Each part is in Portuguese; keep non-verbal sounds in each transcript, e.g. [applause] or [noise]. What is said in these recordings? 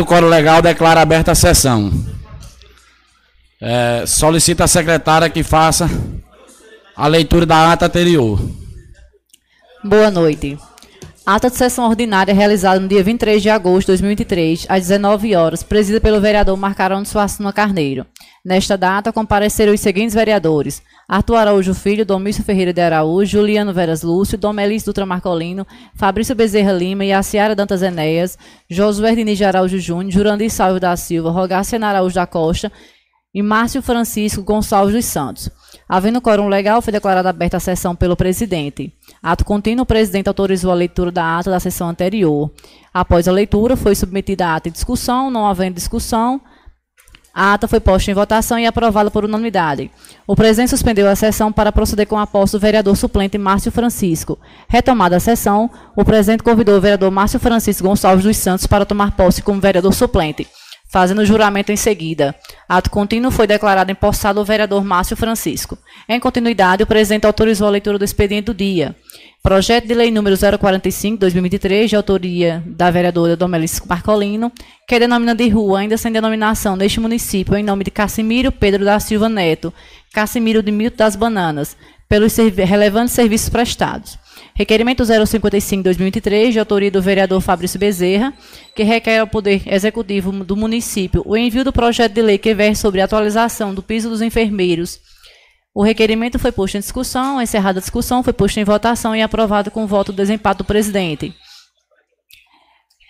O Coro Legal declara aberta a sessão. É, solicita a secretária que faça a leitura da ata anterior. Boa noite. Ata de sessão ordinária realizada no dia 23 de agosto de 2023, às 19 horas, presidida pelo vereador Marcarão de Suassuna Carneiro. Nesta data, compareceram os seguintes vereadores: Arthur Araújo Filho, Domício Ferreira de Araújo, Juliano Veras Lúcio, Domelis Dutra Marcolino, Fabrício Bezerra Lima e Aciara Dantas Enéas, Josué Diniz de Araújo Júnior, Jurandir Salvo da Silva, Rogácia Araújo da Costa e Márcio Francisco Gonçalves dos Santos. Havendo quórum legal, foi declarada aberta a sessão pelo presidente. Ato contínuo, o presidente autorizou a leitura da ata da sessão anterior. Após a leitura, foi submetida a ata em discussão, não havendo discussão, a ata foi posta em votação e aprovada por unanimidade. O presidente suspendeu a sessão para proceder com a posse do vereador suplente Márcio Francisco. Retomada a sessão, o presidente convidou o vereador Márcio Francisco Gonçalves dos Santos para tomar posse como vereador suplente fazendo juramento em seguida. Ato contínuo foi declarado empossado o vereador Márcio Francisco. Em continuidade, o presidente autorizou a leitura do expediente do dia. Projeto de lei número 045-2023, de autoria da vereadora Domelis Marcolino, que denomina de rua, ainda sem denominação, neste município, em nome de Cassimiro Pedro da Silva Neto, Cassimiro de Milton das Bananas, pelos relevantes serviços prestados. Requerimento 055-2023, de autoria do vereador Fabrício Bezerra, que requer ao Poder Executivo do município o envio do projeto de lei que versa sobre a atualização do piso dos enfermeiros. O requerimento foi posto em discussão, encerrada a discussão, foi posto em votação e aprovado com voto do desempate do presidente.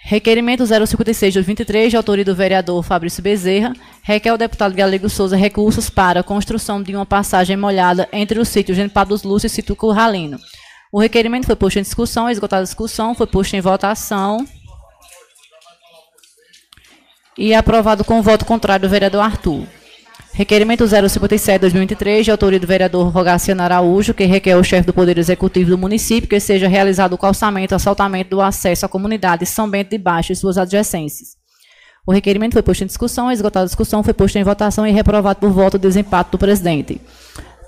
Requerimento 056-2023, de autoria do vereador Fabrício Bezerra, requer ao deputado Galego Souza recursos para a construção de uma passagem molhada entre o sítio Genipapo dos Lúcios e o sítio Curralino. O requerimento foi posto em discussão, esgotada a discussão, foi posto em votação. E aprovado com voto contrário do vereador Arthur. Requerimento 057-2023, de autoria do vereador Rogaciano Araújo, que requer ao chefe do Poder Executivo do município que seja realizado o calçamento e assaltamento do acesso à comunidade São Bento de Baixo e suas adjacências. O requerimento foi posto em discussão, esgotada a discussão, foi posto em votação e reprovado por voto de desempate do presidente.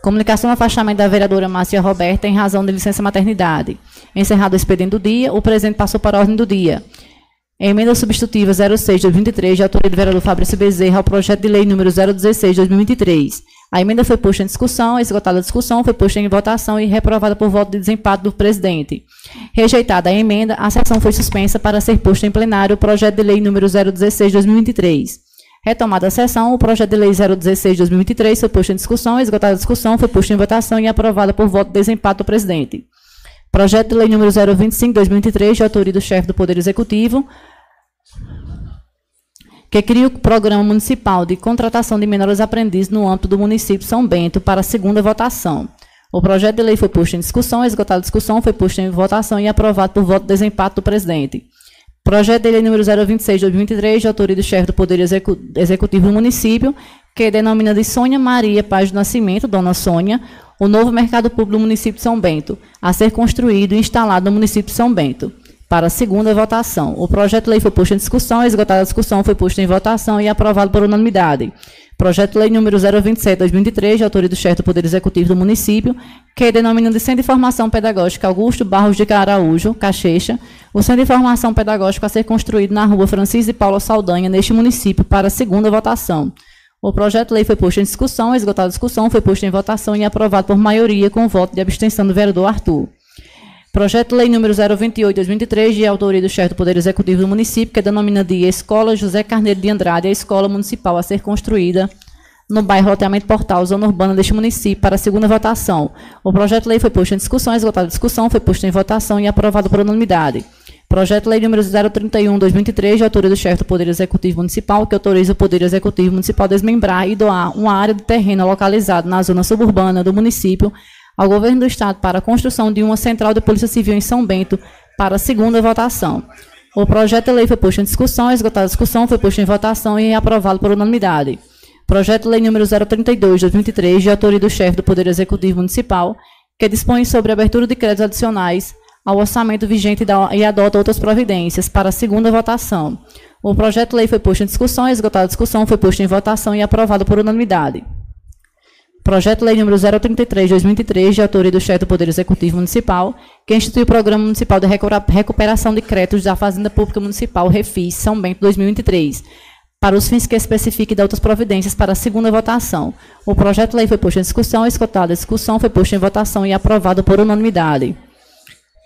Comunicação do afastamento da vereadora Márcia Roberta em razão de licença maternidade. Encerrado o expediente do dia, o presidente passou para a ordem do dia. Emenda substitutiva 06 de 2023, de autoria do vereador Fabrício Bezerra, ao projeto de lei número 016 de 2023. A emenda foi posta em discussão, esgotada a discussão, foi posta em votação e reprovada por voto de desempate do presidente. Rejeitada a emenda, a sessão foi suspensa para ser posto em plenário o projeto de lei número 016 de 2023. Retomada a sessão, o projeto de lei 016 de 2023 foi posto em discussão, esgotada a discussão, foi posto em votação e aprovada por voto de desempate do presidente. Projeto de lei número 025 de 2023, de autoria do chefe do Poder Executivo, que cria o Programa Municipal de Contratação de Menores Aprendizes no âmbito do município de São Bento para a segunda votação. O projeto de lei foi posto em discussão, esgotada a discussão, foi posto em votação e aprovado por voto de desempate do presidente. Projeto de lei número 026 de 2023, de autoria do chefe do Poder Executivo do município, que denomina de Sônia Maria Paz do Nascimento, Dona Sônia, o novo mercado público do município de São Bento, a ser construído e instalado no município de São Bento. Para a segunda votação. O projeto de lei foi posto em discussão, esgotada a discussão, foi posto em votação e aprovado por unanimidade. Projeto de Lei número 027 de 2003, de autoria do chefe do Poder Executivo do município, que denomina de Centro de Formação Pedagógica Augusto Barros de Caraújo, Cachecha, o Centro de Formação Pedagógica a ser construído na rua Francisco e Paula Saldanha, neste município, para a segunda votação. O projeto de lei foi posto em discussão, esgotada a discussão, foi posto em votação e aprovado por maioria com voto de abstenção do vereador Arthur. Projeto Lei número 028 de 2023, de autoria do chefe do Poder Executivo do município, que denomina de Escola José Carneiro de Andrade, a escola municipal a ser construída no bairro Loteamento Portal, zona urbana deste município, para a segunda votação. O projeto de lei foi posto em discussão, esgotada a discussão, foi posto em votação e aprovado por unanimidade. Projeto de Lei número 031 de 2023, de autoria do chefe do Poder Executivo Municipal, que autoriza o Poder Executivo Municipal a desmembrar e doar uma área de terreno localizada na zona suburbana do município ao Governo do Estado para a construção de uma central de Polícia Civil em São Bento para a segunda votação. O projeto de lei foi posto em discussão, esgotada a discussão, foi posto em votação e aprovado por unanimidade. Projeto de lei número 032 de 2023, de autoria do chefe do Poder Executivo Municipal, que dispõe sobre a abertura de créditos adicionais ao orçamento vigente e adota outras providências para a segunda votação. O projeto de lei foi posto em discussão, esgotada a discussão, foi posto em votação e aprovado por unanimidade. Projeto Lei número 033 de 2003, de autoria do chefe do Poder Executivo Municipal, que institui o Programa Municipal de Recuperação de Créditos da Fazenda Pública Municipal, Refis, São Bento 2023, para os fins que especifique de outras providências para a segunda votação. O projeto lei foi posto em discussão, escutada a discussão, foi posto em votação e aprovado por unanimidade.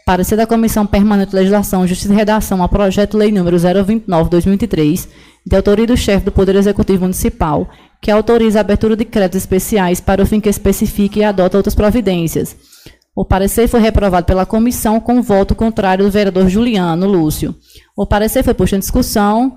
Parecer da Comissão Permanente de Legislação, Justiça e Redação ao projeto lei número 029/2003, de autoria do chefe do Poder Executivo Municipal, que autoriza a abertura de créditos especiais para o fim que especifique e adota outras providências. O parecer foi reprovado pela comissão com voto contrário do vereador Juliano Lúcio. O parecer foi posto em discussão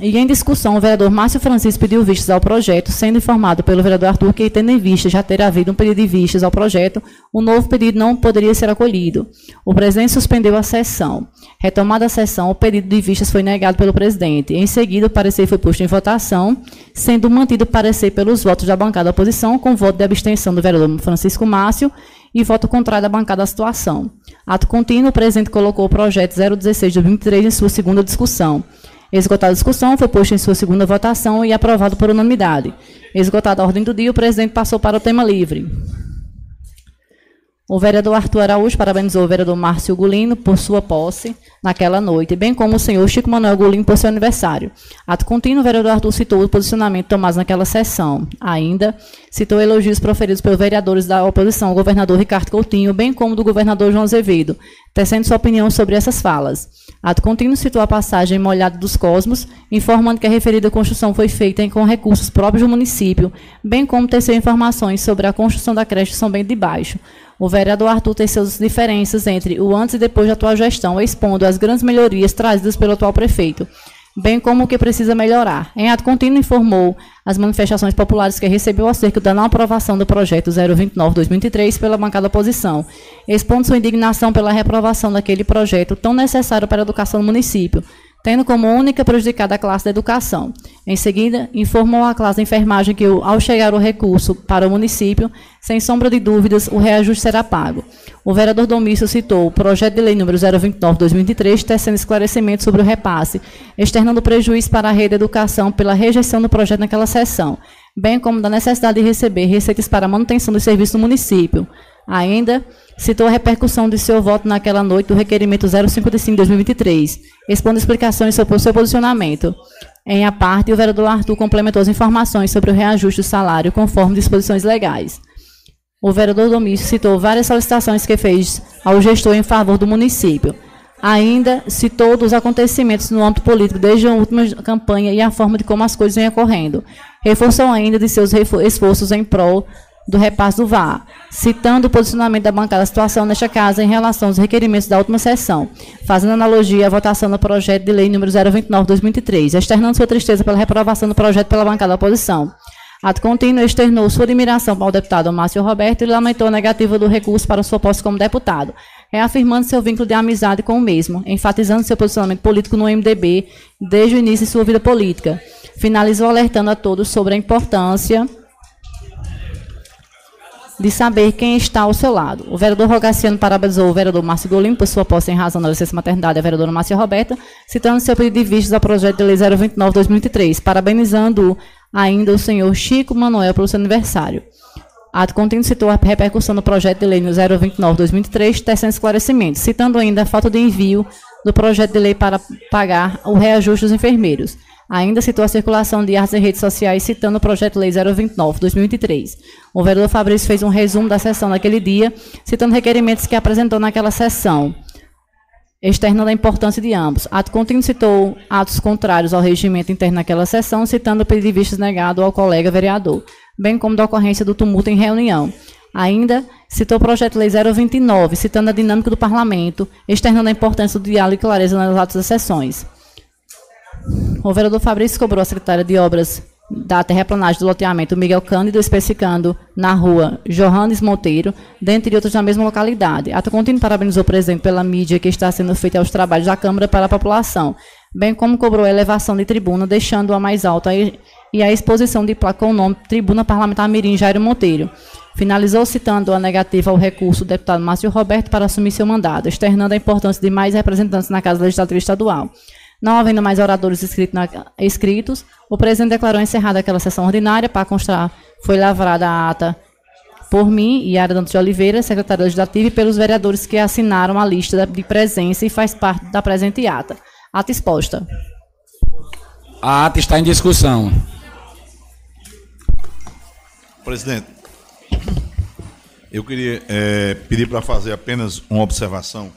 e em discussão, o vereador Márcio Francisco pediu vistas ao projeto, sendo informado pelo vereador Arthur que, tendo em vista já ter havido um pedido de vistas ao projeto, o novo pedido não poderia ser acolhido. O presidente suspendeu a sessão. Retomada a sessão, o pedido de vistas foi negado pelo presidente. Em seguida, o parecer foi posto em votação, sendo mantido o parecer pelos votos da bancada da oposição, com voto de abstenção do vereador Francisco Márcio e voto contrário da bancada da situação. Ato contínuo, o presidente colocou o projeto 016 de 2023 em sua segunda discussão. Esgotada a discussão, foi posto em sua segunda votação e aprovado por unanimidade. Esgotada a ordem do dia, o presidente passou para o tema livre. O vereador Arthur Araújo parabenizou o vereador Márcio Gulino por sua posse naquela noite, bem como o senhor Chico Manuel Gulino por seu aniversário. Ato contínuo, o vereador Arthur citou o posicionamento tomado naquela sessão. Ainda citou elogios proferidos pelos vereadores da oposição, o governador Ricardo Coutinho, bem como do governador João Azevedo, tecendo sua opinião sobre essas falas. Ato contínuo citou a passagem molhada dos Cosmos, informando que a referida construção foi feita com recursos próprios do município, bem como teceu informações sobre a construção da creche São Bento de Baixo. O vereador Arthur teceu as diferenças entre o antes e depois da atual gestão, expondo as grandes melhorias trazidas pelo atual prefeito bem como o que precisa melhorar. Em ato contínuo, informou as manifestações populares que recebeu acerca da não aprovação do projeto 029-2003 pela bancada oposição, expondo sua indignação pela reprovação daquele projeto tão necessário para a educação do município, tendo como única prejudicada a classe da educação. Em seguida, informou a classe de enfermagem que, ao chegar o recurso para o município, sem sombra de dúvidas, o reajuste será pago. O vereador Domício citou o projeto de lei número 029-2023, tecendo esclarecimento sobre o repasse, externando prejuízo para a rede de educação pela rejeição do projeto naquela sessão, bem como da necessidade de receber receitas para a manutenção dos serviços do município. Ainda citou a repercussão de seu voto naquela noite do requerimento 055-2023, expondo explicações sobre o seu posicionamento. Em a parte, o vereador Arthur complementou as informações sobre o reajuste do salário conforme disposições legais. O vereador Domício citou várias solicitações que fez ao gestor em favor do município. Ainda citou dos acontecimentos no âmbito político desde a última campanha e a forma de como as coisas vêm ocorrendo. Reforçou ainda de seus esforços em prol do repasse do VAR, citando o posicionamento da bancada da situação nesta casa em relação aos requerimentos da última sessão, fazendo analogia à votação do projeto de lei número 029-2003, externando sua tristeza pela reprovação do projeto pela bancada da oposição. Ato contínuo externou sua admiração ao deputado Márcio Roberto e lamentou a negativa do recurso para sua posse como deputado, reafirmando seu vínculo de amizade com o mesmo, enfatizando seu posicionamento político no MDB desde o início de sua vida política. Finalizou alertando a todos sobre a importância de saber quem está ao seu lado. O vereador Rogaciano parabenizou o vereador Márcio Golim por sua posse em razão da licença maternidade a vereadora Márcia Roberta, citando seu pedido de vistas ao projeto de lei 029-2003, parabenizando ainda o senhor Chico Manuel pelo seu aniversário. Ato contínuo citou a repercussão do projeto de lei no 029-2003, tecendo esclarecimentos, citando ainda a falta de envio do projeto de lei para pagar o reajuste dos enfermeiros. Ainda citou a circulação de artes em redes sociais, citando o projeto Lei 029-2023. O vereador Fabrício fez um resumo da sessão naquele dia, citando requerimentos que apresentou naquela sessão, externando a importância de ambos. Ato contínuo citou atos contrários ao regimento interno naquela sessão, citando o pedido de vistas negado ao colega vereador, bem como da ocorrência do tumulto em reunião. Ainda citou o projeto Lei 029, citando a dinâmica do parlamento, externando a importância do diálogo e clareza nas atos das sessões. O vereador Fabrício cobrou a secretária de Obras da terraplanagem do loteamento Miguel Cândido, especificando na rua Johannes Monteiro, dentre outros na mesma localidade. Ato contínuo parabenizou o presidente pela mídia que está sendo feita aos trabalhos da Câmara para a população, bem como cobrou a elevação de tribuna, deixando-a mais alta e a exposição de placa com o nome Tribuna Parlamentar Mirim Jairo Monteiro. Finalizou citando a negativa ao recurso do deputado Márcio Roberto para assumir seu mandato, externando a importância de mais representantes na Casa Legislativa Estadual. Não havendo mais oradores inscritos, na, escritos, o presidente declarou encerrada aquela sessão ordinária. Para constar, foi lavrada a ata por mim e Ara Dantas de Oliveira, secretária legislativa, e pelos vereadores que assinaram a lista de presença e faz parte da presente ata. Ata exposta. A ata está em discussão. Presidente, eu queria é, pedir para fazer apenas uma observação,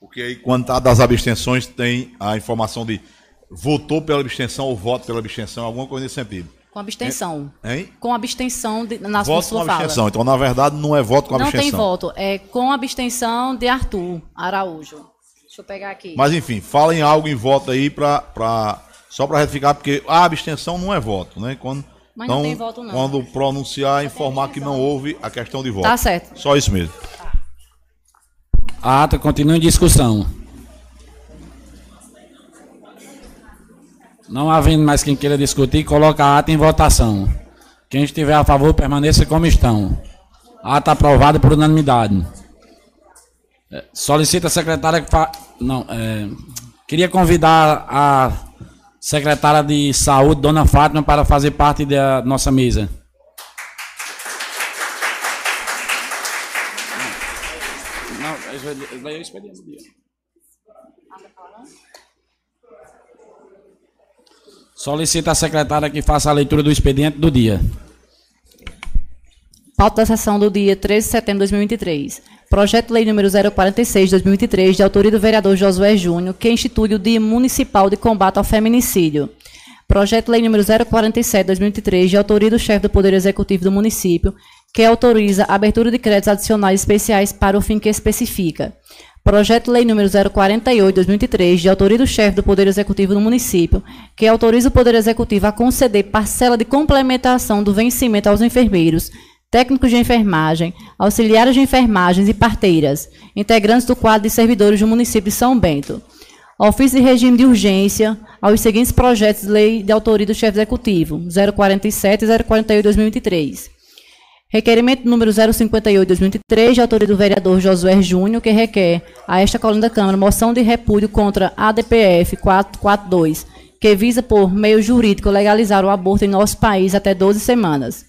porque aí, quando está das abstenções, tem a informação de votou pela abstenção ou voto pela abstenção, alguma coisa nesse sentido. Com abstenção. Hein? Com abstenção de, na voto sua com fala. abstenção. Então, na verdade, não é voto com Não abstenção. tem voto, é com abstenção de Arthur Araújo. Deixa eu pegar aqui. Mas, enfim, falem algo em voto aí pra, pra, só para retificar, porque a abstenção não é voto, né? Quando, Mas então, não tem voto, não. Quando pronunciar, informar que não houve a questão de voto. Tá certo. Só isso mesmo. A ata continua em discussão. Não havendo mais quem queira discutir, coloca a ata em votação. Quem estiver a favor, permaneça como estão. Ata aprovada por unanimidade. É, Solicita a secretária que fa... Não, é... Queria convidar a secretária de saúde, dona Fátima, para fazer parte da nossa mesa. É do dia. Solicita a secretária que faça a leitura do expediente do dia. Pauta da sessão do dia 13 de setembro de 2023. Projeto de Lei número 046 de 2003, de autoria do vereador Josué Júnior, que institui o Dia Municipal de Combate ao Feminicídio. Projeto de Lei número 047 de 2003, de autoria do chefe do Poder Executivo do município, que autoriza a abertura de créditos adicionais especiais para o fim que especifica. Projeto Lei número 048 de 2003, de autoria do chefe do Poder Executivo do município, que autoriza o Poder Executivo a conceder parcela de complementação do vencimento aos enfermeiros, técnicos de enfermagem, auxiliares de enfermagens e parteiras, integrantes do quadro de servidores do município de São Bento. Ofício de regime de urgência aos seguintes projetos de lei de autoria do chefe executivo, 047 e 048 de 2003. Requerimento número 058 de 2003, de autoria do vereador Josué Júnior, que requer a esta coluna da Câmara moção de repúdio contra a ADPF 442, que visa, por meio jurídico, legalizar o aborto em nosso país até 12 semanas.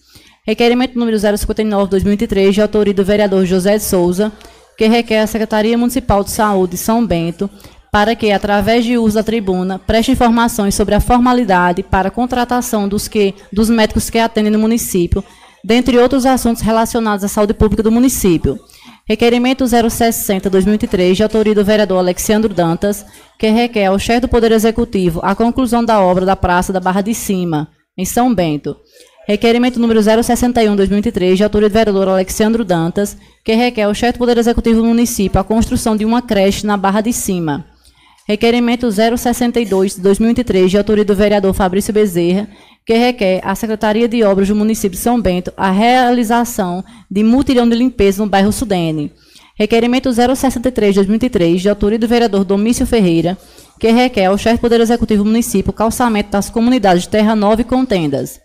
Requerimento número 059 de 2003, de autoria do vereador José de Souza, que requer a Secretaria Municipal de Saúde de São Bento para que, através de uso da tribuna, preste informações sobre a formalidade para a contratação dos, que, dos médicos que atendem no município, dentre outros assuntos relacionados à saúde pública do município. Requerimento 060-2003, de autoria do vereador Alexandre Dantas, que requer ao chefe do Poder Executivo a conclusão da obra da Praça da Barra de Cima, em São Bento. Requerimento número 061-2003, de autoria do vereador Alexandre Dantas, que requer ao chefe do Poder Executivo do município a construção de uma creche na Barra de Cima. Requerimento 062-2003, de autoria do vereador Fabrício Bezerra, que requer à Secretaria de Obras do município de São Bento a realização de mutirão de limpeza no bairro Sudene. Requerimento 063-2003, de autoria do vereador Domício Ferreira, que requer ao chefe do Poder Executivo do município o calçamento das comunidades de Terra Nova e Contendas.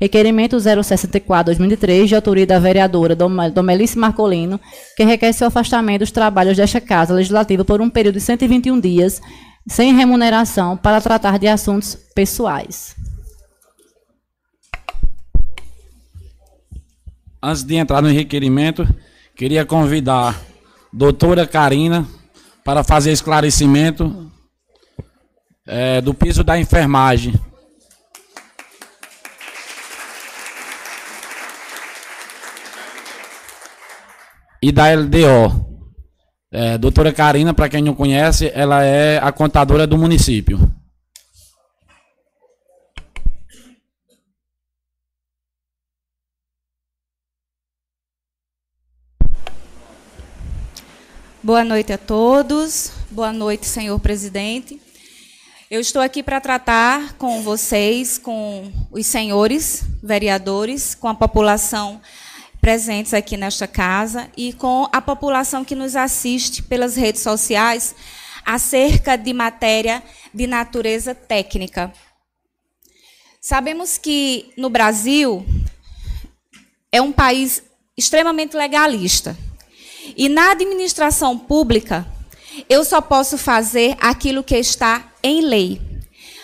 Requerimento 064-2003, de autoria da vereadora Dom- Domelice Marcolino, que requer seu afastamento dos trabalhos desta Casa Legislativa por um período de 121 dias, sem remuneração, para tratar de assuntos pessoais. Antes de entrar no requerimento, queria convidar a doutora Karina para fazer esclarecimento eh, do piso da enfermagem. E da LDO. Eh, doutora Karina, para quem não conhece, ela é a contadora do município. Boa noite a todos. Boa noite, senhor presidente. Eu estou aqui para tratar com vocês, com os senhores vereadores, com a população presentes aqui nesta casa e com a população que nos assiste pelas redes sociais acerca de matéria de natureza técnica. Sabemos que no Brasil é um país extremamente legalista. E na administração pública, eu só posso fazer aquilo que está em lei.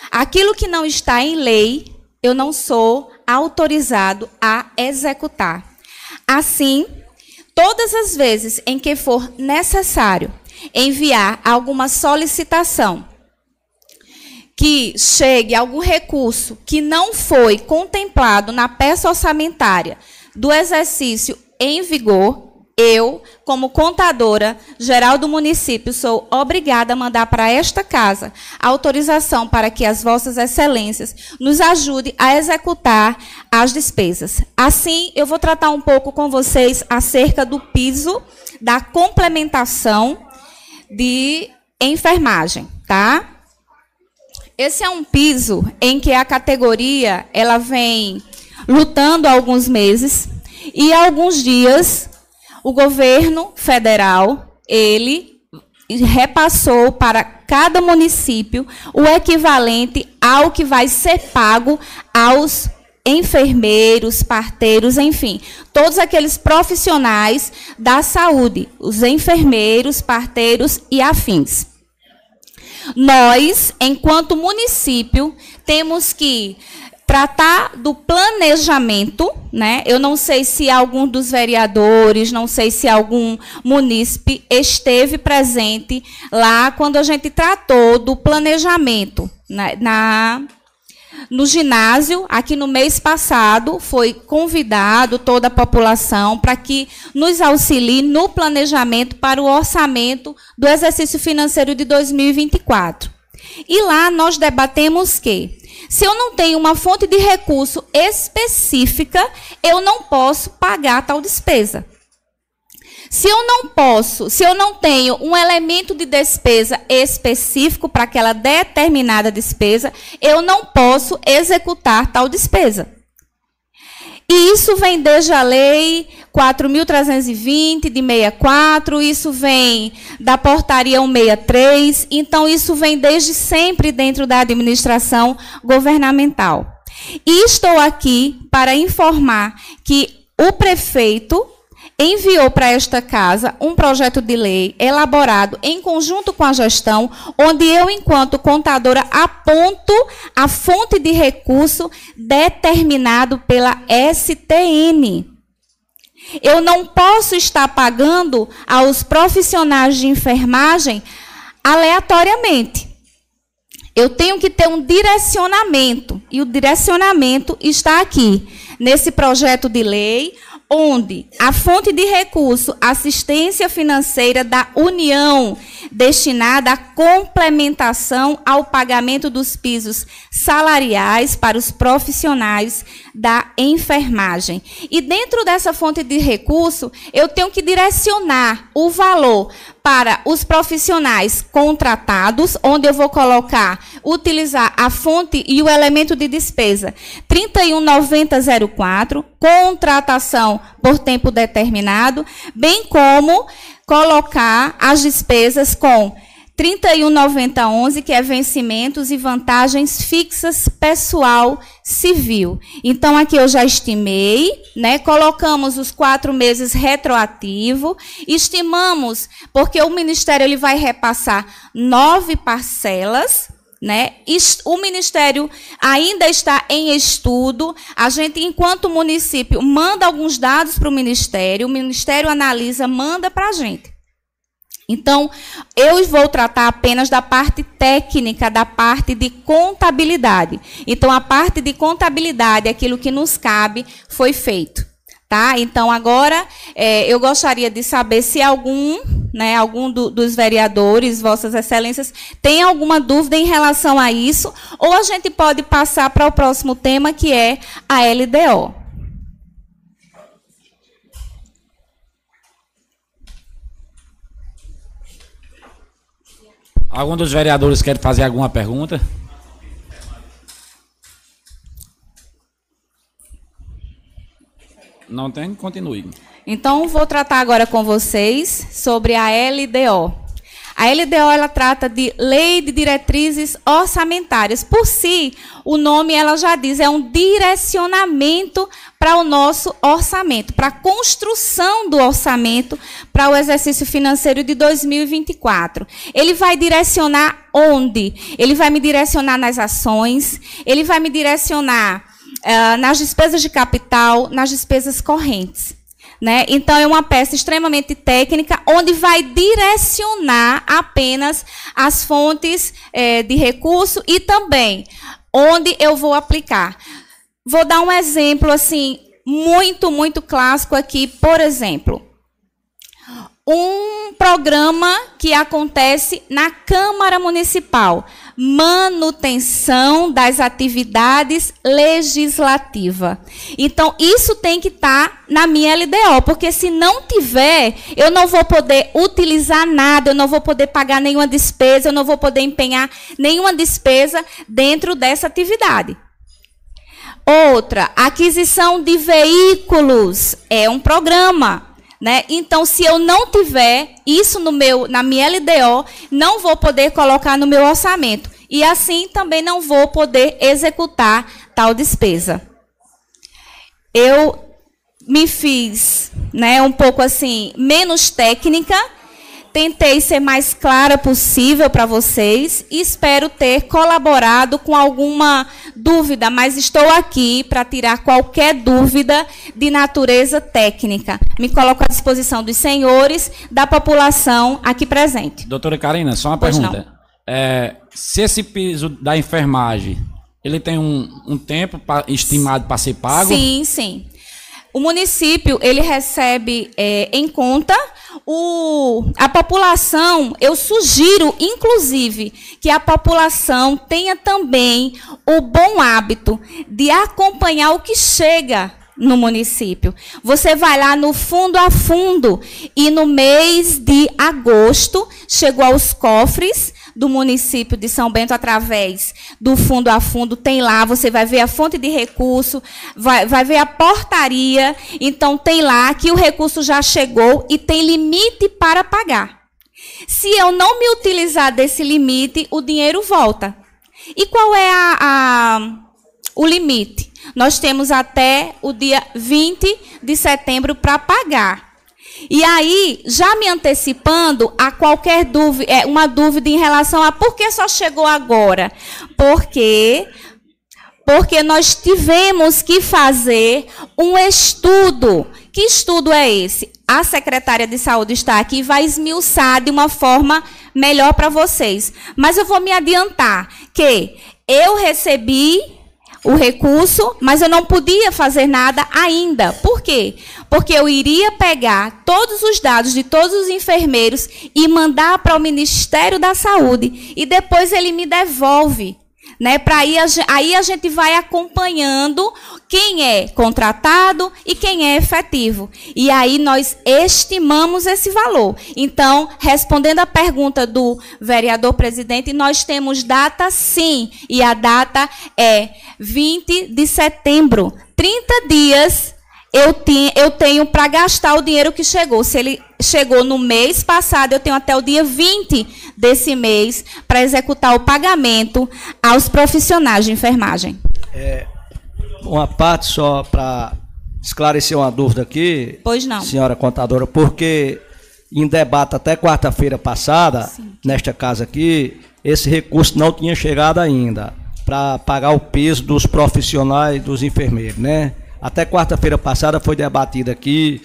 Aquilo que não está em lei, eu não sou autorizado a executar. Assim, todas as vezes em que for necessário enviar alguma solicitação que chegue algum recurso que não foi contemplado na peça orçamentária do exercício em vigor, eu, como contadora geral do município, sou obrigada a mandar para esta casa autorização para que as vossas excelências nos ajudem a executar as despesas. Assim, eu vou tratar um pouco com vocês acerca do piso da complementação de enfermagem, tá? Esse é um piso em que a categoria ela vem lutando há alguns meses e há alguns dias o governo federal ele repassou para cada município o equivalente ao que vai ser pago aos enfermeiros, parteiros, enfim, todos aqueles profissionais da saúde, os enfermeiros, parteiros e afins. Nós, enquanto município, temos que tratar do planejamento, né? Eu não sei se algum dos vereadores, não sei se algum munícipe esteve presente lá quando a gente tratou do planejamento né? na no ginásio, aqui no mês passado, foi convidado toda a população para que nos auxilie no planejamento para o orçamento do exercício financeiro de 2024. E lá nós debatemos que, se eu não tenho uma fonte de recurso específica, eu não posso pagar tal despesa. Se eu não posso, se eu não tenho um elemento de despesa específico para aquela determinada despesa, eu não posso executar tal despesa. E isso vem desde a lei 4.320 de 64, isso vem da portaria 163, então isso vem desde sempre dentro da administração governamental. E estou aqui para informar que o prefeito enviou para esta casa um projeto de lei elaborado em conjunto com a gestão, onde eu, enquanto contadora, aponto a fonte de recurso determinado pela STN. Eu não posso estar pagando aos profissionais de enfermagem aleatoriamente. Eu tenho que ter um direcionamento, e o direcionamento está aqui, nesse projeto de lei, onde a fonte de recurso assistência financeira da União destinada à complementação ao pagamento dos pisos salariais para os profissionais da enfermagem. E dentro dessa fonte de recurso, eu tenho que direcionar o valor para os profissionais contratados, onde eu vou colocar, utilizar a fonte e o elemento de despesa 319004, contratação por tempo determinado, bem como colocar as despesas com 319011, que é vencimentos e vantagens fixas pessoal civil. Então, aqui eu já estimei, né? Colocamos os quatro meses retroativo, estimamos, porque o Ministério ele vai repassar nove parcelas, né? O Ministério ainda está em estudo. A gente, enquanto município, manda alguns dados para o Ministério, o Ministério analisa, manda para a gente. Então, eu vou tratar apenas da parte técnica, da parte de contabilidade. Então, a parte de contabilidade, aquilo que nos cabe, foi feito. Tá? Então, agora, é, eu gostaria de saber se algum, né, algum do, dos vereadores, Vossas Excelências, tem alguma dúvida em relação a isso, ou a gente pode passar para o próximo tema, que é a LDO. Algum dos vereadores quer fazer alguma pergunta? Não tem? Continue. Então, vou tratar agora com vocês sobre a LDO. A LDO ela trata de Lei de Diretrizes Orçamentárias. Por si, o nome ela já diz, é um direcionamento para o nosso orçamento, para a construção do orçamento para o exercício financeiro de 2024. Ele vai direcionar onde? Ele vai me direcionar nas ações, ele vai me direcionar uh, nas despesas de capital, nas despesas correntes. Né? Então, é uma peça extremamente técnica, onde vai direcionar apenas as fontes é, de recurso e também onde eu vou aplicar. Vou dar um exemplo assim muito, muito clássico aqui, por exemplo um programa que acontece na Câmara Municipal, manutenção das atividades legislativa. Então, isso tem que estar tá na minha LDO, porque se não tiver, eu não vou poder utilizar nada, eu não vou poder pagar nenhuma despesa, eu não vou poder empenhar nenhuma despesa dentro dessa atividade. Outra, aquisição de veículos é um programa. Né? Então, se eu não tiver isso no meu, na minha LDO, não vou poder colocar no meu orçamento. E assim também não vou poder executar tal despesa. Eu me fiz né, um pouco assim, menos técnica, Tentei ser mais clara possível para vocês e espero ter colaborado com alguma dúvida, mas estou aqui para tirar qualquer dúvida de natureza técnica. Me coloco à disposição dos senhores, da população aqui presente. Doutora Karina, só uma pois pergunta. É, se esse piso da enfermagem, ele tem um, um tempo pra, estimado para ser pago? Sim, sim. O município ele recebe é, em conta o, a população. Eu sugiro, inclusive, que a população tenha também o bom hábito de acompanhar o que chega no município. Você vai lá no fundo a fundo e no mês de agosto chegou aos cofres do município de São Bento através do fundo a fundo, tem lá, você vai ver a fonte de recurso, vai, vai ver a portaria, então tem lá que o recurso já chegou e tem limite para pagar. Se eu não me utilizar desse limite, o dinheiro volta. E qual é a, a, o limite? Nós temos até o dia 20 de setembro para pagar. E aí, já me antecipando a qualquer dúvida, é, uma dúvida em relação a por que só chegou agora? Porque porque nós tivemos que fazer um estudo. Que estudo é esse? A secretária de saúde está aqui e vai esmiuçar de uma forma melhor para vocês. Mas eu vou me adiantar que eu recebi o recurso, mas eu não podia fazer nada ainda. Por quê? Porque eu iria pegar todos os dados de todos os enfermeiros e mandar para o Ministério da Saúde e depois ele me devolve né? Para aí, aí a gente vai acompanhando quem é contratado e quem é efetivo. E aí nós estimamos esse valor. Então, respondendo à pergunta do vereador presidente, nós temos data sim, e a data é 20 de setembro. 30 dias eu, tenho para gastar o dinheiro que chegou. Se ele chegou no mês passado, eu tenho até o dia 20 desse mês para executar o pagamento aos profissionais de enfermagem. É, uma parte só para esclarecer uma dúvida aqui. Pois não. Senhora contadora, porque em debate até quarta-feira passada, Sim. nesta casa aqui, esse recurso não tinha chegado ainda para pagar o peso dos profissionais, dos enfermeiros, né? Até quarta-feira passada foi debatido aqui,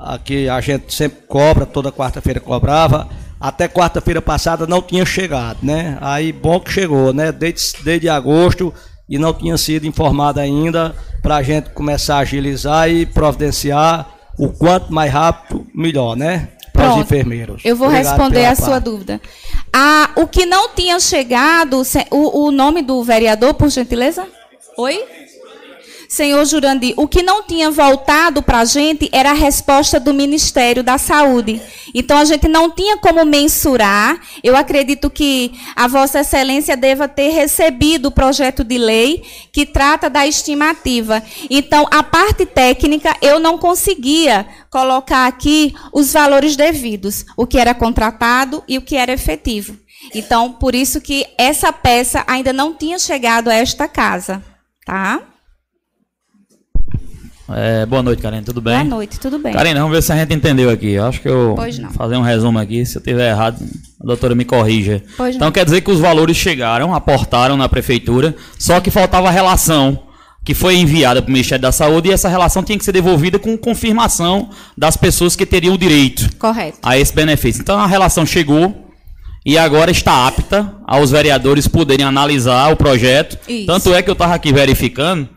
aqui a gente sempre cobra, toda quarta-feira cobrava. Até quarta-feira passada não tinha chegado, né? Aí bom que chegou, né? Desde, desde agosto e não tinha sido informado ainda para a gente começar a agilizar e providenciar o quanto mais rápido, melhor, né? Para os enfermeiros. Eu vou Obrigado responder a parte. sua dúvida. Ah, o que não tinha chegado, o, o nome do vereador, por gentileza? Oi? Senhor Jurandir, o que não tinha voltado para a gente era a resposta do Ministério da Saúde. Então, a gente não tinha como mensurar. Eu acredito que a Vossa Excelência deva ter recebido o projeto de lei que trata da estimativa. Então, a parte técnica, eu não conseguia colocar aqui os valores devidos, o que era contratado e o que era efetivo. Então, por isso que essa peça ainda não tinha chegado a esta casa, tá? É, boa noite, Karine, tudo bem? Boa noite, tudo bem. Karine, vamos ver se a gente entendeu aqui. Eu acho que eu Pois não. vou fazer um resumo aqui. Se eu tiver errado, a doutora me corrija. Pois então não. quer dizer que os valores chegaram, aportaram na prefeitura, só que faltava a relação que foi enviada para o Ministério da Saúde e essa relação tinha que ser devolvida com confirmação das pessoas que teriam o direito Correto. a esse benefício. Então a relação chegou e agora está apta aos vereadores poderem analisar o projeto. Isso. Tanto é que eu estava aqui verificando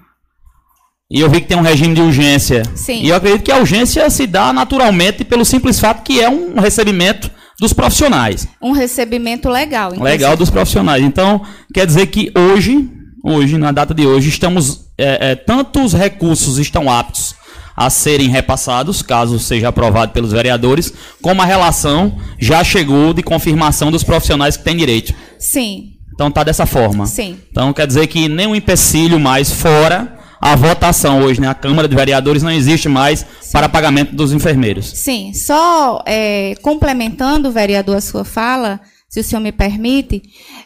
e eu vi que tem um regime de urgência. Sim. E eu acredito que a urgência se dá naturalmente pelo simples fato que é um recebimento dos profissionais. Um recebimento legal. inclusive. Legal dos profissionais. Então, quer dizer que hoje, hoje, na data de hoje, estamos. É, é, tantos recursos estão aptos a serem repassados, caso seja aprovado pelos vereadores, como a relação já chegou de confirmação dos profissionais que têm direito. Sim, Então tá dessa forma. Sim. Então quer dizer que nenhum empecilho mais fora a votação hoje, né? A Câmara de Vereadores não existe mais para pagamento dos enfermeiros. sim. Só é, complementando, vereador, a sua fala, se o senhor me permite,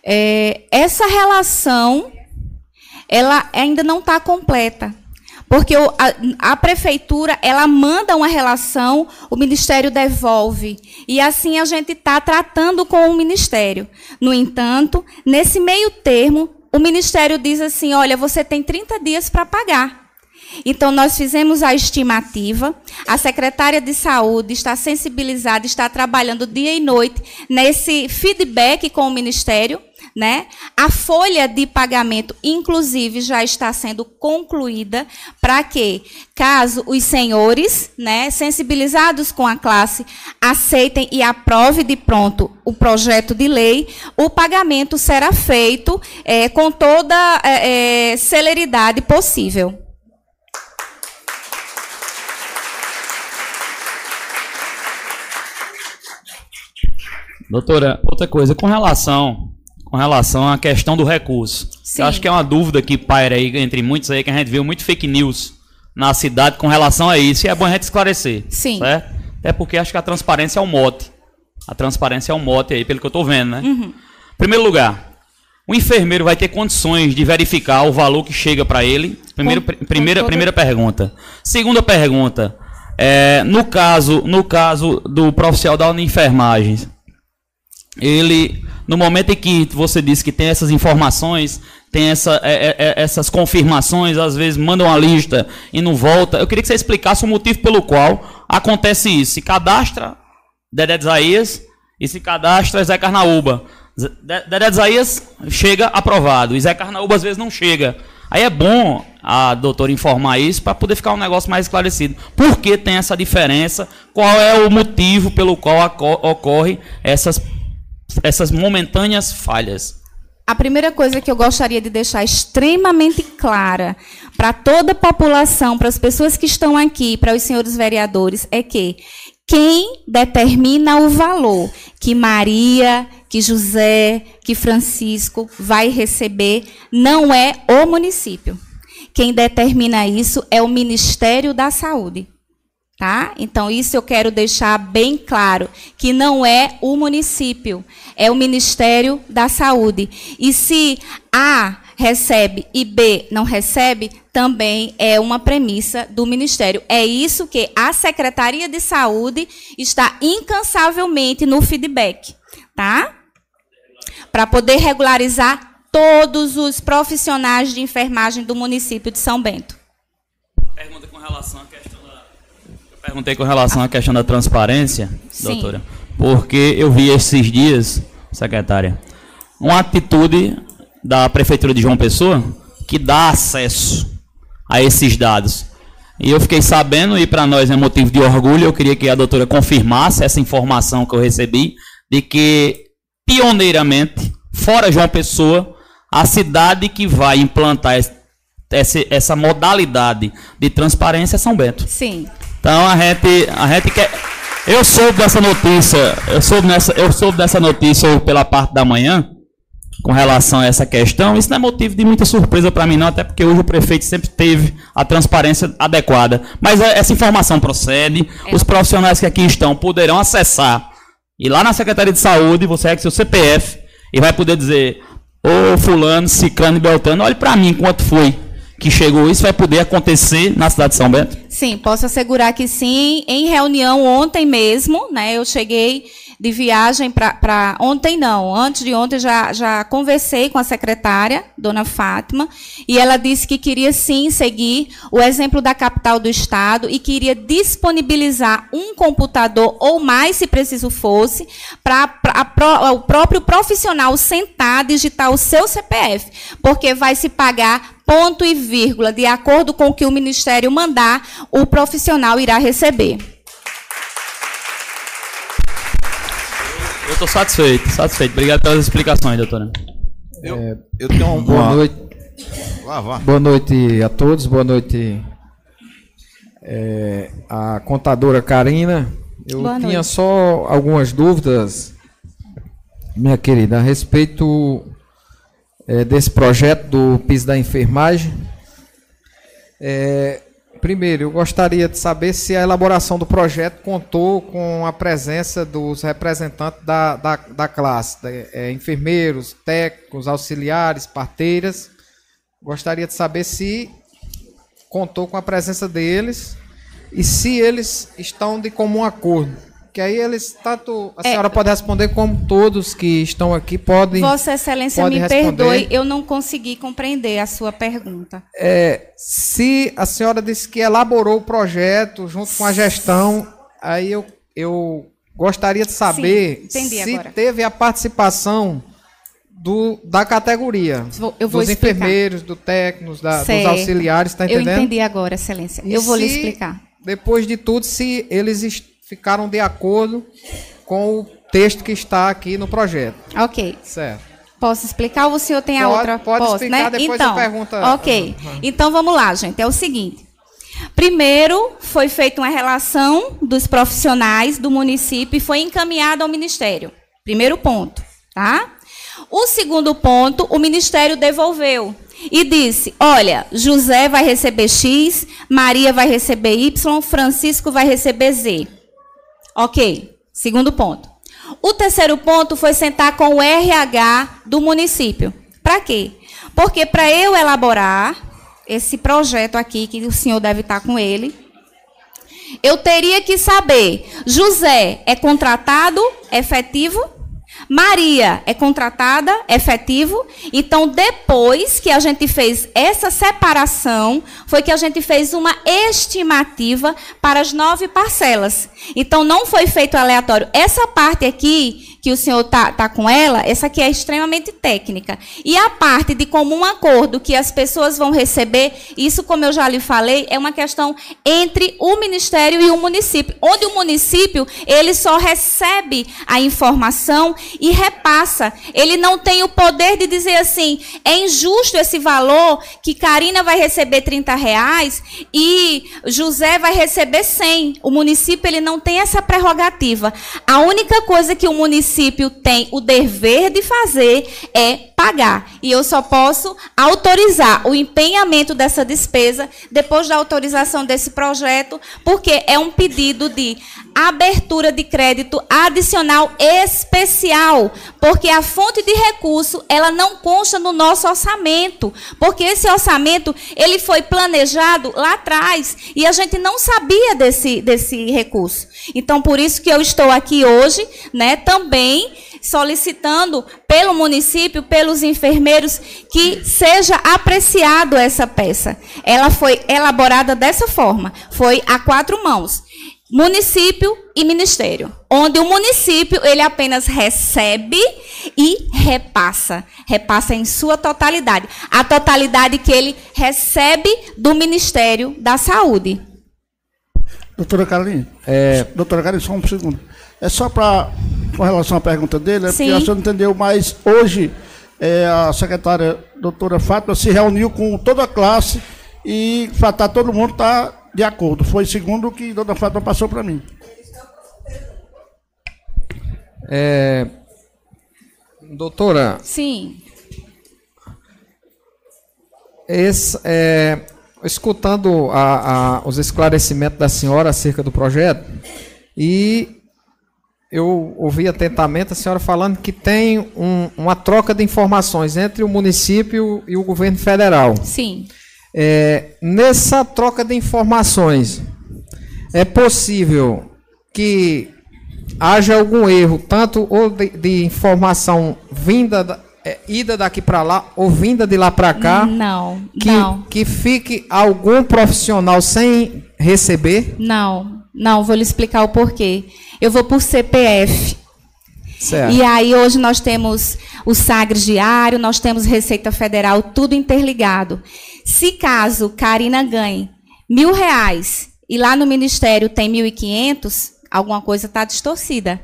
é, essa relação ela ainda não está completa. Porque o- a, a prefeitura, ela manda uma relação, o ministério devolve. E assim a gente está tratando com o ministério. No entanto, nesse meio termo, o ministério diz assim: olha, você tem 30 dias para pagar. Então, nós fizemos a estimativa, a secretária de saúde está sensibilizada, está trabalhando dia e noite nesse feedback com o Ministério. Né? A folha de pagamento, inclusive, já está sendo concluída para que, caso os senhores, né, sensibilizados com a classe, aceitem e aprovem de pronto o projeto de lei, o pagamento será feito eh, com toda eh, eh, celeridade possível. Doutora, outra coisa, com relação, com relação à questão do recurso. Sim. Eu acho que é uma dúvida que paira aí entre muitos aí, que a gente viu muito fake news na cidade com relação a isso, e é bom a gente esclarecer. Sim. Certo? Até porque acho que a transparência é um mote. A transparência é um mote aí, pelo que eu estou vendo, né? Uhum. Primeiro lugar, o enfermeiro vai ter condições de verificar o valor que chega para ele? Primeiro, Com- pri- com primeira, primeira pergunta. Segunda pergunta, é, no caso, no caso do profissional da enfermagem, ele, no momento em que você disse que tem essas informações, tem essa, é, é, é, essas confirmações, às vezes manda uma lista e não volta. Eu queria que você explicasse o motivo pelo qual acontece isso. Se cadastra Dedé de Isaías e se cadastra Zé Carnaúba. Dedé de Isaías chega aprovado e Zé Carnaúba às vezes não chega. Aí é bom a doutora informar isso para poder ficar um negócio mais esclarecido. Por que tem essa diferença? Qual é o motivo pelo qual ocorre essas, essas momentâneas falhas? A primeira coisa que eu gostaria de deixar extremamente clara para toda a população, para as pessoas que estão aqui, para os senhores vereadores, é que quem determina o valor que Maria, que José, que Francisco vai receber não é o município. Quem determina isso é o Ministério da Saúde. Tá? Então, isso eu quero deixar bem claro, que não é o município, é o Ministério da Saúde. E se A recebe e B não recebe, também é uma premissa do Ministério. É isso que a Secretaria de Saúde está incansavelmente no feedback, tá? Para poder regularizar todos os profissionais de enfermagem do município de São Bento. Pergunta com relação à questão perguntei com relação à questão da transparência, Sim. doutora. Porque eu vi esses dias, secretária, uma atitude da Prefeitura de João Pessoa que dá acesso a esses dados. E eu fiquei sabendo, e para nós é motivo de orgulho, eu queria que a doutora confirmasse essa informação que eu recebi, de que, pioneiramente, fora João Pessoa, a cidade que vai implantar essa modalidade de transparência é São Bento. Sim. Então a gente, a gente quer. Eu soube dessa notícia, eu soube, nessa, eu soube dessa notícia pela parte da manhã, com relação a essa questão. Isso não é motivo de muita surpresa para mim, não, até porque hoje o prefeito sempre teve a transparência adequada. Mas é, essa informação procede, É. os profissionais que aqui estão poderão acessar. E lá na Secretaria de Saúde, você é com seu CPF e vai poder dizer: Ô Fulano, Ciclano e Beltrano, olhe para mim quanto foi que chegou. Isso vai poder acontecer na cidade de São Bento? Sim, posso assegurar que sim. Em reunião ontem mesmo, né? Eu cheguei de viagem para. Ontem não, antes de ontem já, já conversei com a secretária, dona Fátima, e ela disse que queria sim seguir o exemplo da capital do estado e queria disponibilizar um computador ou mais, se preciso fosse, para o próprio profissional sentar, digitar o seu CPF, porque vai se pagar ponto e vírgula, de acordo com o que o Ministério mandar, o profissional irá receber. Eu estou satisfeito, satisfeito. Obrigado pelas explicações, doutora. Eu, eu tenho uma. Boa noite. Vá, vá. Boa noite a todos, boa noite é, a contadora Karina. Eu Boa tinha noite. só algumas dúvidas, minha querida, a respeito é, desse projeto do piso da enfermagem. É, primeiro, eu gostaria de saber se a elaboração do projeto contou com a presença dos representantes da, da, da classe, da- é, enfermeiros, técnicos, auxiliares, parteiras. Gostaria de saber se contou com a presença deles e se eles estão de comum acordo. Que aí eles, tanto a É. senhora pode responder como todos que estão aqui podem. Vossa Excelência, me responder. perdoe, eu não consegui compreender a sua pergunta. É, se a senhora disse que elaborou o projeto junto com a gestão, aí eu, eu gostaria de saber Sim, se agora. teve a participação do, da categoria. Vou- eu vou dos explicar. enfermeiros, do técnicos, da- dos auxiliares, está Eu entendendo? entendi agora, Excelência. E eu vou lhe explicar. Depois de tudo, se eles ficaram de acordo com o texto que está aqui no projeto. Ok. Certo. Posso explicar ou o senhor tem a Pode- outra? pode Posso, explicar, né? depois então, eu pergunto a- Ok. Uhum. Então vamos lá, gente. É o seguinte. Primeiro, foi feita uma relação dos profissionais do município e foi encaminhada ao Ministério. Primeiro ponto, tá? O segundo ponto, o Ministério devolveu e disse: olha, José vai receber X, Maria vai receber Y, Francisco vai receber Z. Ok, segundo ponto. O terceiro ponto foi sentar com o RH do município. Para quê? Porque para eu elaborar esse projeto aqui, que o senhor deve estar com ele, eu teria que saber: José é contratado efetivo? Maria é contratada efetivo? Então, depois que a gente fez essa separação, foi que a gente fez uma estimativa para as nove parcelas. Então, não foi feito aleatório. Essa parte aqui, que o senhor tá, tá com ela, essa aqui é extremamente técnica. E a parte de comum acordo que as pessoas vão receber, isso, como eu já lhe falei, é uma questão entre o Ministério e o município, onde o município ele só recebe a informação e repassa. Ele não tem o poder de dizer assim, é injusto esse valor que Karina vai receber 30 reais e José vai receber 100. O município ele não tem essa prerrogativa. A única coisa que o município tem o dever de fazer é pagar. E eu só posso autorizar o empenhamento dessa despesa depois da autorização desse projeto, porque é um pedido de abertura de crédito adicional especial, porque a fonte de recurso, ela não consta no nosso orçamento, porque esse orçamento, ele foi planejado lá atrás e a gente não sabia desse, desse recurso. Então, por isso que eu estou aqui hoje, né, também solicitando pelo município, pelos enfermeiros, que seja apreciado essa peça. Ela foi elaborada dessa forma, foi a quatro mãos município e ministério, onde o município ele apenas recebe e repassa, repassa em sua totalidade, a totalidade que ele recebe do Ministério da Saúde. Doutora Carolina, É, doutora Carolina, só um segundo. É só para, com relação à pergunta dele, é Sim. porque a senhora entendeu, mas hoje é, a secretária doutora Fátima se reuniu com toda a classe e fatar todo mundo está de acordo. Foi segundo o que a doutora Fátima passou para mim. É, doutora, Sim. esse, é, escutando a- a- os esclarecimentos da senhora acerca do projeto, e eu ouvi atentamente a senhora falando que tem um- uma troca de informações entre o município e o governo federal. Sim. É, nessa troca de informações, é possível que haja algum erro, tanto ou de, de informação vinda, da- é, ida daqui para lá ou vinda de lá para cá, Não, que, não, que fique algum profissional sem receber? não, não. Vou lhe explicar o porquê. Eu vou por CPF. Certo. E aí hoje nós temos o Sagres Diário, nós temos Receita Federal, tudo interligado. Se caso Karina ganhe mil reais e lá no Ministério tem mil e quinhentos, alguma coisa está distorcida.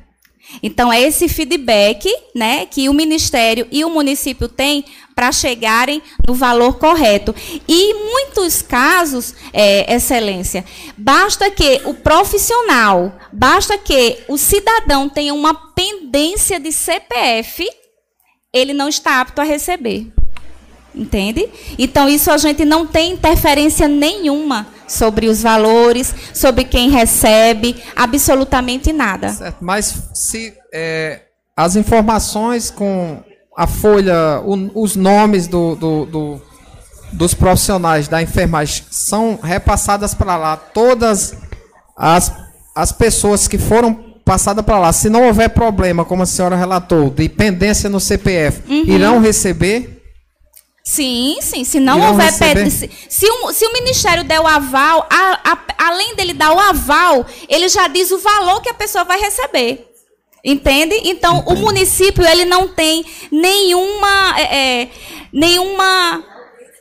Então é esse feedback, né, que o Ministério e o município têm para chegarem no valor correto. E em muitos casos, é, Excelência, basta que o profissional, basta que o cidadão tenha uma pendência de CPF, ele não está apto a receber. Entende? Então, isso a gente não tem interferência nenhuma sobre os valores, sobre quem recebe, absolutamente nada. Certo, mas se é, as informações com a folha, o- os nomes do, do- do- dos profissionais da enfermagem são repassadas para lá, todas as, as pessoas que foram passadas para lá, se não houver problema, como a senhora relatou, de pendência no CPF, Uhum. irão receber? Sim, sim. Se não Irão houver se, se o, se o Ministério der o aval, a- a- além dele dar o aval, ele já diz o valor que a pessoa vai receber. Entende? Então, o município ele não tem nenhuma, é, é, nenhuma,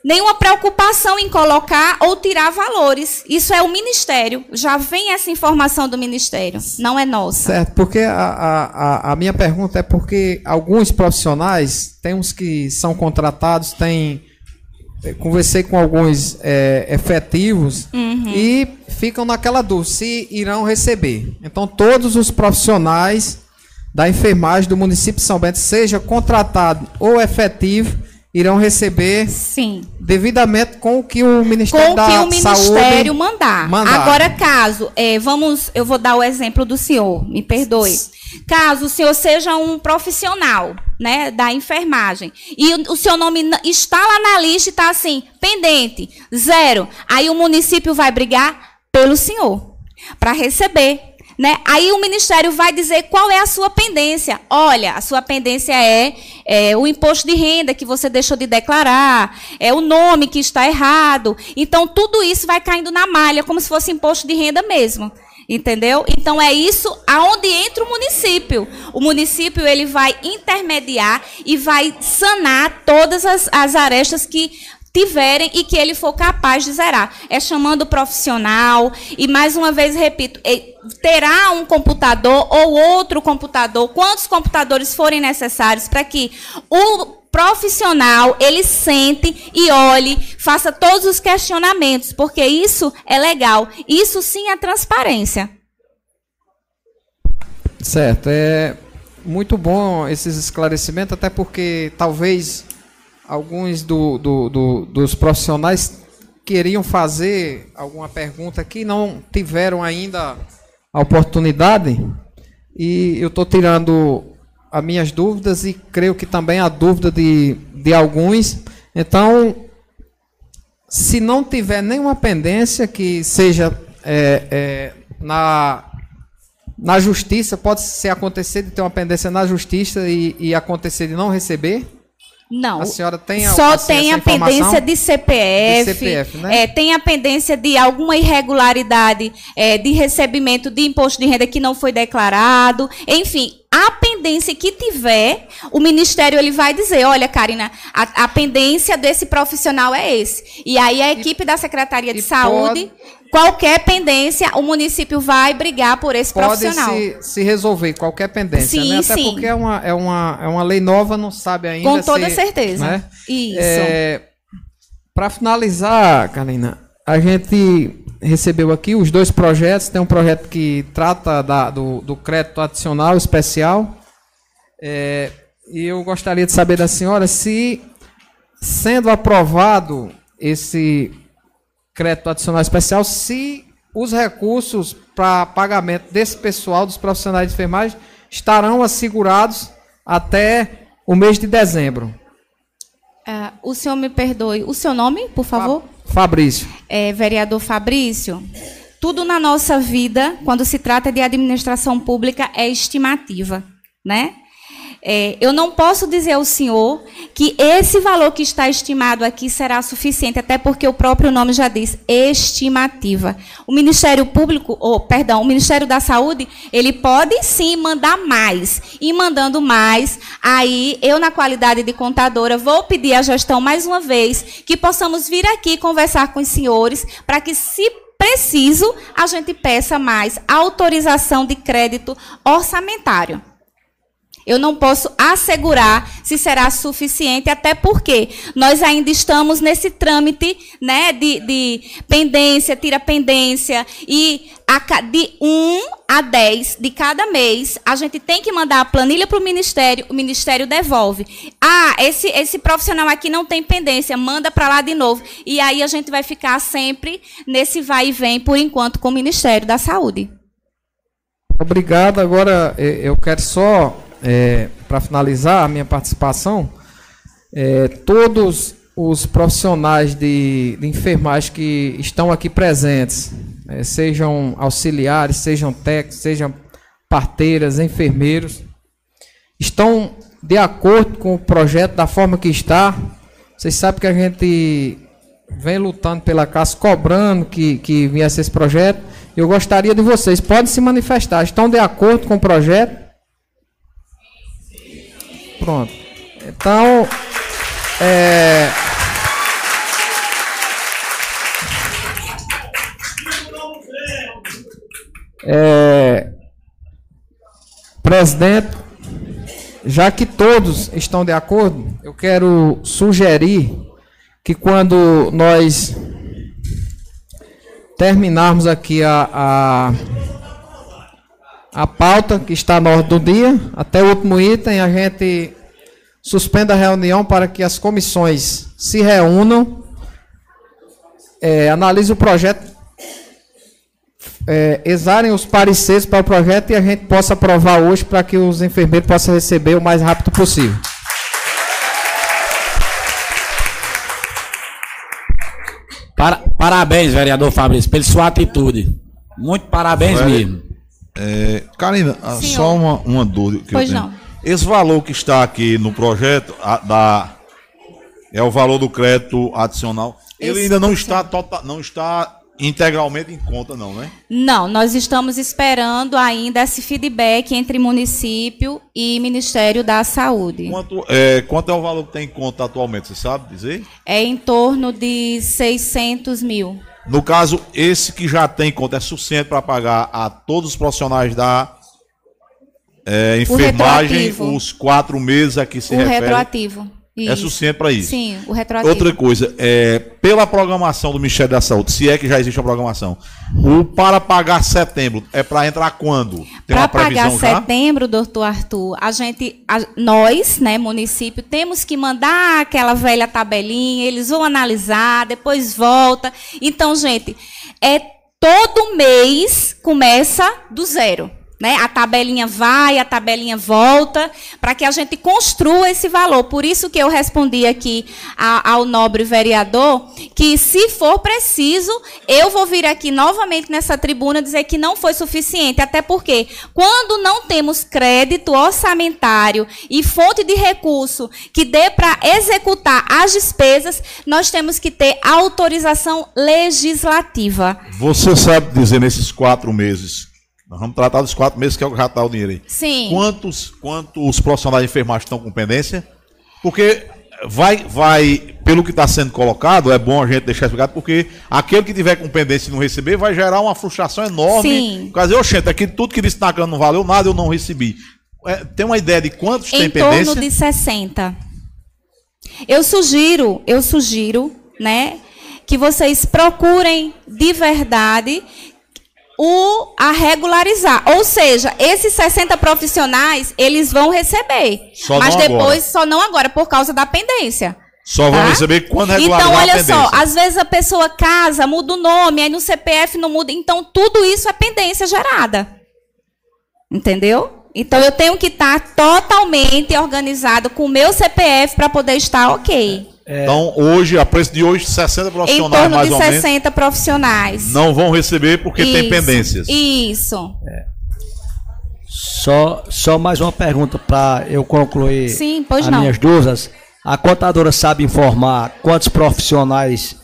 nenhuma preocupação em colocar ou tirar valores. Isso é o Ministério. Já vem essa informação do Ministério, não é nossa. Certo, porque a, a, a- minha pergunta é porque alguns profissionais, tem uns que são contratados, tem. eh, Conversei com alguns eh, efetivos e ficam naquela dúvida se irão receber. Então, todos os profissionais da enfermagem do município de São Bento, seja contratado ou efetivo, irão receber Sim. devidamente com o que o Ministério com o da que o Ministério mandar. mandar. Agora, caso, é, vamos, eu vou dar o exemplo do senhor, me perdoe. Caso o senhor seja um profissional, né, da enfermagem, e o, o seu nome está lá na lista e está assim, pendente, zero. Aí o município vai brigar pelo senhor, para receber. Né? Aí o Ministério vai dizer qual é a sua pendência. Olha, a sua pendência é, é, o imposto de renda que você deixou de declarar, é o nome que está errado. Então, tudo isso vai caindo na malha, como se fosse imposto de renda mesmo. Entendeu? Então é isso aonde entra o município. O município ele vai intermediar e vai sanar todas as, as arestas que tiverem e que ele for capaz de zerar. É chamando o profissional e mais uma vez repito, eh, terá um computador ou outro computador, quantos computadores forem necessários para que o profissional ele sente e olhe, faça todos os questionamentos, porque isso é legal. Isso sim é transparência. Certo, é muito bom esses esclarecimentos, até porque talvez alguns do, do- do- dos profissionais queriam fazer alguma pergunta que não tiveram ainda a oportunidade. E eu estou tirando as minhas dúvidas e creio que também a dúvida de, de alguns. Então, se não tiver nenhuma pendência que seja é, é, na na justiça, pode ser acontecer de ter uma pendência na justiça e, e acontecer de não receber? Não. A senhora tem a- Só assim, tem a pendência de CPF. De CPF, né? é, tem a pendência de alguma irregularidade é, de recebimento de imposto de renda que não foi declarado. Enfim, a pendência que tiver, o Ministério ele vai dizer, olha, Karina, a, a pendência desse profissional é esse. E aí a equipe da Secretaria de e Saúde, qualquer pendência, o município vai brigar por esse Pode profissional. se, se resolver qualquer pendência, Sim, né? Até sim. porque é uma, é, uma, é uma lei nova, não sabe ainda Com toda se- certeza. né? Isso. É, Para finalizar, Karina, a gente recebeu aqui os dois projetos. Tem um projeto que trata da- do, do crédito adicional especial. É, e eu gostaria de saber da senhora se, sendo aprovado esse crédito adicional especial, se os recursos para pagamento desse pessoal, dos profissionais de enfermagem, estarão assegurados até o mês de dezembro. É, o senhor me perdoe. O seu nome, por favor? Fabrício. é, vereador Fabrício, tudo na nossa vida, quando se trata de administração pública, é estimativa, né? É, eu não posso dizer ao senhor que esse valor que está estimado aqui será suficiente, até porque o próprio nome já diz estimativa. O Ministério Público, ou perdão, o Ministério da Saúde, ele pode sim mandar mais. E mandando mais, aí eu, na qualidade de contadora, vou pedir à gestão mais uma vez que possamos vir aqui conversar com os senhores para que, se preciso, a gente peça mais autorização de crédito orçamentário. Eu não posso assegurar se será suficiente, até porque nós ainda estamos nesse trâmite né, de, de pendência, tira pendência, e a de 1 a 10 de cada mês, a gente tem que mandar a planilha para o Ministério, o Ministério devolve. Ah, esse, esse profissional aqui não tem pendência, manda para lá de novo. E aí a gente vai ficar sempre nesse vai e vem, por enquanto, com o Ministério da Saúde. Obrigado. Agora eh, eu quero só, para finalizar a minha participação, eh, todos os profissionais de, de enfermagem que estão aqui presentes, eh, sejam auxiliares, sejam técnicos, sejam parteiras, enfermeiros, estão de acordo com o projeto da forma que está. Vocês sabem que a gente vem lutando pela casa, cobrando que, que viesse esse projeto. Eu gostaria de vocês, podem se manifestar. Estão de acordo com o projeto? Pronto. Então, é, é, presidente, já que todos estão de acordo, eu quero sugerir que quando nós terminarmos aqui a, a, a pauta que está na ordem do dia, até o último item, a gente suspenda a reunião para que as comissões se reúnam, é, analisem o projeto, é, exarem os pareceres para o projeto e a gente possa aprovar hoje para que os enfermeiros possam receber o mais rápido possível. Para- parabéns, vereador Fabrício, pela sua atitude. Muito parabéns Vere- mesmo. É, Karina, ah, Senhor. só uma, uma dúvida que Pois eu tenho. não. Esse valor que está aqui no projeto a- da é o valor do crédito adicional. Ele Esse ainda não está tota- não está integralmente em conta não, né? Não, nós estamos esperando ainda esse feedback entre município e Ministério da Saúde. Quanto é, quanto é o valor que tem em conta atualmente, você sabe dizer? É em torno de 600 mil. No caso, esse que já tem em conta é suficiente para pagar a todos os profissionais da é, enfermagem os quatro meses a que se o refere. retroativo. É Isso. suficiente para isso. Sim, o retroativo. Outra coisa, é, pela programação do Ministério da Saúde, se é que já existe a programação, o para pagar setembro é para entrar quando? Para pagar já? setembro, doutor Arthur, a gente, a- nós, né, município, temos que mandar aquela velha tabelinha, eles vão analisar, depois volta. Então, gente, é todo mês começa do zero. Né? A tabelinha vai, a tabelinha volta, para que a gente construa esse valor. Por isso que eu respondi aqui a- ao nobre vereador que, se for preciso, eu vou vir aqui novamente nessa tribuna dizer que não foi suficiente. Até porque, quando não temos crédito orçamentário e fonte de recurso que dê para executar as despesas, nós temos que ter autorização legislativa. Você sabe dizer nesses quatro meses Nós vamos tratar dos quatro meses que é o que já está o dinheiro aí. Sim. Quantos, quantos profissionais de enfermagem estão com pendência? Porque vai, vai, pelo que está sendo colocado, é bom a gente deixar explicado, porque aquele que tiver com pendência e não receber vai gerar uma frustração enorme. Sim. Por causa de, oxente, aqui, tudo que disse na cana não valeu nada, eu não recebi. É, tem uma ideia de quantos em tem torno pendência? de 60. Eu sugiro, eu sugiro, né, que vocês procurem de verdade o a regularizar. Ou seja, esses 60 profissionais, eles vão receber. Só mas depois agora. só não agora por causa da pendência. Só vão tá? receber quando regularizar Então, olha só, às vezes a pessoa casa, muda o nome, aí no CPF não muda. Então, tudo isso é pendência gerada. Entendeu? Então, eu tenho que estar totalmente organizado com o meu CPF para poder estar ok. Então, hoje, a preço de hoje, 60 Em profissionais torno mais de ou menos 60 profissionais. não vão receber porque tem Isso, pendências. Isso. Só, só mais uma pergunta para eu concluir Sim, pois as não. minhas dúvidas. A contadora sabe informar quantos profissionais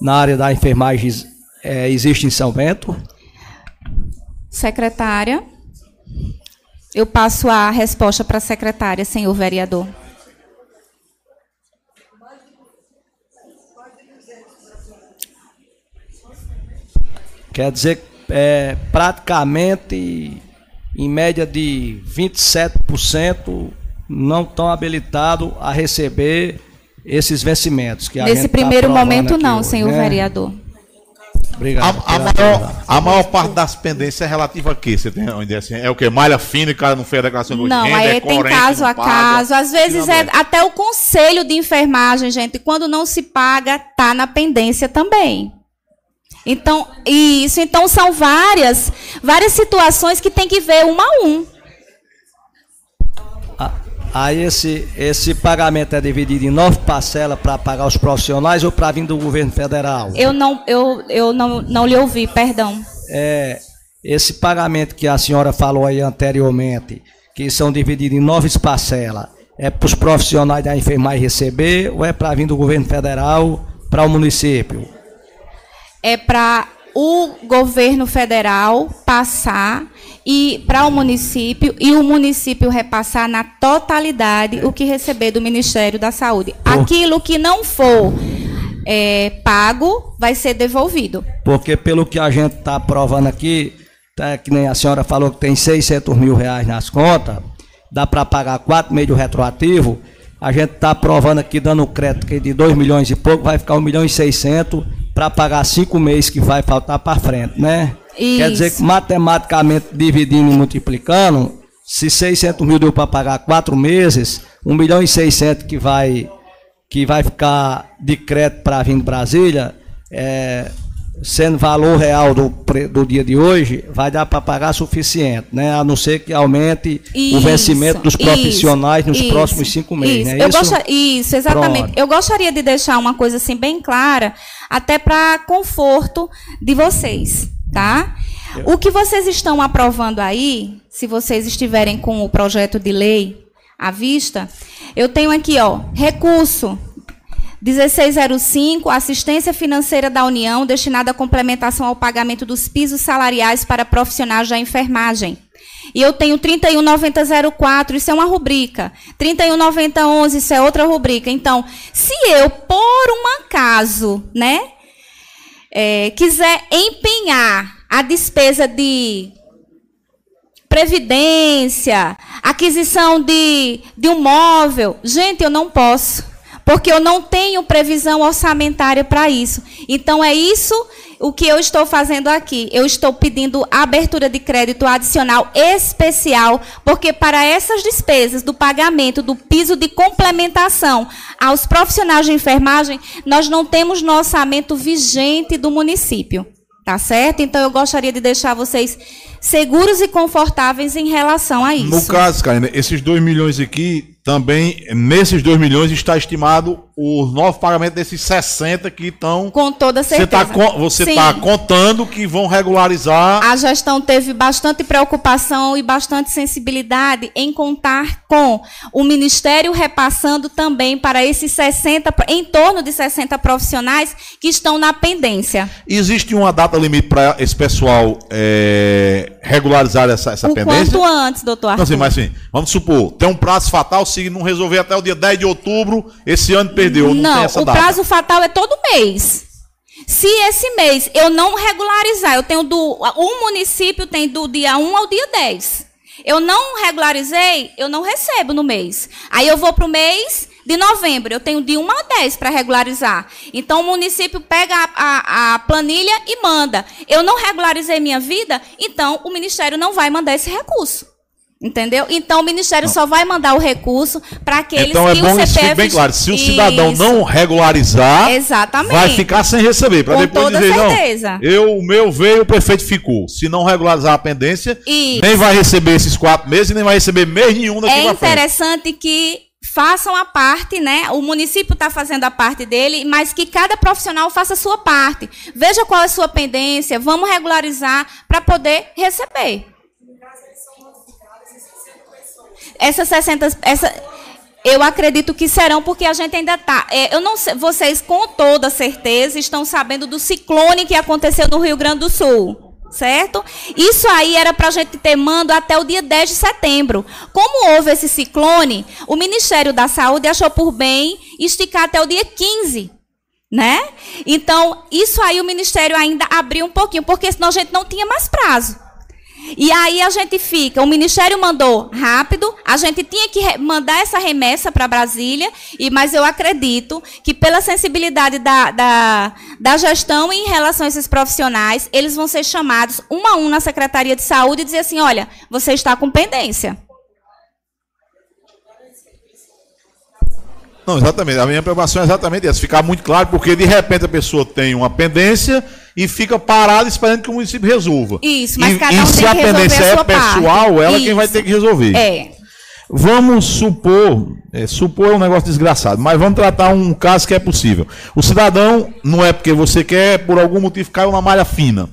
na área da enfermagem eh, existem em São Bento? Secretária. Eu passo a resposta para a secretária, senhor vereador. Quer dizer, é, praticamente, em média de 27%, não estão habilitados a receber esses vencimentos. Que a Nesse gente tá primeiro aprovando momento, não, hoje, senhor né? vereador. Obrigado. A, a maior, a maior parte das pendências é relativa a quê? Você tem uma ideia assim? É o quê? Malha fina e o cara não fez a declaração de Não, renda, aí é tem corrente, caso a paga. caso. Às vezes é até o conselho de enfermagem, gente, quando não se paga, tá na pendência também. Então, isso, então são várias, várias situações que tem que ver uma a um. Aí esse, esse pagamento é dividido em nove parcelas para pagar os profissionais ou para vir do governo federal? Eu não, eu, eu não, não lhe ouvi, perdão. É, esse pagamento que a senhora falou aí anteriormente, que são divididos em nove parcelas, é para os profissionais da enfermagem receber ou é para vir do governo federal para o município? É para o governo federal passar e para o município e o município repassar na totalidade o que receber do Ministério da Saúde. Aquilo que não for é, pago vai ser devolvido. Porque pelo que a gente está provando aqui, tá, que nem a senhora falou que tem 600 mil reais nas contas, dá para pagar quatro meses retroativo, a gente está provando aqui, dando crédito que de 2 milhões e pouco, vai ficar 1 milhão e 600 para pagar cinco meses que vai faltar para frente, né? Quer dizer que Isso. matematicamente, dividindo e multiplicando, se 600 mil deu para pagar quatro meses, 1 milhão e 600 que vai, que vai ficar de crédito para vir de Brasília, é, sendo valor real do, do dia de hoje, vai dar para pagar suficiente, né? A não ser que aumente o Isso, vencimento dos isso, profissionais nos isso, próximos cinco meses, isso. né? Eu gosta- isso, exatamente. Pronto. Eu gostaria de deixar uma coisa assim bem clara, até para conforto de vocês, tá? O que vocês estão aprovando aí, se vocês estiverem com o projeto de lei à vista, eu tenho aqui, ó, recurso 1605, assistência financeira da União destinada à complementação ao pagamento dos pisos salariais para profissionais da enfermagem. E eu tenho 319004, isso é uma rubrica. 319011, isso é outra rubrica. Então, se eu, por um acaso, né, é, quiser empenhar a despesa de previdência, aquisição de, de um móvel, gente, eu não posso, porque eu não tenho previsão orçamentária para isso. Então é isso o que eu estou fazendo aqui. Eu estou pedindo abertura de crédito adicional especial, porque para essas despesas do pagamento do piso de complementação aos profissionais de enfermagem, nós não temos no orçamento vigente do município. Tá certo? Então eu gostaria de deixar vocês seguros e confortáveis em relação a isso. No caso, Karina, esses 2 milhões aqui, também, nesses 2 milhões está estimado os novos pagamentos desses 60 que estão. Com toda Você certeza. está você Sim. tá contando que vão regularizar. A gestão teve bastante preocupação e bastante sensibilidade em contar com o Ministério repassando também para esses 60, em torno de 60 profissionais que estão na pendência. Existe uma data limite para esse pessoal é, regularizar essa, essa o pendência? quanto antes, doutor Não, Arthur. assim, mas assim, vamos supor, tem um prazo fatal, se não resolver até o dia 10 de outubro, esse ano perdeu, não, tem essa o data. prazo fatal é todo mês. Se esse mês eu não regularizar, eu tenho do. Um município tem do dia 1 ao dia 10. Eu não regularizei, eu não recebo no mês. Aí eu vou para o mês de novembro, eu tenho de 1 a 10 para regularizar. Então o município pega a, a- a planilha e manda. Eu não regularizei minha vida, então o Ministério não vai mandar esse recurso. Entendeu? Então o Ministério só vai mandar o recurso para aqueles Então é que bom o CPF. bem claro. Se o cidadão Isso. não regularizar, Exatamente. vai ficar sem receber. Para Com depois dizer, certeza. não, eu, o meu veio, o prefeito ficou. Se não regularizar a pendência, Isso. nem vai receber esses quatro meses, nem vai receber mês nenhum daqui É interessante que façam a parte, né? O município está fazendo a parte dele, mas que cada profissional faça a sua parte. Veja qual é a sua pendência, vamos regularizar para poder receber. Essas 60. Essa, eu acredito que serão, porque a gente ainda está. eu não sei, vocês, com toda certeza, estão sabendo do ciclone que aconteceu no Rio Grande do Sul. Certo? Isso aí era para a gente ter mando até o dia 10 de setembro. Como houve esse ciclone, o Ministério da Saúde achou por bem esticar até o dia 15 né? Então, isso aí o Ministério ainda abriu um pouquinho, porque senão a gente não tinha mais prazo. E aí a gente fica, o Ministério mandou rápido, a gente tinha que mandar essa remessa para Brasília, e mas eu acredito que pela sensibilidade da, da, da gestão em relação a esses profissionais, eles vão ser chamados um a um na Secretaria de Saúde e dizer assim, olha, você está com pendência. Não, exatamente. A minha preocupação é exatamente essa. Ficar muito claro, porque de repente a pessoa tem uma pendência e fica parada esperando que o município resolva. Isso, mas e, cada e um se tem a que resolver pendência a é pessoal, parte. ela quem vai Isso. ter que resolver. É. Vamos supor, é, supor é um negócio desgraçado, mas vamos tratar um caso que é possível. O cidadão, não é porque você quer, por algum motivo caiu na malha fina.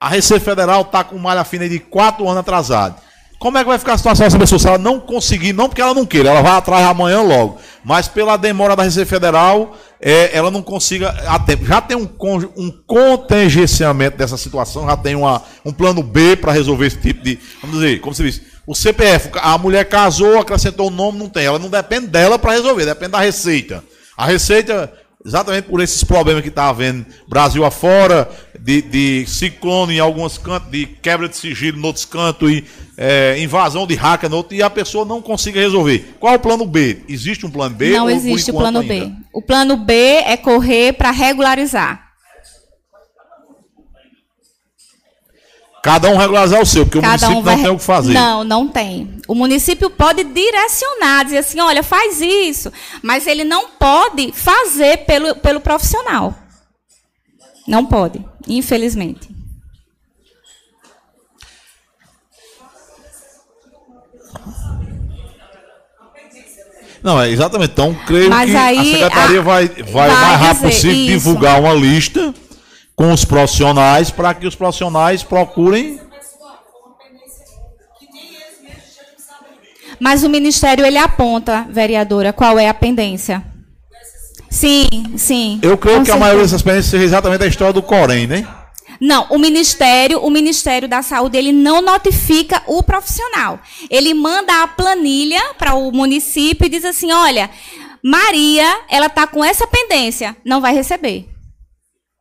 A Receita Federal está com malha fina de quatro anos atrasado. Como é que vai ficar a situação dessa pessoa se ela não conseguir, não porque ela não queira, ela vai atrás amanhã logo, mas pela demora da Receita Federal, é, ela não consiga a tempo. Já tem um, um contingenciamento dessa situação, já tem uma, um plano B para resolver esse tipo de. Vamos dizer, como você disse, o CPF, a mulher casou, acrescentou o nome, não tem. Ela não depende dela para resolver, depende da Receita. A Receita, exatamente por esses problemas que está havendo Brasil afora, de, de ciclone em alguns cantos, de quebra de sigilo em outros cantos, e é, invasão de hacker no outro, e a pessoa não consiga resolver. Qual é o plano B? Existe um plano B? Não existe o plano ainda? B. O plano B é correr para regularizar. Cada um regularizar o seu, porque o Cada município um vai não tem o que fazer. Não, não tem. O município pode direcionar, dizer assim, olha, faz isso, mas ele não pode fazer pelo, pelo profissional. Não pode, infelizmente. Não, é exatamente. Então, creio Mas que aí, a secretaria a- vai, vai, o vai mais rápido possível isso. divulgar uma lista com os profissionais para que os profissionais procurem. Mas o Ministério, ele aponta, vereadora, qual é a pendência. Sim, sim. Eu creio que a maioria certeza. dessas pendências seja exatamente a história do Corém, né? Não, o Ministério, o Ministério da Saúde, ele não notifica o profissional. Ele manda a planilha para o município e diz assim: olha, Maria, ela está com essa pendência, não vai receber.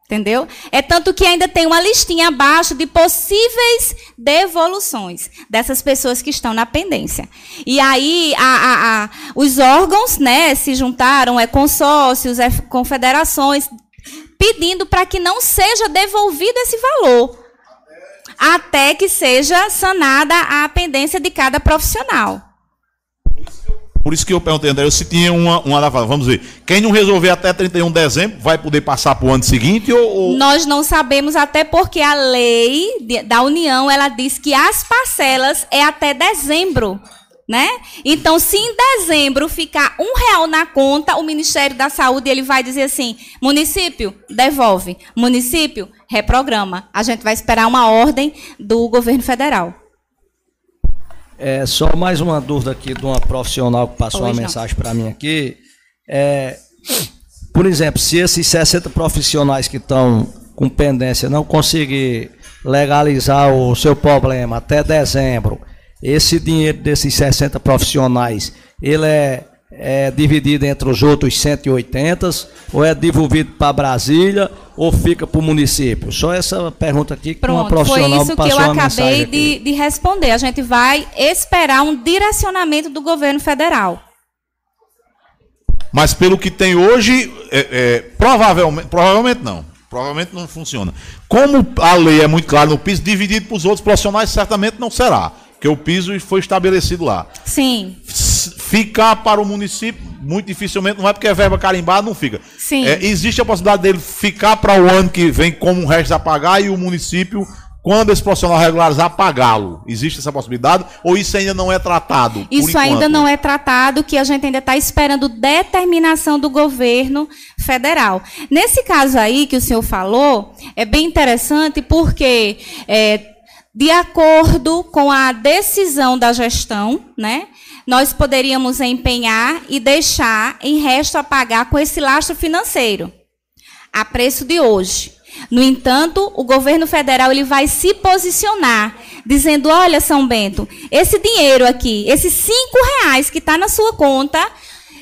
Entendeu? É tanto que ainda tem uma listinha abaixo de possíveis devoluções dessas pessoas que estão na pendência. E aí a- a- a- os órgãos né, se juntaram, é consórcios, é confederações, pedindo para que não seja devolvido esse valor. Até que seja sanada a pendência de cada profissional. Por isso que eu perguntei, André, se tinha uma, uma Vamos ver. Quem não resolver até 31 de dezembro vai poder passar para o ano seguinte ou. ou- Nós não sabemos até porque a lei da União ela diz que as parcelas é até dezembro, Né? Então, se em dezembro ficar um real na conta, o Ministério da Saúde ele vai dizer assim: município, devolve. Município, reprograma. A gente vai esperar uma ordem do governo federal. É, só mais uma dúvida aqui de uma profissional que passou Pois uma mensagem para mim aqui. É, por exemplo, se esses 60 profissionais que estão com pendência não conseguir legalizar o seu problema até dezembro, esse dinheiro desses 60 profissionais, ele é, é dividido entre os outros 180 ou é devolvido para Brasília ou fica para o município? Só essa pergunta aqui que uma Pronto, foi profissional isso que eu acabei de, de responder. A gente vai esperar um direcionamento do governo federal. Mas pelo que tem hoje, é, é, provavelmente, provavelmente não. Provavelmente não funciona. Como a lei é muito clara no piso, dividido para os outros profissionais, certamente não será. Porque o piso foi estabelecido lá. Sim, Ficar para o município, muito dificilmente, não é porque é verba carimbada, não fica. Sim. É, existe a possibilidade dele ficar para o ano que vem como um resto a pagar e o município, quando esse profissional regularizar, pagá-lo. Existe essa possibilidade? Ou isso ainda não é tratado? isso ainda não é tratado, que a gente ainda está esperando determinação do governo federal. Nesse caso aí que o senhor falou, é bem interessante porque, é, de acordo com a decisão da gestão, né, nós poderíamos empenhar e deixar em resto a pagar com esse lastro financeiro, a preço de hoje. No entanto, o governo federal ele vai se posicionar, dizendo: olha, São Bento, esse dinheiro aqui, esses cinco reais que está na sua conta,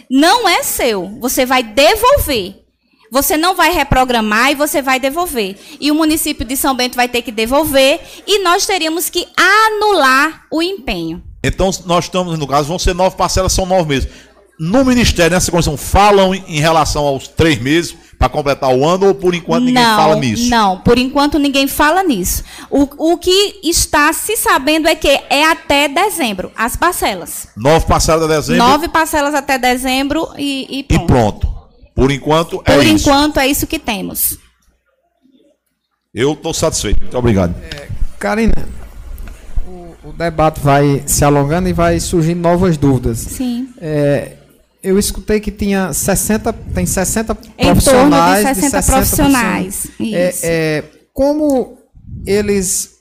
não é seu. Você vai devolver. Você não vai reprogramar e você vai devolver. E o município de São Bento vai ter que devolver e nós teríamos que anular o empenho. Então, nós estamos, no caso, vão ser nove parcelas, são nove meses. No Ministério, nessa comissão, falam em relação aos três meses para completar o ano ou por enquanto ninguém não, fala nisso? Não, por enquanto ninguém fala nisso. O, o que está se sabendo é que é até dezembro, as parcelas. Nove parcelas de dezembro Nove parcelas até dezembro e, e e pronto. Por enquanto, é Por isso. enquanto é isso que temos. Eu estou satisfeito. Muito obrigado. Karina, o, o debate vai se alongando e vai surgindo novas dúvidas. Sim. É, eu escutei que tinha 60, tem 60 Em torno de profissionais. 60 profissionais, É, isso. é, como eles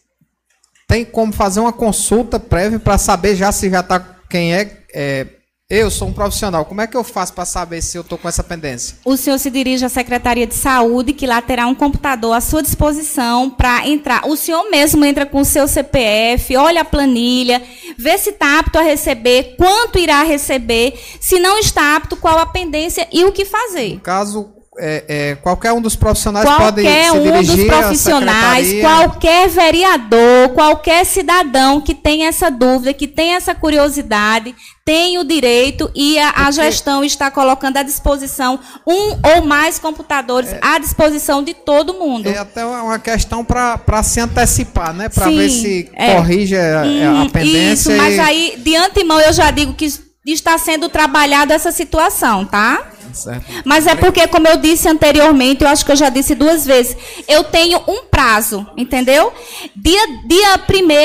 têm como fazer uma consulta prévia para saber já se já está quem é, é, Eu sou um profissional. Como é que eu faço para saber se eu estou com essa pendência? O senhor se dirige à Secretaria de Saúde, que lá terá um computador à sua disposição para entrar. O senhor mesmo entra com o seu CPF, olha a planilha, vê se está apto a receber, quanto irá receber, se não está apto, qual a pendência e o que fazer. Caso é, é, qualquer um dos profissionais pode Qualquer se um dirigir dos profissionais, qualquer vereador, qualquer cidadão que tenha essa dúvida, que tenha essa curiosidade, tem o direito e a, a gestão está colocando à disposição um ou mais computadores à disposição de todo mundo. É até uma questão para se antecipar, né? Para ver se é. corrige a, a Hum, pendência. Isso, mas e- aí, de antemão, eu já digo que está sendo trabalhada essa situação, tá? Certo. Mas é porque, como eu disse anteriormente, eu acho que eu já disse duas vezes, eu tenho um prazo, entendeu? Dia, dia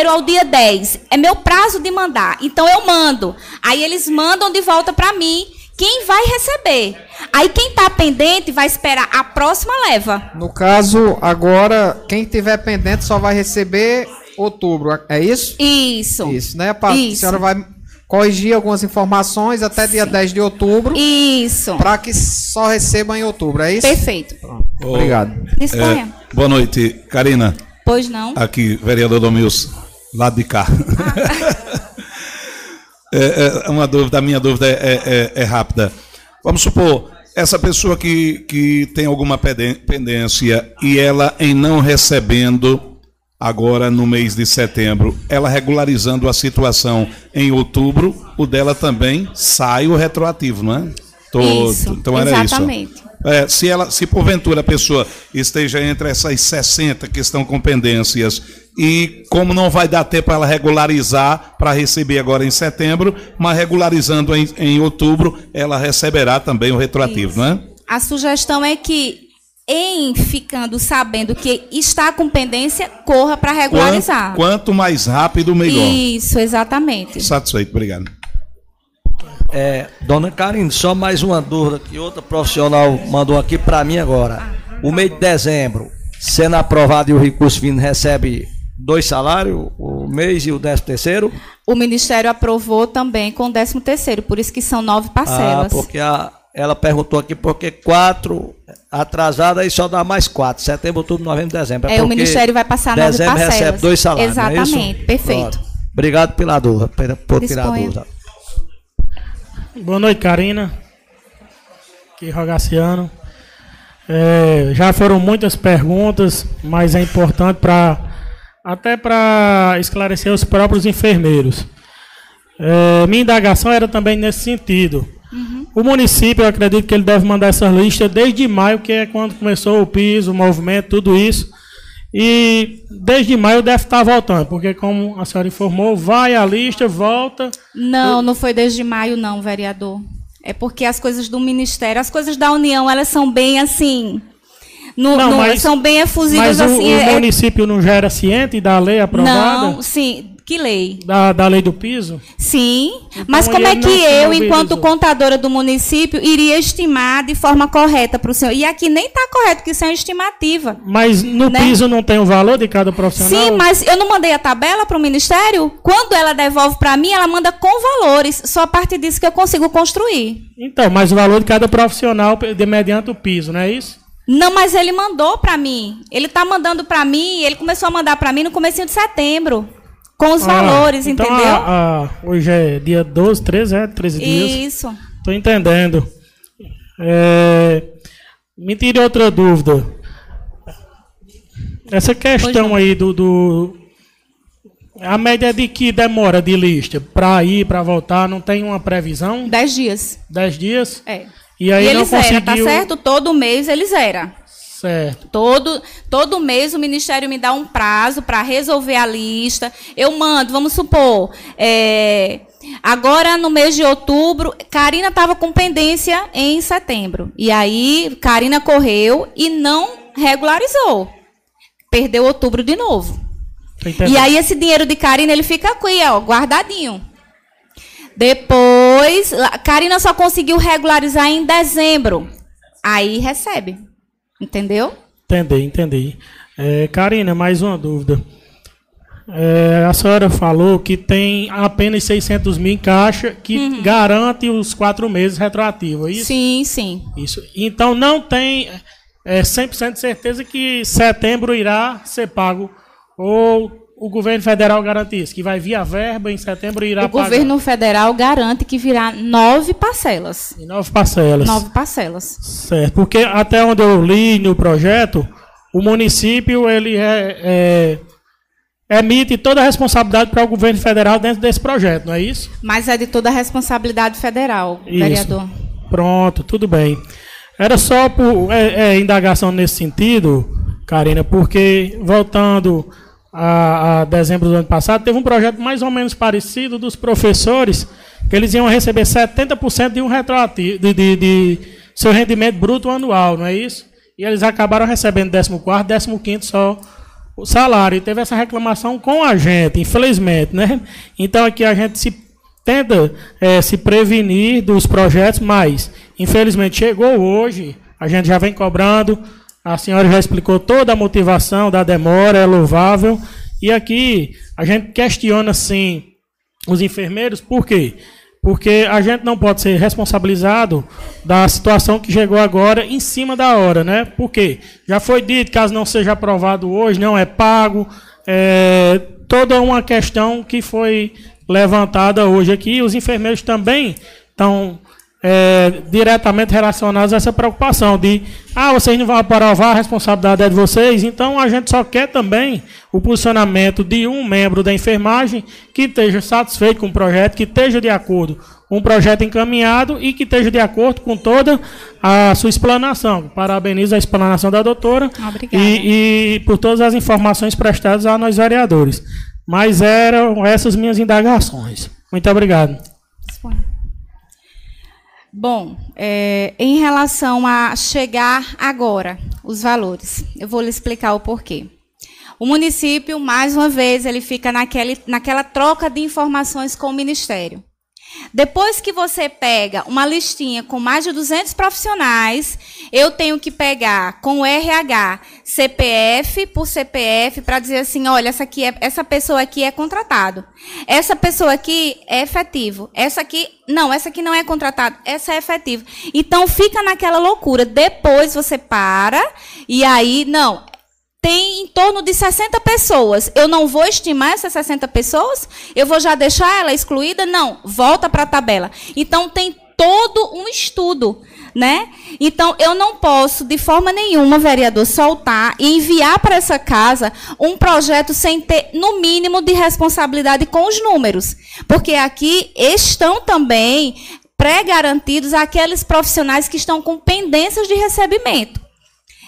1 ao dia 10 é meu prazo de mandar. Então eu mando. Aí eles mandam de volta para mim quem vai receber. Aí quem está pendente vai esperar a próxima leva. No caso, agora, quem tiver pendente só vai receber outubro. É isso? Isso. Isso, né? A Isso. senhora vai corrigir algumas informações até dia 10 de outubro Isso. para que só recebam em outubro, é isso? Perfeito. Obrigado. Disponha. É, boa noite, Karina. Pois não. Aqui, vereador Domilson, lado de cá. [laughs] é, é, uma dúvida, a minha dúvida é, é- é- é rápida. Vamos supor, essa pessoa que, que tem alguma pendência e ela em não recebendo agora no mês de setembro, ela regularizando a situação em outubro, o dela também sai o retroativo, não é? Todo. Isso, então era exatamente. isso. É, se ela, se porventura a pessoa esteja entre essas 60 que estão com pendências e como não vai dar tempo para ela regularizar para receber agora em setembro, mas regularizando em, em outubro, ela receberá também o retroativo, Isso. não é? A sugestão é que, em ficando sabendo que está com pendência, corra para regularizar. Quanto, quanto mais rápido, melhor. Isso, exatamente. Satisfeito, obrigado. É, dona Karine, só mais uma dúvida que outra profissional mandou aqui para mim agora. O mês de dezembro, sendo aprovado e o recurso vindo, recebe dois salários, o mês e o décimo terceiro? O Ministério aprovou também com o 13 terceiro, por isso que são nove parcelas. Ah, porque a, ela perguntou aqui porque quatro atrasada e só dá mais quatro. Setembro, outubro, novembro, dezembro. É, o Ministério vai passar nove dezembro parcelas. recebe dois salários. não é isso? Exatamente, perfeito. Pronto. Obrigado pela dúvida, por, por tirar a dúvida. Boa noite, Karina. Aqui, Rogaciano. É, já foram muitas perguntas, mas é importante para até para esclarecer os próprios enfermeiros. É, minha indagação era também nesse sentido. O município, eu acredito que ele deve mandar essa lista desde maio, que é quando começou o piso, o movimento, tudo isso. E desde maio deve estar voltando, porque como a senhora informou, vai a lista, volta. Não, não foi desde maio, não, vereador. É porque as coisas do Ministério, as coisas da União, elas são bem assim. Não, Não, não- mas- são bem efusivas Mas o, assim. o é- é- município não já era ciente da lei aprovada? não, sim. Que lei? Da, da lei do piso? Sim. Mas como é que eu, enquanto contadora do município, iria estimar de forma correta para o senhor? E aqui nem está correto, porque isso é uma estimativa. Mas no Né? piso não tem o valor de cada profissional? Sim, mas eu não mandei a tabela para o Ministério? Quando ela devolve para mim, ela manda com valores. Só a partir disso que eu consigo construir. Então, mas o valor de cada profissional de mediante o piso, não é isso? Não, mas ele mandou para mim. Ele está mandando para mim, ele começou a mandar para mim no comecinho de setembro. Com os Ah, valores, então entendeu? a- a- hoje é dia 12, 13, é? 13 dias. Isso. Estou entendendo. É, me tire outra dúvida. Essa questão aí do, do- A média de que demora de lista para ir, para voltar, não tem uma previsão? Dez dias. Dez dias? É. E aí e ele não zera, conseguiu... tá certo? Todo mês ele zera. Certo. Todo, todo mês o Ministério me dá um prazo para resolver a lista. Eu mando, vamos supor, é, agora no mês de outubro, Karina estava com pendência em setembro. E aí, Karina correu e não regularizou. Perdeu outubro de novo. E aí, esse dinheiro de Karina, ele fica aqui, ó, guardadinho. Depois, Karina só conseguiu regularizar em dezembro. Aí recebe. Entendeu? Entendi, entendi. É, Karina, mais uma dúvida. É, a senhora falou que tem apenas 600 mil em caixa, que garante os quatro meses retroativos, é isso? Uhum. Sim, sim. Isso. Então não tem é, 100% de certeza que setembro irá ser pago. Ou o governo federal garante isso, que vai vir a verba em setembro e irá o governo federal garante que virá nove parcelas. pagar em nove parcelas. Nove parcelas. Certo, porque até onde eu li no projeto, o município ele é, é, emite toda a responsabilidade para o governo federal dentro desse projeto, não é isso? Mas é de toda a responsabilidade federal, Isso. vereador. Pronto, tudo bem. Era só por é, é, indagação nesse sentido, Karina, porque voltando a, a dezembro do ano passado, teve um projeto mais ou menos parecido dos professores, que eles iam receber 70% de um retroativo, de, de, de seu rendimento bruto anual, não é isso? E eles acabaram recebendo 14º, 15º só o salário. E teve essa reclamação com a gente, infelizmente, né? Então aqui a gente se tenta eh, se prevenir dos projetos, mas infelizmente chegou hoje, a gente já vem cobrando, a senhora já explicou toda a motivação da demora, é louvável, e aqui a gente questiona sim os enfermeiros, por quê? Porque a gente não pode ser responsabilizado da situação que chegou agora em cima da hora, né? Por quê? Já foi dito, caso não seja aprovado hoje, não é pago. É toda uma questão que foi levantada hoje aqui. Os enfermeiros também estão é, diretamente relacionados a essa preocupação de ah, vocês não vão aprovar, a responsabilidade é de vocês. Então a gente só quer também o posicionamento de um membro da enfermagem que esteja satisfeito com o projeto, que esteja de acordo com o projeto encaminhado e que esteja de acordo com toda a sua explanação. Parabenizo a explanação da doutora e, e por todas as informações prestadas a nós vereadores. Mas eram essas minhas indagações. Muito obrigado. Bom, é, em relação a chegar agora, os valores, eu vou lhe explicar o porquê. O município, mais uma vez, ele fica naquele, naquela troca de informações com o Ministério. Depois que você pega uma listinha com mais de 200 profissionais, eu tenho que pegar com o RH, CPF por CPF, para dizer assim, olha, essa, aqui é, essa pessoa aqui é contratado. Essa pessoa aqui é efetivo. Essa aqui, não, essa aqui não é contratado. Essa é efetivo. Então, fica naquela loucura. Depois você para e aí, não, tem em torno de 60 pessoas. Eu não vou estimar essas 60 pessoas? Eu vou já deixar ela excluída? Não, volta para a tabela. Então tem todo um estudo, né? Então eu não posso de forma nenhuma, vereador, soltar e enviar para essa casa um projeto sem ter no mínimo de responsabilidade com os números, porque aqui estão também pré-garantidos aqueles profissionais que estão com pendências de recebimento.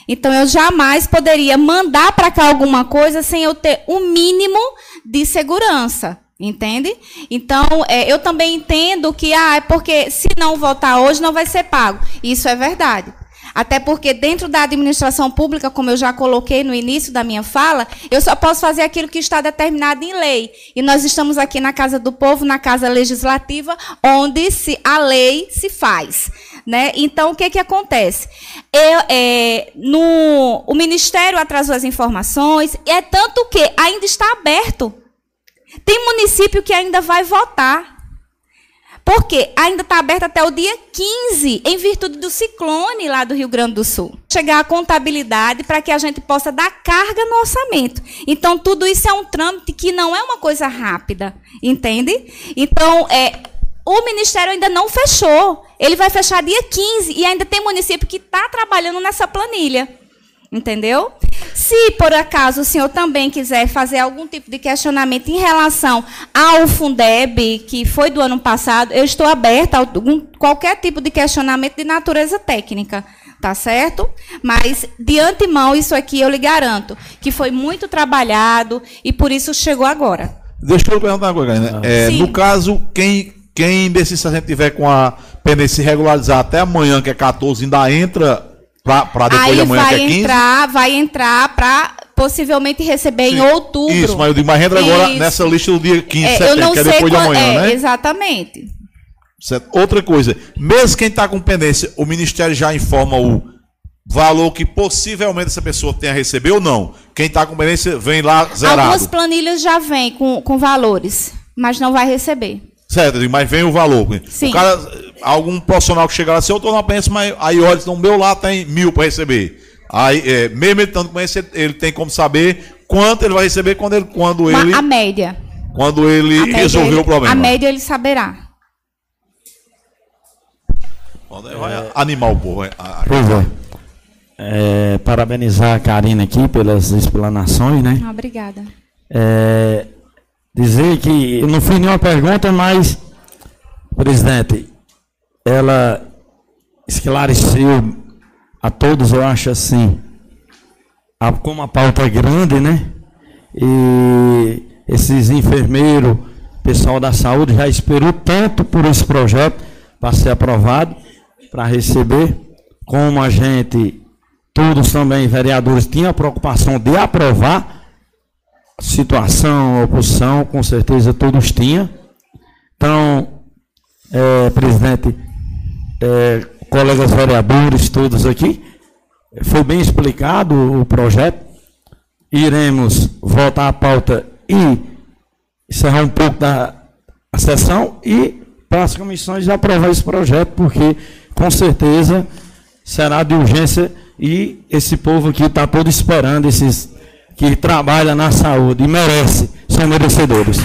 Então eu jamais poderia mandar para cá alguma coisa sem eu ter o um mínimo de segurança. Entende? Então, é, eu também entendo que, ah, é porque se não votar hoje não vai ser pago. Isso é verdade. Até porque dentro da administração pública, como eu já coloquei no início da minha fala, eu só posso fazer aquilo que está determinado em lei. E nós estamos aqui na Casa do Povo, na Casa Legislativa, onde se, a lei se faz. Né? Então, o que, que acontece? Eu, é, no, o Ministério atrasou as informações, e é tanto que ainda está aberto. Tem município que ainda vai votar. Porque ainda está aberto até o dia 15, em virtude do ciclone lá do Rio Grande do Sul. Chegar a contabilidade para que a gente possa dar carga no orçamento. Então, tudo isso é um trâmite que não é uma coisa rápida, entende? Então, é, o Ministério ainda não fechou. Ele vai fechar dia 15 e ainda tem município que está trabalhando nessa planilha. Entendeu? Se por acaso o senhor também quiser fazer algum tipo de questionamento em relação ao Fundeb, que foi do ano passado, eu estou aberta a algum, qualquer tipo de questionamento de natureza técnica, tá certo? Mas, de antemão, isso aqui eu lhe garanto, que foi muito trabalhado e por isso chegou agora. Deixa eu perguntar uma coisa, né? É, no caso, quem, quem desses se a gente tiver com a pendência regularizar até amanhã, que é 14, ainda entra para depois Aí de amanhã, que é 15? entrar, vai entrar para possivelmente receber em outubro. Isso, mas eu digo, mas entra agora Isso. nessa lista do dia 15 de É, setembro, que é depois de amanhã, é, né? Exatamente. Certo? Outra coisa, mesmo quem está com pendência, o Ministério já informa o valor que possivelmente essa pessoa tenha a receber ou não? Quem está com pendência vem lá zerado. Algumas planilhas já vêm com, com valores, mas não vai receber. Certo, mas vem o valor. Sim. O cara, algum profissional que chega lá, se eu estou na pendência, mas aí olha, no meu lá tem mil para receber. Aí, é, mesmo ele estando com pendência, ele tem como saber quanto ele vai receber quando ele, quando ele, a média. quando ele média resolveu ele- o problema. A média ele saberá. Vai animar o povo. é, Pois é. É, parabenizar a Karina aqui pelas explanações, né? Obrigada. É, dizer que não fiz nenhuma pergunta, mas, presidente, ela esclareceu a todos, eu acho assim, a, como a pauta é grande, né? E esses enfermeiros, pessoal da saúde já esperou tanto por esse projeto para ser aprovado, para receber, como a gente, todos também vereadores, tinham a preocupação de aprovar, situação, oposição, com certeza todos tinham. Então, é, presidente, é, colegas vereadores, todos aqui, foi bem explicado o projeto. Iremos votar a pauta e encerrar um pouco da sessão e para as comissões aprovar esse projeto, porque com certeza será de urgência e esse povo aqui está todo esperando, esses que trabalham na saúde e merece, são merecedores.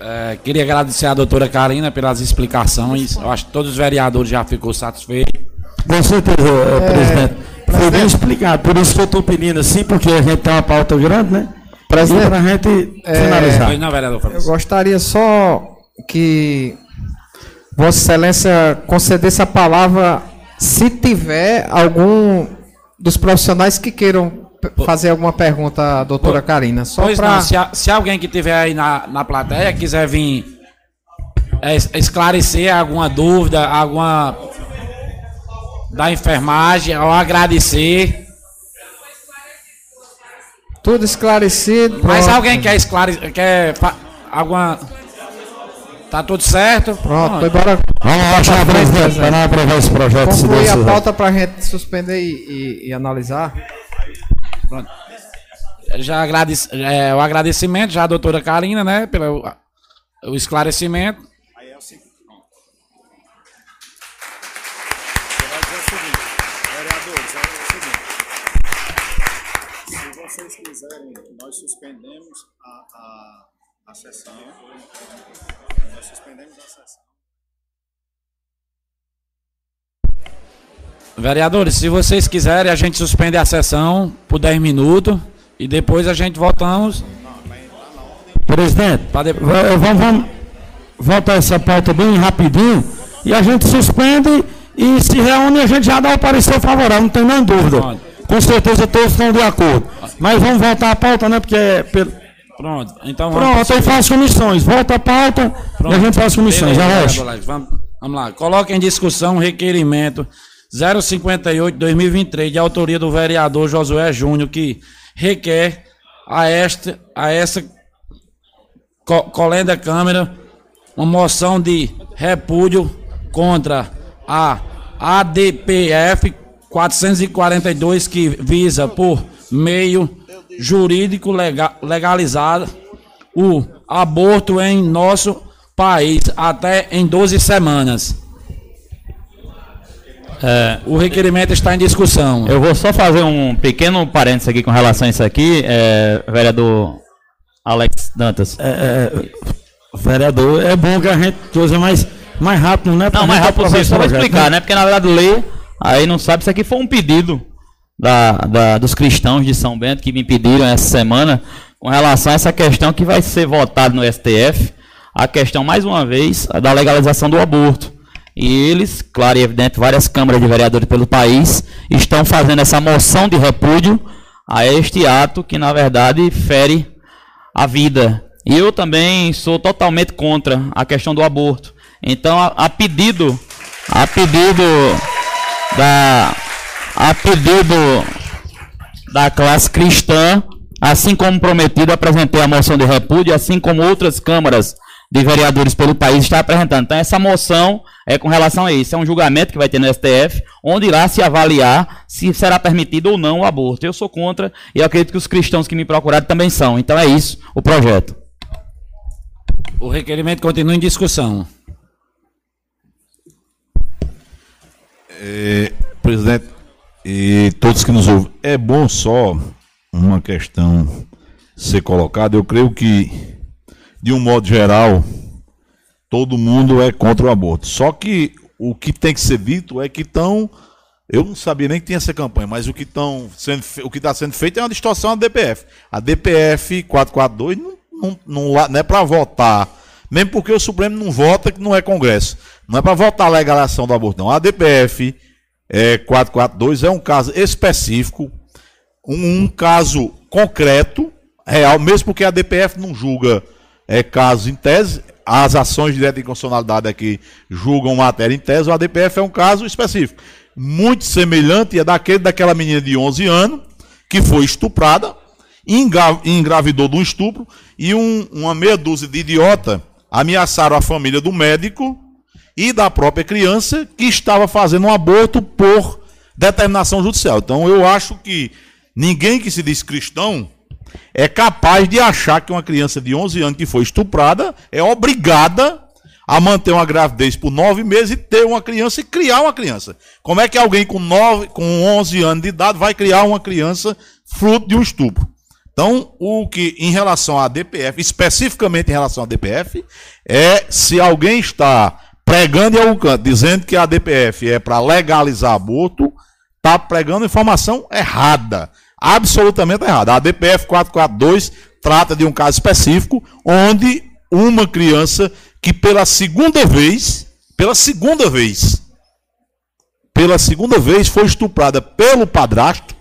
É, queria agradecer à doutora Karina pelas explicações. Eu acho que todos os vereadores já ficou satisfeitos. Com certeza, É, presidente. Foi bem explicado. Por isso que eu estou pedindo assim, porque a gente tem uma pauta grande, né? Presidente, para a gente é, finalizar. Não, vereador Eu gostaria só que Vossa Excelência concedesse a palavra se tiver algum dos profissionais que queiram fazer alguma pergunta à doutora Karina. Só Pois para. não, se, a- se alguém que estiver aí na, na plateia quiser vir é, esclarecer alguma dúvida, alguma da enfermagem, ou agradecer. Tudo esclarecido. Mas pronto. alguém quer esclarecer, quer alguma Tá tudo certo? Pronto, foi bora. Vamos lá, presidente, para não aprovar esse projeto. se Concluir a pauta para a gente suspender e, e- e analisar. Já agradece, é, o agradecimento já à doutora Karina, né, pelo o esclarecimento. Vereadores, é o seguinte. Se vocês quiserem, nós suspendemos a, a, a sessão. Nós suspendemos a sessão. Vereadores, se vocês quiserem, a gente suspende a sessão por 10 minutos e depois a gente voltamos. Presidente, Pra de- va- vamos, vamos voltar essa pauta bem rapidinho e a gente suspende e se reúne a gente já dá o parecer favorável, não tem nem dúvida. Pronto. Com certeza todos estão de acordo. Mas vamos voltar a pauta, né? Porque é pelo... Pronto, então vamos. Pronto, aí faz comissões. Volta a pauta e a gente faz comissões. Beleza, Alex, vamos, vamos lá. Coloque em discussão o requerimento 058-2023, de autoria do vereador Josué Júnior, que requer a esta, a essa co colenda Câmara uma moção de repúdio contra a ADPF 442, que visa, por meio jurídico lega- legalizado, o aborto em nosso país até em 12 semanas. o requerimento está em discussão. Eu vou só fazer um pequeno parênteses aqui com relação a isso aqui, é, vereador Alex Dantas. É, vereador, é bom que a gente use mais, mais rápido, né? Não, mais rápido só pra projeto, explicar, né? Porque na verdade lê, aí não sabe, isso aqui foi um pedido da, da- dos cristãos de São Bento que me pediram essa semana com relação a essa questão que vai ser votada no STF, a questão, mais uma vez, da legalização do aborto. E eles, claro e evidente, várias câmaras de vereadores pelo país estão fazendo essa moção de repúdio a este ato que, na verdade, fere a vida. E eu também sou totalmente contra a questão do aborto. Então, a, a pedido, a pedido da, a pedido da classe cristã, assim como prometido, apresentei a moção de repúdio, assim como outras câmaras de vereadores pelo país está apresentando. Então, essa moção é com relação a isso. É um julgamento que vai ter no STF, onde irá se avaliar se será permitido ou não o aborto. Eu sou contra e acredito que os cristãos que me procuraram também são. Então, é isso o projeto. O requerimento continua em discussão. É, presidente e todos que nos ouvem, é bom só uma questão ser colocada. Eu creio que, de um modo geral, todo mundo é contra o aborto. Só que o que tem que ser dito é que estão. Eu não sabia nem que tinha essa campanha, mas o que estão sendo, o que está sendo feito é uma distorção da DPF. A DPF 442 não, não, não, não é para votar, mesmo porque o Supremo não vota, que não é Congresso. Não é para votar a legalização do aborto, não. A DPF é, 442 é um caso específico, um, um caso concreto, real, mesmo porque a DPF não julga é, casos em tese, as ações de inconstitucionalidade aqui julgam matéria em tese, o ADPF é um caso específico. Muito semelhante é daquele daquela menina de 11 anos, que foi estuprada, engravidou um estupro, e um- uma meia dúzia de idiota ameaçaram a família do médico e da própria criança que estava fazendo um aborto por determinação judicial. Então eu acho que ninguém que se diz cristão é capaz de achar que uma criança de 11 anos que foi estuprada é obrigada a manter uma gravidez por nove meses e ter uma criança e criar uma criança. Como é que alguém com, nove, com 11 anos de idade vai criar uma criança fruto de um estupro? Então, o que em relação à DPF, especificamente em relação à DPF, é se alguém está pregando em algum canto, dizendo que a DPF é para legalizar aborto, está pregando informação errada. Absolutamente errada. A DPF 442 trata de um caso específico onde uma criança que pela segunda vez, pela segunda vez, pela segunda vez foi estuprada pelo padrasto.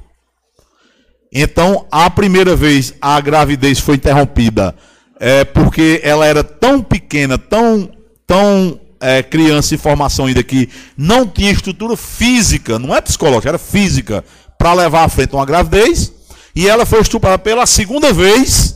Então, a primeira vez a gravidez foi interrompida é, porque ela era tão pequena, tão estão é, criança em formação ainda que não tinha estrutura física, não é psicológica, era física, para levar à frente uma gravidez, e ela foi estuprada pela segunda vez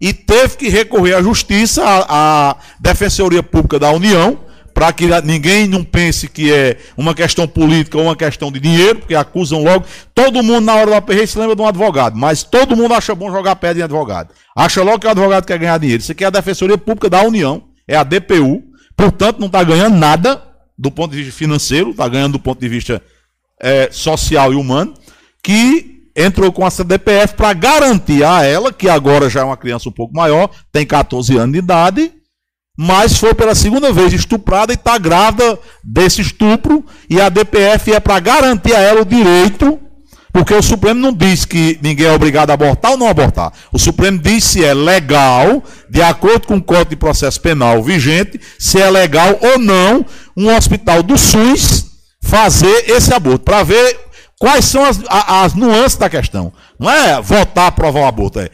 e teve que recorrer à justiça, à, à Defensoria Pública da União, para que ninguém não pense que é uma questão política ou uma questão de dinheiro, porque acusam logo. Todo mundo na hora do aperreio se lembra de um advogado, mas todo mundo acha bom jogar pedra em advogado. Acha logo que o advogado quer ganhar dinheiro. Isso aqui é a Defensoria Pública da União, é a DPU, portanto não está ganhando nada do ponto de vista financeiro, está ganhando do ponto de vista é, social e humano, que entrou com essa DPF para garantir a ela, que agora já é uma criança um pouco maior, tem 14 anos de idade, mas foi pela segunda vez estuprada e está grávida desse estupro, e a DPF é para garantir a ela o direito, porque o Supremo não diz que ninguém é obrigado a abortar ou não abortar. O Supremo diz se é legal, de acordo com o Código de Processo Penal vigente, se é legal ou não um hospital do SUS fazer esse aborto, para ver quais são as, as, nuances da questão. Não é votar, aprovar o aborto, é.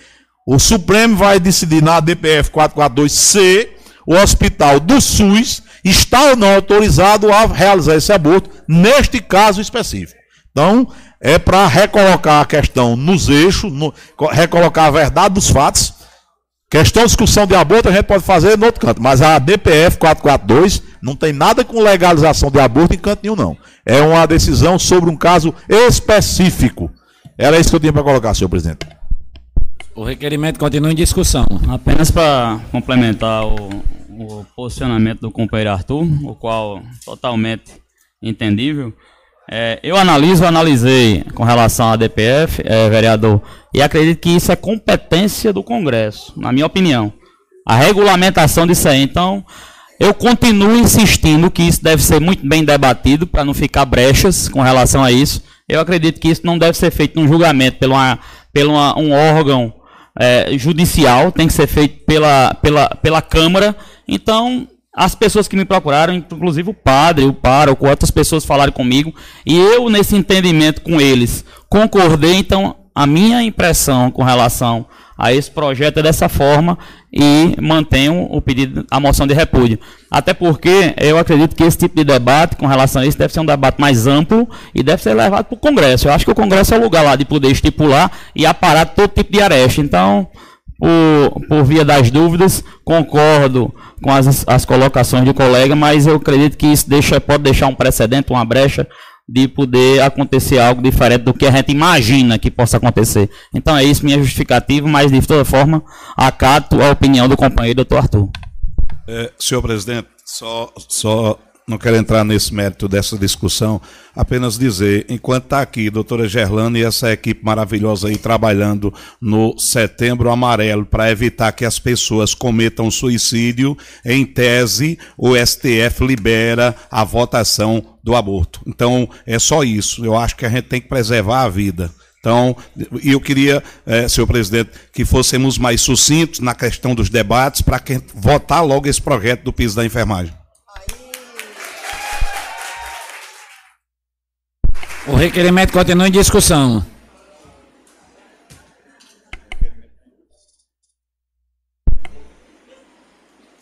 O Supremo vai decidir na DPF 442C o hospital do SUS está ou não autorizado a realizar esse aborto, neste caso específico. Então, é para recolocar a questão nos eixos, no, recolocar a verdade dos fatos. Questão de discussão de aborto a gente pode fazer no outro canto, mas a DPF 442 não tem nada com legalização de aborto em canto nenhum, não. É uma decisão sobre um caso específico. Era isso que eu tinha para colocar, senhor presidente. O requerimento continua em discussão. Apenas para complementar o, o posicionamento do companheiro Arthur, o qual totalmente entendível. É, eu analiso, analisei com relação à DPF, é, vereador, e acredito que isso é competência do Congresso, na minha opinião. A regulamentação disso aí. Então, eu continuo insistindo que isso deve ser muito bem debatido para não ficar brechas com relação a isso. Eu acredito que isso não deve ser feito num julgamento pelo, um órgão é, judicial, tem que ser feito pela, pela, pela Câmara então, as pessoas que me procuraram, inclusive o padre, o pároco, outras pessoas falaram comigo, e eu, nesse entendimento com eles, concordei. Então, a minha impressão com relação a esse projeto é dessa forma e mantenho o pedido, a moção de repúdio. Até porque eu acredito que esse tipo de debate com relação a isso deve ser um debate mais amplo e deve ser levado para o Congresso. Eu acho que o Congresso é o lugar lá de poder estipular e aparar todo tipo de aresta. Então, por, por via das dúvidas, concordo com as, as colocações de colega, mas eu acredito que isso deixa, pode deixar um precedente, uma brecha de poder acontecer algo diferente do que a gente imagina que possa acontecer. Então é isso, minha justificativa, mas de toda forma, acato a opinião do companheiro doutor Arthur. É, senhor presidente, só, só não quero entrar nesse mérito dessa discussão, apenas dizer, enquanto está aqui, doutora Gerlane e essa equipe maravilhosa aí trabalhando no Setembro Amarelo para evitar que as pessoas cometam suicídio, em tese, o STF libera a votação do aborto. Então, é só isso. Eu acho que a gente tem que preservar a vida. Então, eu queria, eh, senhor presidente, que fôssemos mais sucintos na questão dos debates para votar logo esse projeto do piso da enfermagem. O requerimento continua em discussão.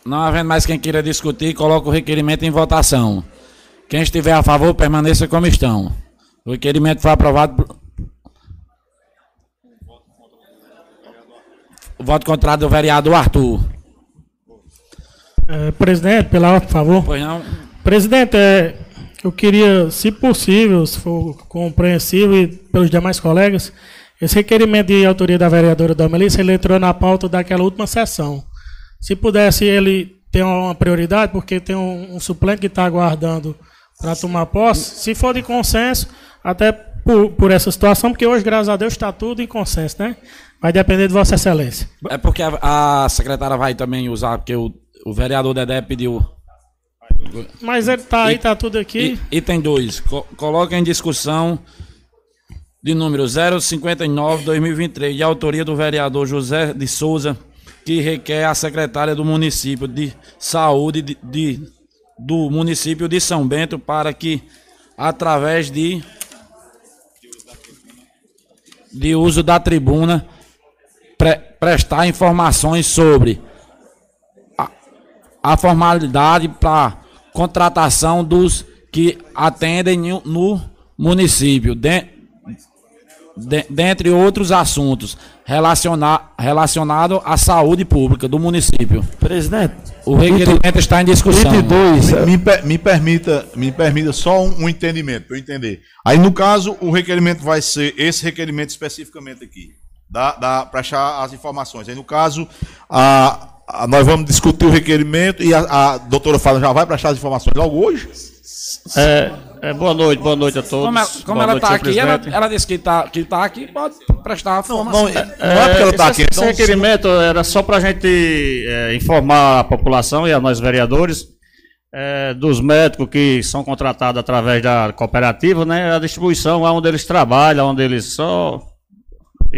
Não havendo mais quem queira discutir, coloca o requerimento em votação. Quem estiver a favor, permaneça como estão. O requerimento foi aprovado. Por... O voto contrário do vereador Arthur. É, presidente, pela por favor. Pois não. Presidente, é, eu queria, se possível, se for compreensível e pelos demais colegas, esse requerimento de autoria da vereadora da Melissa, ele entrou na pauta daquela última sessão. Se pudesse ele ter uma prioridade, porque tem um, um suplente que está aguardando para tomar posse, se for de consenso, até por, por, essa situação, porque hoje, graças a Deus, está tudo em consenso, né? Vai depender de Vossa Excelência. É porque a, a secretária vai também usar, porque o, o vereador Dedé pediu mas ele tá aí, tá tudo aqui. Item 2. Co coloca em discussão de número 059-2023, de autoria do vereador José de Souza, que requer a secretária do município de saúde de, de do município de São Bento para que, através de, de uso da tribuna, pre, prestar informações sobre a formalidade para contratação dos que atendem no- município, de- de- dentre outros assuntos relaciona, relacionados à saúde pública do município. Presidente, O requerimento está em discussão. 22. Me, me me permita, me permita só um, um entendimento, para eu entender. Aí, no caso, o requerimento vai ser esse requerimento especificamente aqui. Dá, dá para achar as informações. Aí, no caso, a, a- nós vamos discutir o requerimento e a, a doutora Fala já vai prestar as informações logo hoje? É, é, boa noite, boa noite a todos. Como, ela- como Boa ela está aqui, ela, ela disse que está que tá aqui, pode prestar a Não, informação. não é porque ela está esse, aqui. Esse Então, requerimento era só para a gente é, informar a população e a nós vereadores é, dos médicos que são contratados através da cooperativa, né? A distribuição onde eles trabalham, onde eles só.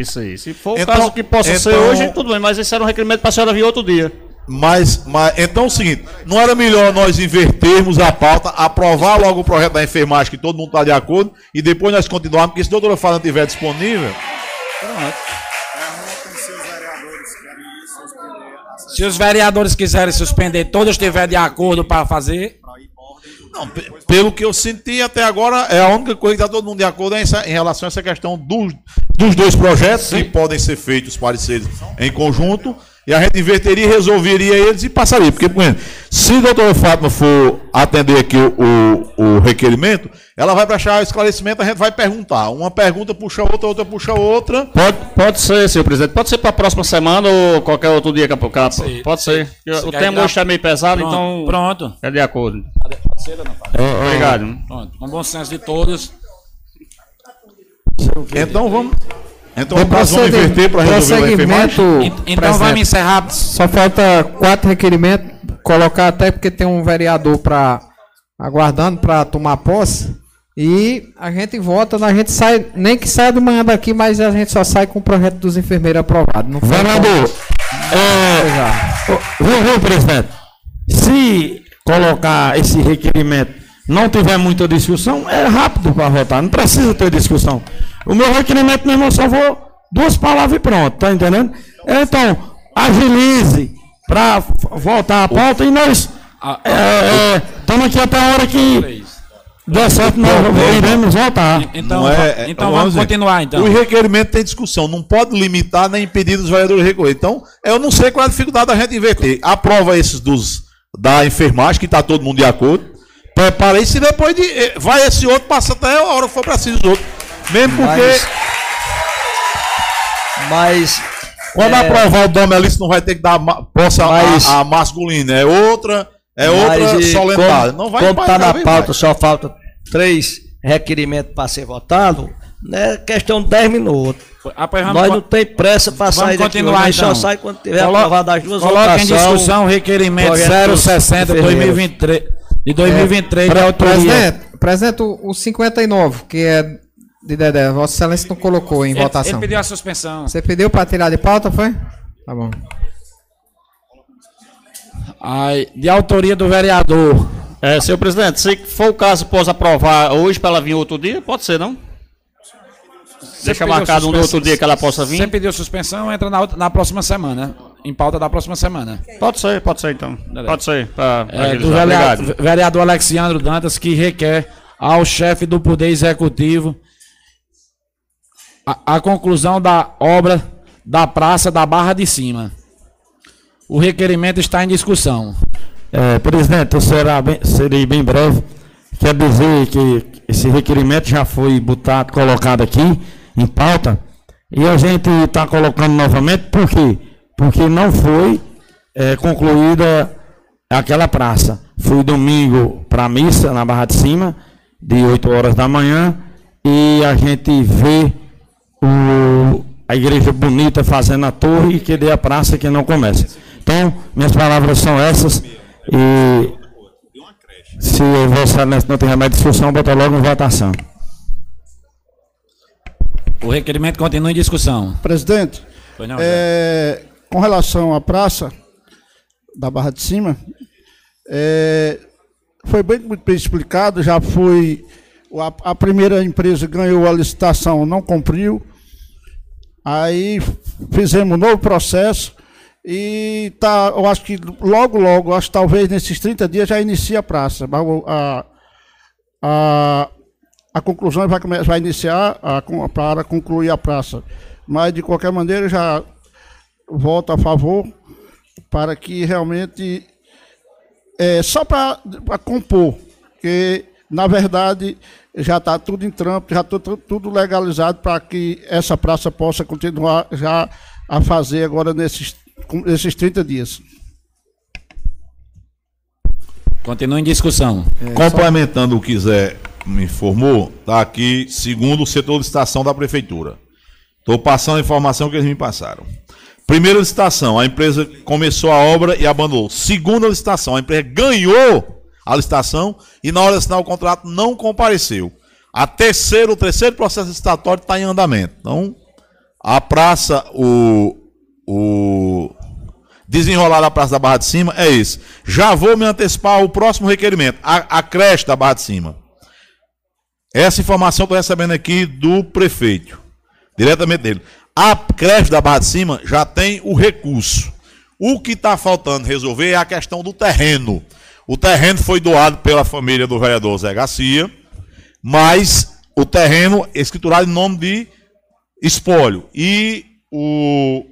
Isso aí. Se for o Então- caso que possa ser então- hoje, tudo bem, mas esse era um requerimento para a senhora vir outro dia. Mas, mas, então é o seguinte, não era melhor nós invertermos a pauta, aprovar logo o projeto da enfermagem, que todo mundo está de acordo, e depois nós continuarmos, porque se a doutora Fala não estiver disponível, sessão Se os vereadores quiserem suspender, todos estiverem de acordo para fazer, Não, pe- pelo que eu senti até agora, é a única coisa que está todo mundo de acordo é em relação a essa questão dos, dos dois projetos que podem ser feitos pareceres em conjunto. E a gente inverteria e resolveria eles e passaria. Porque, por exemplo, se a doutora Fátima for atender aqui o, o, o requerimento, ela vai prestar o esclarecimento, a gente vai perguntar. Uma pergunta puxa outra, outra puxa outra. Pode, pode ser, senhor presidente. Pode ser para a próxima semana ou qualquer outro dia que a pouco. Pode ser. Se O quer tema hoje está meio pesado, Pronto, então. pronto. É de acordo. Obrigado. Obrigado. Pronto, com bom senso de todos. Então vamos. Então O no caso, vamos inverter para resolver prosseguimento, enfermagem. Então vamos encerrar. Só falta quatro requerimentos, colocar até porque tem um vereador para aguardando para tomar posse. E a gente vota, a gente sai, nem que saia de manhã daqui, mas a gente só sai com o projeto dos enfermeiros aprovado. Não Vereador, é, ô, viu, viu, presidente? Se colocar esse requerimento não tiver muita discussão, é rápido para votar, não precisa ter discussão. O meu requerimento mesmo eu só vou duas palavras e pronto, tá entendendo? Então, agilize para voltar a pauta e nós estamos aqui até a hora que der certo, nós iremos votar. Então, é- é- então vamos dizer, continuar então. O requerimento tem discussão, não pode limitar nem impedir dos vereadores recolher. Então, eu não sei qual é a dificuldade da gente inverter. Aprova esses dos da enfermagem, que está todo mundo de acordo. Prepara isso e depois de, eh, vai esse outro, passa até a hora que for preciso os outros. Mesmo porque Mas- Mas quando é, aprovar o Domelice não vai ter que dar posse a- Mas- a, a masculina, é outra, é outra e solentada. Como, Não vai como vai- tá na vai- pauta, vai. só falta três requerimentos para ser votado, né? Questão de 10 minutos. Vamos Nós não tem pressa para sair daqui, hoje, nós então. só sai quando tiver Colo- aprovado as duas Coloca em discussão o requerimento projeto dos 060 de enfermeiros. 2023, de 2023 de Pre-. Presidente, presidente, o 59, que é de Dedé, Vossa Excelência não colocou em Ele, votação. ele pediu a suspensão. Você pediu para tirar de pauta, foi? Tá bom. Ai, de autoria do vereador. É, senhor presidente, se for o caso, posso aprovar hoje para ela vir outro dia? Pode ser, não? Deixa pediu marcado um outro dia que ela possa vir? Você pediu suspensão, entra na, outra- na próxima semana. Em pauta da próxima semana. Pode ser, pode ser então. Pode ser. Pra, pra É, do vereador, vereador Alexandro Dantas, que requer ao chefe do Poder Executivo a, conclusão da obra da Praça da Barra de Cima. O requerimento está em discussão. É, presidente, eu será bem, serei bem breve. Quer dizer que esse requerimento já foi botado, colocado aqui em pauta e a gente está colocando novamente, por quê? Porque não foi é, concluída aquela praça. Fui domingo para a missa na Barra de Cima, de 8 horas da manhã, e a gente vê o, a igreja bonita fazendo a torre e que a praça que não começa. Então, minhas palavras são essas. E se Vossa Excelência não tem mais discussão, bota logo em votação. O requerimento continua em discussão. Presidente, não, é, com relação à praça da Barra de Cima, é, foi bem, muito bem explicado, já foi. A, a primeira empresa ganhou a licitação, não cumpriu. Aí fizemos um novo processo E tá, eu acho que logo, logo, acho que talvez nesses 30 dias já inicia a praça. A, a, a conclusão vai, come- vai iniciar a, para concluir a praça. Mas, de qualquer maneira, já voto a favor para que realmente. É, só para compor, porque, na verdade, já está tudo em trampo, já está tudo legalizado para que essa praça possa continuar já a fazer agora nesses, nesses 30 dias. Continua em discussão. Complementando o que Zé me informou, está aqui, segundo o setor de licitação da prefeitura. Estou passando a informação que eles me passaram. Primeira licitação, a empresa começou a obra e abandonou. Segunda licitação, a empresa ganhou a licitação e na hora de assinar o contrato não compareceu. A terceira, o terceiro processo licitatório está em andamento. Então, a praça, o, o desenrolar da Praça da Barra de Cima é esse. Já vou me antecipar ao próximo requerimento, a, a creche da Barra de Cima. Essa informação estou recebendo aqui do prefeito, diretamente dele. A creche da Barra de Cima já tem o recurso. O que está faltando resolver é a questão do terreno. O terreno foi doado pela família do vereador Zé Garcia, mas o terreno é escriturado em nome de espólio. E o,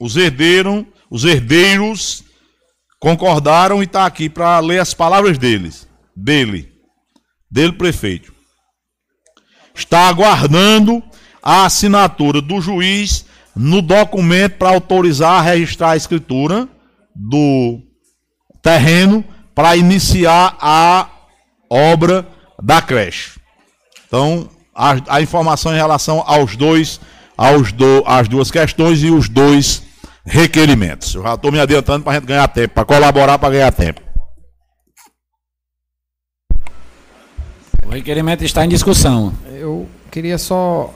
os herdeiros, os herdeiros concordaram e está aqui para ler as palavras deles, dele, dele prefeito. Está aguardando a assinatura do juiz no documento para autorizar a registrar a escritura do terreno para iniciar a obra da creche. Então, a, a informação em relação aos dois, aos do, às duas questões e os dois requerimentos. Eu já estou me adiantando para a gente ganhar tempo, para colaborar para ganhar tempo. O requerimento está em discussão. Eu queria só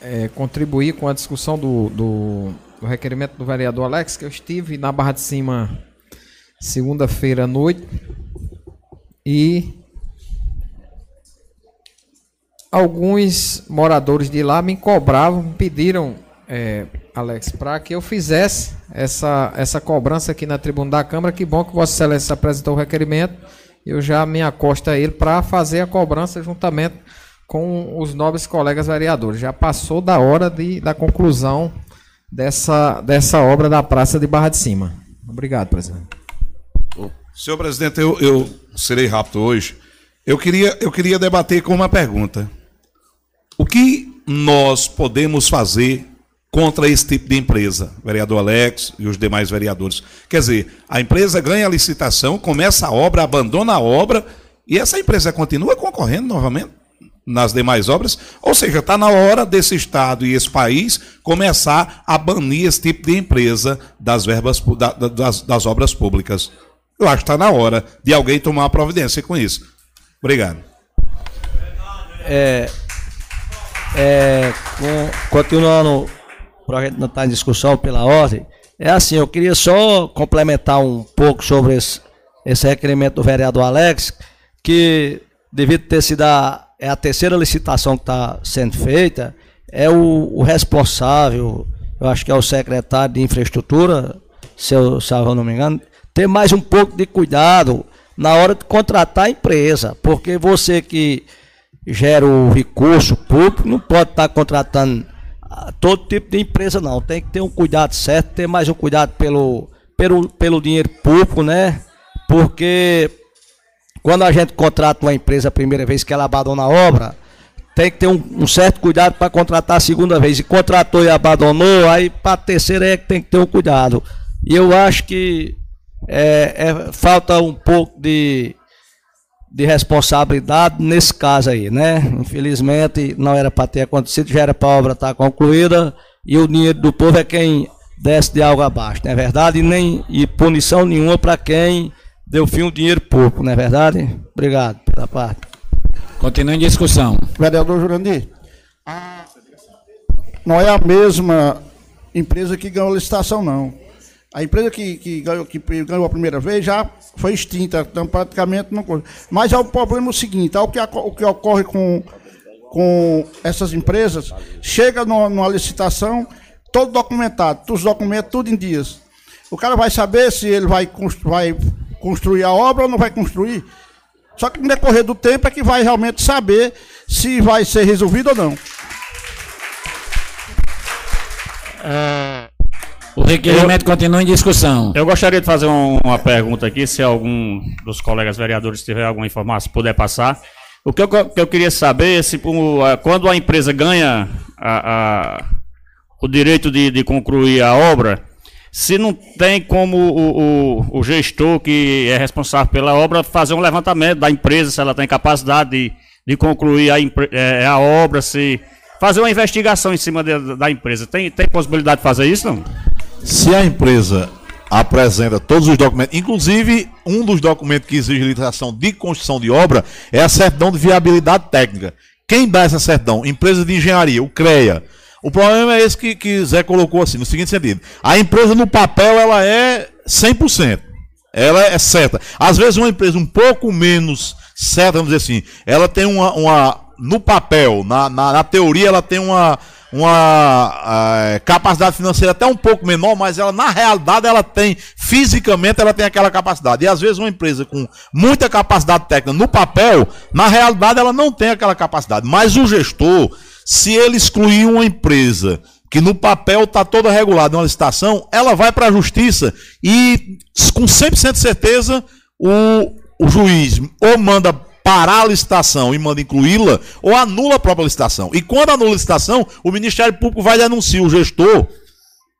é, contribuir com a discussão do, do, do requerimento do vereador Alex, que eu estive na Barra de Cima segunda-feira à noite e alguns moradores de lá me cobravam, me pediram, é, Alex, para que eu fizesse essa, essa cobrança aqui na tribuna da Câmara. Que bom que Vossa Excelência apresentou o requerimento. Eu já me acosto a ele para fazer a cobrança juntamente com os nobres colegas vereadores. Já passou da hora de, da conclusão dessa, dessa obra da Praça de Barra de Cima. Obrigado, presidente. Senhor presidente, eu, eu serei rápido hoje. Eu queria, eu queria debater com uma pergunta. O que nós podemos fazer contra esse tipo de empresa, vereador Alex e os demais vereadores? Quer dizer, a empresa ganha a licitação, começa a obra, abandona a obra e essa empresa continua concorrendo novamente nas demais obras? Ou seja, está na hora desse Estado e esse país começar a banir esse tipo de empresa das verbas das, das obras públicas. Eu acho que está na hora de alguém tomar uma providência com isso. Obrigado. É, é, com- continuando, o projeto não está em discussão pela ordem. É assim, eu queria só complementar um pouco sobre esse, esse requerimento do vereador Alex, que devido ter sido a, é a terceira licitação que está sendo feita, é o, o responsável, eu acho que é o secretário de infraestrutura, se eu, se eu não me engano, ter mais um pouco de cuidado na hora de contratar a empresa, porque você que gera o recurso público não pode estar contratando ah, todo tipo de empresa não, tem que ter um cuidado certo, ter mais um cuidado pelo, pelo, pelo dinheiro público, né? Porque quando a gente contrata uma empresa a primeira vez que ela abandona a obra, tem que ter um, um certo cuidado para contratar a segunda vez. E contratou e abandonou, aí para a terceira é que tem que ter um cuidado. E eu acho que é, é, falta um pouco de, de responsabilidade nesse caso aí, né? Infelizmente não era para ter acontecido, já era para a obra estar concluída e o dinheiro do povo é quem desce de algo abaixo, não é verdade? E, nem, e punição nenhuma para quem deu fim ao dinheiro público, não é verdade? Obrigado pela parte. Continua em discussão. Vereador Jurandir, não é a mesma empresa que ganhou a licitação, não. A empresa que, que, ganhou, que ganhou a primeira vez já foi extinta, então praticamente não. coisa. Mas é o problema o seguinte: é o, que, o que ocorre com, com essas empresas, chega no- numa licitação, todo documentado, os documentos, tudo em dias. o cara vai saber se ele vai, vai construir a obra ou não vai construir. Só que no decorrer do tempo é que vai realmente saber se vai ser resolvido ou não. O requerimento continua em discussão. Eu gostaria de fazer um- uma pergunta aqui, se algum dos colegas vereadores tiver alguma informação, puder passar. O que eu, que eu queria saber é se quando a empresa ganha a- a- o direito de, de concluir a obra, se não tem como o, o- o gestor que é responsável pela obra fazer um levantamento da empresa, se ela tem capacidade de, de concluir a, empre- eh, a obra, se fazer uma investigação em cima de- da empresa. Tem, tem possibilidade de fazer isso, não? Se a empresa apresenta todos os documentos, inclusive um dos documentos que exige licitação de construção de obra é a certidão de viabilidade técnica. Quem dá essa certidão? Empresa de engenharia, o CREA. O problema é esse que, que Zé colocou assim, no seguinte sentido. A empresa no papel ela é 100%. Ela é certa. Às vezes uma empresa um pouco menos certa, vamos dizer assim, ela tem uma, uma no papel, na, na, na teoria ela tem uma, uma eh, capacidade financeira até um pouco menor, mas ela na realidade ela tem, fisicamente ela tem aquela capacidade. E às vezes uma empresa com muita capacidade técnica no papel, na realidade ela não tem aquela capacidade. Mas o gestor, se ele excluir uma empresa que no papel está toda regulada uma licitação, ela vai para a justiça e com 100% de certeza o, o juiz ou manda parar a licitação e manda incluí-la, ou anula a própria licitação. E quando anula a licitação, o Ministério Público vai denunciar o gestor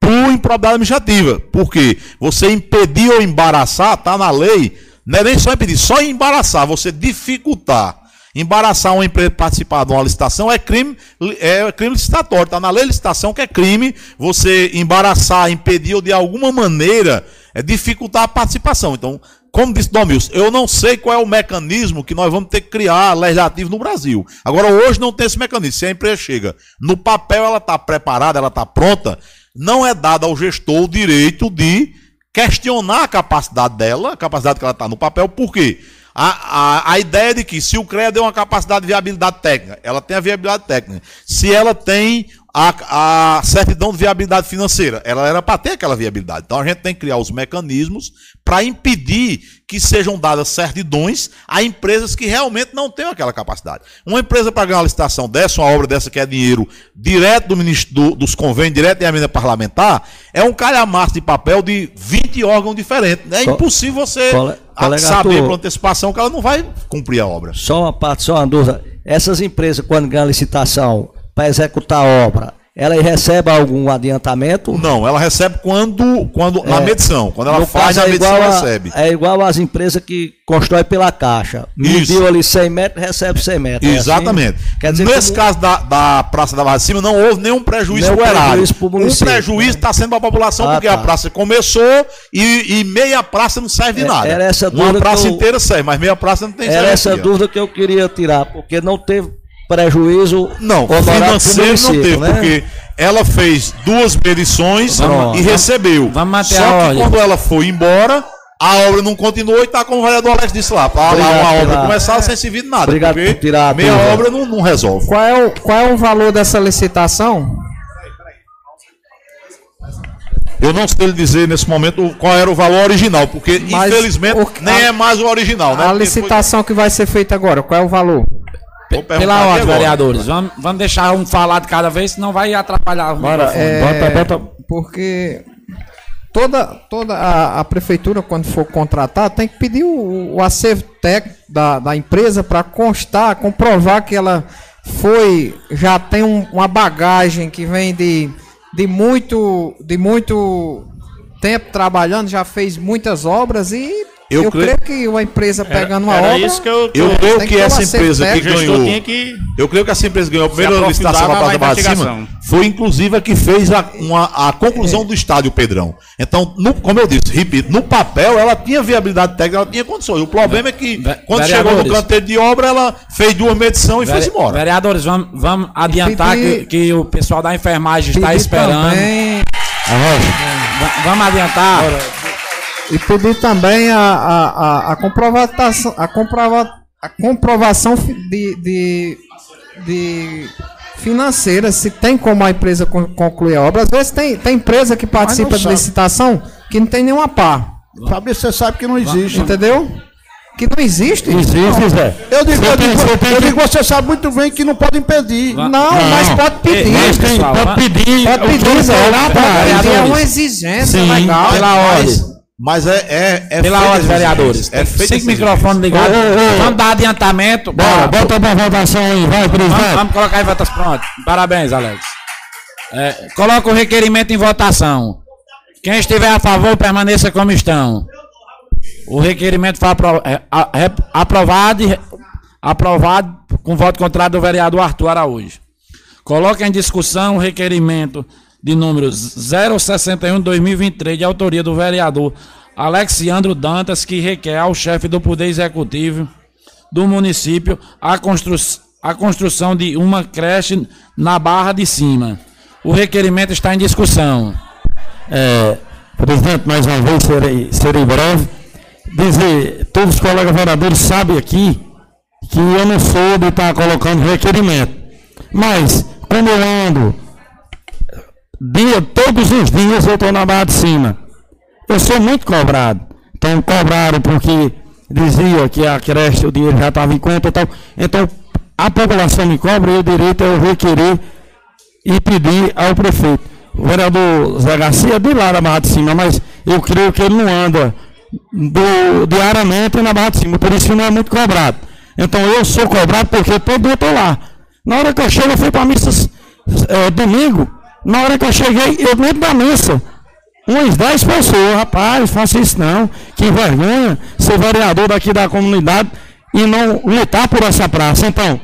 por improbidade administrativa. Porque você impedir ou embaraçar, está na lei, não é nem só impedir, só embaraçar, você dificultar. Embaraçar uma empresa participar de uma licitação é crime, é crime licitatório. Está na lei licitação que é crime você embaraçar, impedir ou de alguma maneira é dificultar a participação. Então, como disse Domilson, eu não sei qual é o mecanismo que nós vamos ter que criar legislativo no Brasil. Agora, hoje não tem esse mecanismo. Se a empresa chega no papel, ela está preparada, ela está pronta, não é dado ao gestor o direito de questionar a capacidade dela, a capacidade que ela está no papel, por quê? A, a, a ideia de que se o CREA deu uma capacidade de viabilidade técnica, ela tem a viabilidade técnica. Se ela tem a, a certidão de viabilidade financeira, ela era para ter aquela viabilidade. Então a gente tem que criar os mecanismos para impedir que sejam dadas certidões a empresas que realmente não têm aquela capacidade. Uma empresa para ganhar uma licitação dessa, uma obra dessa que é dinheiro direto do ministro, do- dos convênios, direto da emenda parlamentar, é um calhamaço de papel de 20 órgãos diferentes. É Co- impossível você a- colega saber por antecipação que ela não vai cumprir a obra. Só uma parte, só uma dúvida. Essas empresas, quando ganham licitação para executar a obra, elas recebem algum adiantamento? Não, ela recebe quando, quando na É. medição. Quando ela faz a é medição, ela a- recebe. É igual às empresas que constroem pela caixa. Isso. Mediu ali 100 metros, recebe 100 metros. É assim? Exatamente. Quer dizer, Nesse como- caso da, da Praça da Barra de Cima, não houve nenhum prejuízo Nenhum pro erário. Um município, prejuízo está sendo para a população, Ah, porque tá. a praça começou e, e meia praça não serve de É, nada. era essa Uma praça eu- inteira serve, mas meia praça não tem Era essa dúvida que eu queria tirar, porque não teve prejuízo Não, financeiro não teve, né? porque ela fez duas medições Vamos- e recebeu. vamos manter Só a que quando ela foi embora, a obra não continuou e está como o vereador Alex disse lá. Para lá uma obra começar sem servir de nada. Obrigado porque por tirar a meia dúvida. obra não, não resolve. Qual é, o, qual é o valor dessa licitação? Eu não sei lhe dizer nesse momento qual era o valor original, porque Mas infelizmente o- nem a- é mais o original, né? A licitação que vai ser feita agora, qual é o valor? Pela ordem, agora. vereadores. Vamos, vamos deixar um falar de cada vez, senão vai atrapalhar o Bora, é, bota, bota. Porque toda, toda a, a prefeitura, quando for contratar, tem que pedir o, o acervo técnico da, da empresa para constar, comprovar que ela foi, já tem um- uma bagagem que vem de, de muito, de muito tempo trabalhando, já fez muitas obras e Eu eu, creio- creio que uma empresa pegando uma era obra. isso que eu- Eu creio que que essa empresa que ganhou. que Eu creio que essa empresa ganhou a primeira licitação na Praça da Barra de Cima. Foi inclusive a que fez a, uma, a conclusão do estádio Pedrão. Então, no- como eu disse, repito, no papel ela tinha viabilidade técnica, ela tinha condições. O problema é que quando chegou no canteiro de obra, ela fez duas medição e foi Vere- embora. Vereadores, vamos, vamos adiantar pedir- que, que o pessoal da enfermagem está esperando. também- Vamos adiantar. E pedir também a, a, a, a comprovação, a, comprova, a comprovação de, de, de financeira, se tem como a empresa con- concluir a obra. Às vezes tem, tem empresa que participa de licitação, que não tem nenhuma pá. Fabrício, você sabe que não existe. Entendeu? Que não existe. Existe, Zé. Eu digo, Você eu tem- digo, tem eu que- digo, você sabe muito bem que não pode impedir. Não, mas pode pedir. Mas tem, pessoal, pode pedir. Pode pedir, Zé. Pode pedir, É uma vereadores. exigência Sim, legal. Pela ordem. Mas é, é, é Pela essa vereadores. É feita Cinco microfones ligados. Vamos dar adiantamento. Bora, Bora, bota pra votação aí, vai, Vamos, presidente. vamos colocar em votação. Pronto. Parabéns, Alex. É, coloca o requerimento em votação. Quem estiver a favor, permaneça como estão. O requerimento foi apro- é, a- é, aprovado, e aprovado com voto contrário do vereador Arthur Araújo. Coloca em discussão o requerimento de número 061-2023, de autoria do vereador Alexiandro Dantas, que requer ao chefe do Poder Executivo do município a, constru a construção de uma creche na Barra de Cima. O requerimento está em discussão. É, presidente, mais uma vez, serei, serei breve. Dizer, todos os colegas vereadores sabem aqui que eu não sou de estar colocando requerimento. Mas, como eu ando, dia, todos os dias eu estou na barra de cima. Eu sou muito cobrado. Então, cobraram porque dizia que a creche, o dinheiro já estava em conta e tal. Então, a população me cobra e o direito é eu requerer e pedir ao prefeito. O vereador Zé Garcia é de lá da Barra de Cima, mas eu creio que ele não anda do- diariamente na Barra de Cima, por isso não é muito cobrado. Então eu sou cobrado porque todo dia estou lá. Na hora que eu chego, eu fui para a missa eh, domingo. Na hora que eu cheguei, eu dentro da missa. Umas 10 pessoas, rapaz, faça isso não. Que vergonha ser vereador daqui da comunidade e não lutar por essa praça. Então,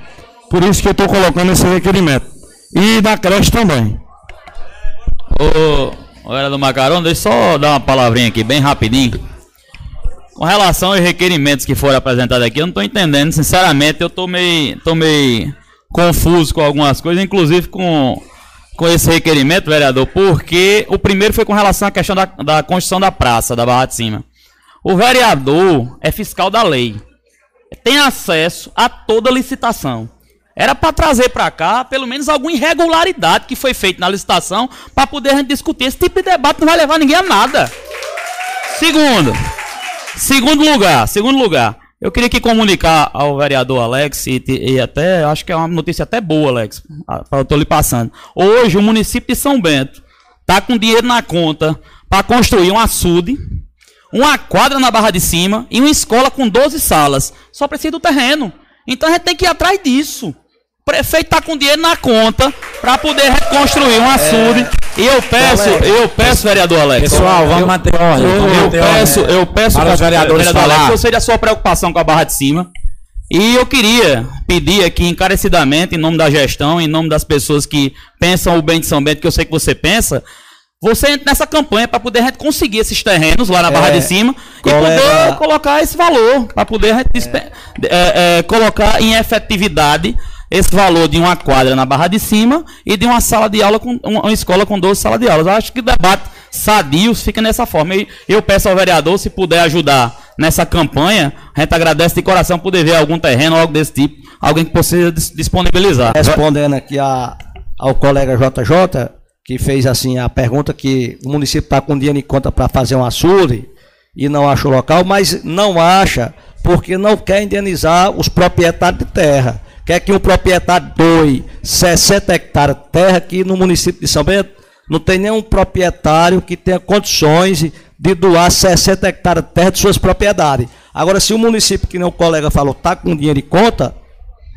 por isso que eu estou colocando esse requerimento. E da creche também. Ô, ô vereador Macarão, deixa eu só dar uma palavrinha aqui, bem rapidinho. Com relação aos requerimentos que foram apresentados aqui, eu não estou entendendo, sinceramente, eu estou meio, meio confuso com algumas coisas, inclusive com, com esse requerimento, vereador, porque o primeiro foi com relação à questão da, da construção da praça, da Barra de Cima. O vereador é fiscal da lei, tem acesso a toda licitação. Era para trazer para cá pelo menos alguma irregularidade que foi feita na licitação para poder a gente discutir. Esse tipo de debate não vai levar ninguém a nada. Segundo, segundo lugar, segundo lugar, eu queria aqui comunicar ao vereador Alex e, e até acho que é uma notícia até boa, Alex, eu tô lhe passando. Hoje o município de São Bento tá com dinheiro na conta para construir um açude, uma quadra na Barra de Cima e uma escola com 12 salas. Só precisa do terreno. Então a gente tem que ir atrás disso. O prefeito está com dinheiro na conta para poder reconstruir um açude. E eu peço, eu peço, vereador Alex. Pessoal, vamos manter ordem. Eu, peço, eu peço Para os vereadores vereador Alex, falar. eu sei da sua preocupação com a Barra de Cima. E eu queria pedir aqui encarecidamente, em nome da gestão, em nome das pessoas que pensam o bem de São Bento, que eu sei que você pensa, você entra nessa campanha para poder a gente conseguir esses terrenos lá na Barra É, de Cima e colega- poder colocar esse valor, para poder a gente dispe- é, é, colocar em efetividade esse valor de uma quadra na Barra de Cima e de uma sala de aula com uma escola com 12 salas de aulas. Eu acho que o debate sadios fica nessa forma. E eu peço ao vereador se puder ajudar nessa campanha, a gente agradece de coração poder ver algum terreno, algo desse tipo, alguém que possa dis- disponibilizar. Respondendo aqui a, ao colega JJ, que fez assim a pergunta que o município está com dinheiro em conta para fazer um açude e não acha o local, mas não acha porque não quer indenizar os proprietários de terra. Quer que um proprietário doe 60 hectares de terra aqui no município de São Bento, não tem nenhum proprietário que tenha condições de doar 60 hectares de terra de suas propriedades. Agora, se o município, que nem o colega falou, está com dinheiro em conta,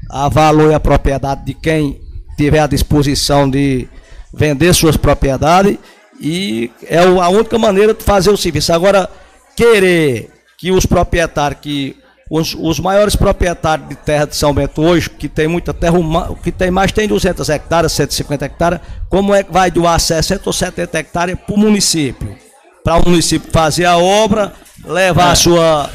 a valor e a propriedade de quem tiver à disposição de vender suas propriedades e é a única maneira de fazer o serviço. Agora, querer que os proprietários, que os, os maiores proprietários de terra de São Bento hoje, que tem muita terra, o que tem mais tem 200 hectares, 150 hectares, como é que vai doar 60 ou 70 hectares para o município? Para o município fazer a obra, levar a sua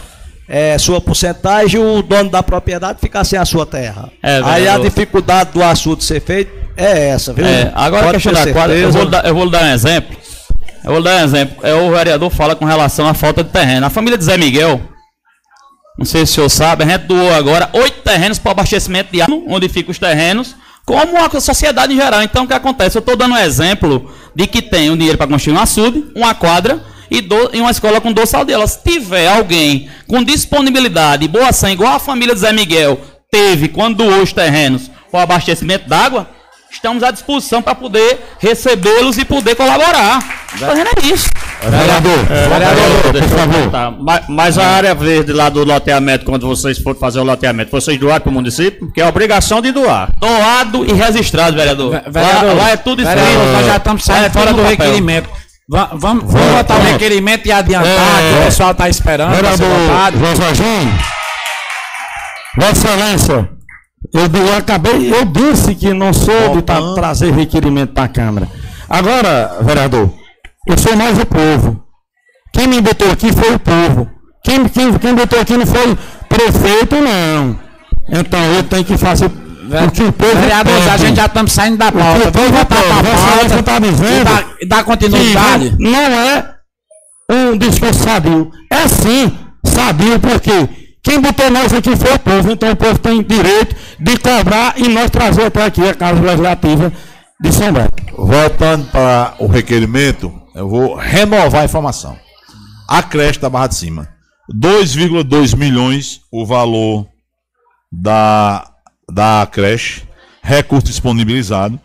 é, sua porcentagem e o dono da propriedade ficar sem a sua terra. É, Aí a dificuldade do açude ser feito é essa, viu? É, agora Pode questão ter da quadra, eu vou, dar, eu vou dar um exemplo. Eu vou dar um exemplo. É, o vereador fala com relação à falta de terreno. A família de Zé Miguel, não sei se o senhor sabe, a gente doou agora oito terrenos para abastecimento de água, onde ficam os terrenos, como a sociedade em geral. Então o que acontece? Eu estou dando um exemplo de que tem um dinheiro para construir um açude, uma quadra e, do, e uma escola com 12 salas de aula. Se tiver alguém com disponibilidade e boa sangue, igual a família de Zé Miguel teve quando doou os terrenos o abastecimento d'água, estamos à disposição para poder recebê-los e poder colaborar. Fazendo é isso. Vereador, É, por favor. Mas, mas a área verde lá do loteamento, quando vocês foram fazer o loteamento, vocês doaram para o município? Porque é obrigação de doar. Doado e registrado, vereador. Vereador, lá, lá é tudo isso. vereador, nós já estamos Lá saindo é fora do papel. requerimento. Va- Vamos, vamos botar o requerimento e adiantar, É, que o pessoal está esperando. Vereador João Jorginho, Vossa Excelência, eu, eu acabei, eu disse que não sou de tra- trazer requerimento para a Câmara. Agora, vereador, eu sou mais o povo. Quem me botou aqui foi o povo. Quem, quem, quem botou aqui não foi prefeito, não. Então eu tenho que fazer o que o povo Vereador, pede. a gente já estamos saindo da pauta. o Vamos povo voltar para a Vossa pauta está dizendo e e dar continuidade. que não é um discurso sadio. É sim sadio, porque quem botou nós aqui foi o povo, então o povo tem direito de cobrar e nós trazer até aqui a Casa Legislativa de São Beto. Voltando para o requerimento, eu vou renovar a informação. A creche da Barra de Cima. 2,2 milhões o valor da, da creche, recurso disponibilizado.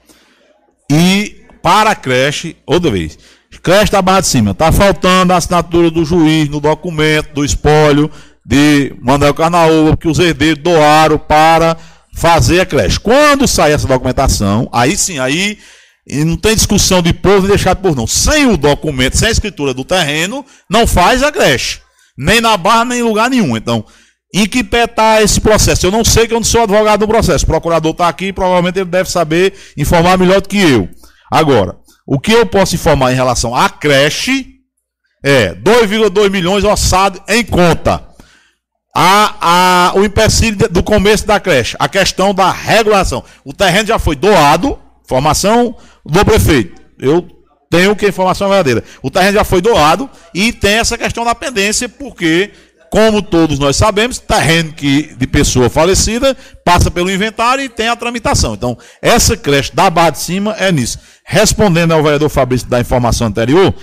E para a creche, outra vez, creche da Barra de Cima, está faltando a assinatura do juiz no documento do espólio de Manuel Carnaúba, que os herdeiros doaram para fazer a creche. Quando sair essa documentação, aí sim, aí não tem discussão de povo e deixado por não. Sem o documento, sem a escritura do terreno, não faz a creche. Nem na barra, nem em lugar nenhum. Então, em que pé está esse processo? Eu não sei que eu não sou advogado do processo. O procurador está aqui, provavelmente ele deve saber informar melhor do que eu. Agora, o que eu posso informar em relação à creche é 2,2 milhões orçado em conta. A, a, o empecilho do começo da creche, a questão da regulação. O terreno já foi doado, informação do prefeito. Eu tenho que a informação é verdadeira. O terreno já foi doado e tem essa questão da pendência, porque, como todos nós sabemos, terreno que, de pessoa falecida passa pelo inventário e tem a tramitação. Então, essa creche da Barra de Cima é nisso. Respondendo ao vereador Fabrício da informação anterior,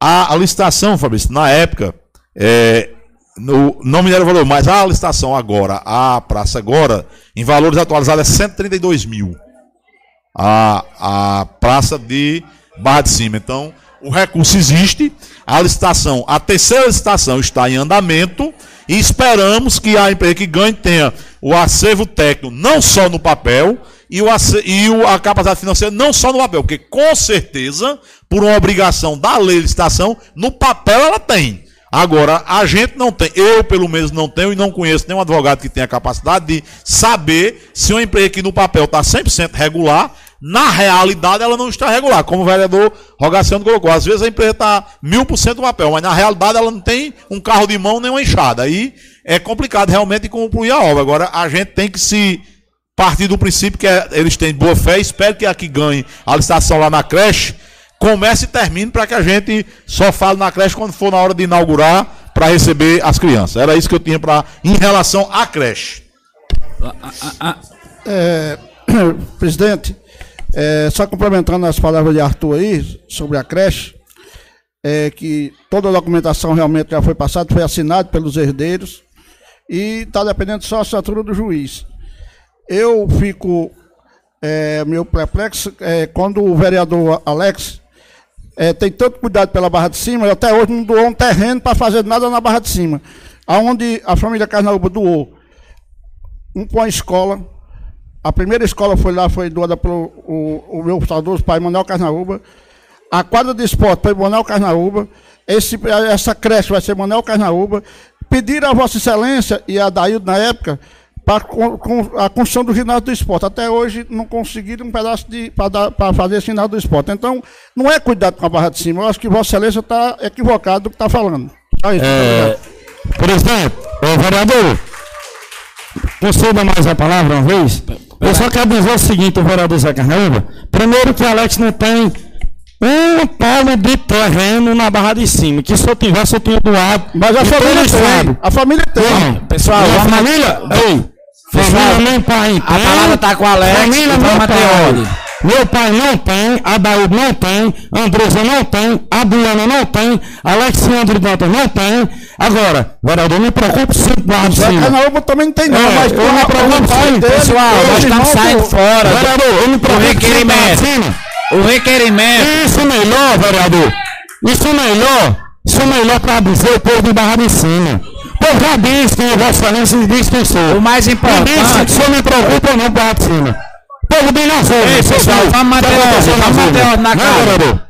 a, a licitação, Fabrício, na época, é, no, não me deram valor, mas a licitação agora, a praça agora, em valores atualizados, é 132 mil. A, a praça de Barra de Cima. Então, o recurso existe, a licitação, a terceira licitação está em andamento e esperamos que a empresa que ganhe tenha o acervo técnico não só no papel e, o, ace- e a capacidade financeira não só no papel, porque com certeza, por uma obrigação da lei de licitação, no papel ela tem. Agora, a gente não tem, eu pelo menos não tenho e não conheço nenhum advogado que tenha capacidade de saber se uma empresa que no papel está 100% regular, na realidade ela não está regular, como o vereador Rogaciano colocou. Às vezes a empresa está mil por cento no papel, mas na realidade ela não tem um carro de mão nem uma enxada. Aí é complicado realmente concluir a obra. Agora, a gente tem que se partir do princípio que é- eles têm boa fé, espero que a que ganhe a licitação lá na creche comece e termine para que a gente só fale na creche quando for na hora de inaugurar para receber as crianças. Era isso que eu tinha para em relação à creche. É, [coughs] presidente, é, só complementando as palavras de Arthur aí sobre a creche, é que toda a documentação realmente já foi passada, foi assinada pelos herdeiros e está dependendo só da assinatura do juiz. Eu fico é, meio perplexo é, quando o vereador Alex é, tem tanto cuidado pela Barra de Cima, até hoje não doou um terreno para fazer nada na Barra de Cima. Aonde a família Carnaúba doou um com a escola. A primeira escola foi lá, foi doada pelo o, o meu saudoso pai Manuel Carnaúba. A quadra de esporte foi Manuel Carnaúba. Esse, essa creche vai ser Manuel Carnaúba. Pediram a Vossa Excelência e a Daíldo na época para a construção do ginásio do esporte. Até hoje não conseguiram um pedaço de para fazer esse ginásio do esporte. Então, não é cuidado com a barra de cima. Eu acho que Vossa Excelência está equivocado do que está falando. Só isso, muito É, obrigado. presidente, ô, vereador, conceda mais a palavra uma vez. Eu só quero dizer o seguinte, o vereador Zé Carnaúba. Primeiro que Alex não tem um palmo de terreno na Barra de Cima. Que se eu tivesse, eu tinha doado. Mas a família o tem. A família tem. Não, Pessoal, a família... Ei, Pessoal, família nem pai A palavra está com o Alex. Família não pai. Meu pai não tem, Adaúdo não tem, Andresa não tem, Adriana não tem, Alexandre Dantas não tem. Agora, vereador, me preocupe sempre lá de Zé. Canaúba também não tem não, É, mas eu com me a- preocupo o sim, Pessoal, nós estamos não, saindo fora. Vereador, eu me O preocupo de requerimento. O requerimento. Isso melhor, vereador. Isso melhor. Isso melhor para dizer o povo de Barra de Cima. O povo já disse quem é Vossa Excelência disse quem sou. O mais importante. disse se eu me preocupo ou não, de Cima. O povo bem nas urnas. Ei, pessoal, vamos manter viram? ordem, vamos manter ordem na vereador.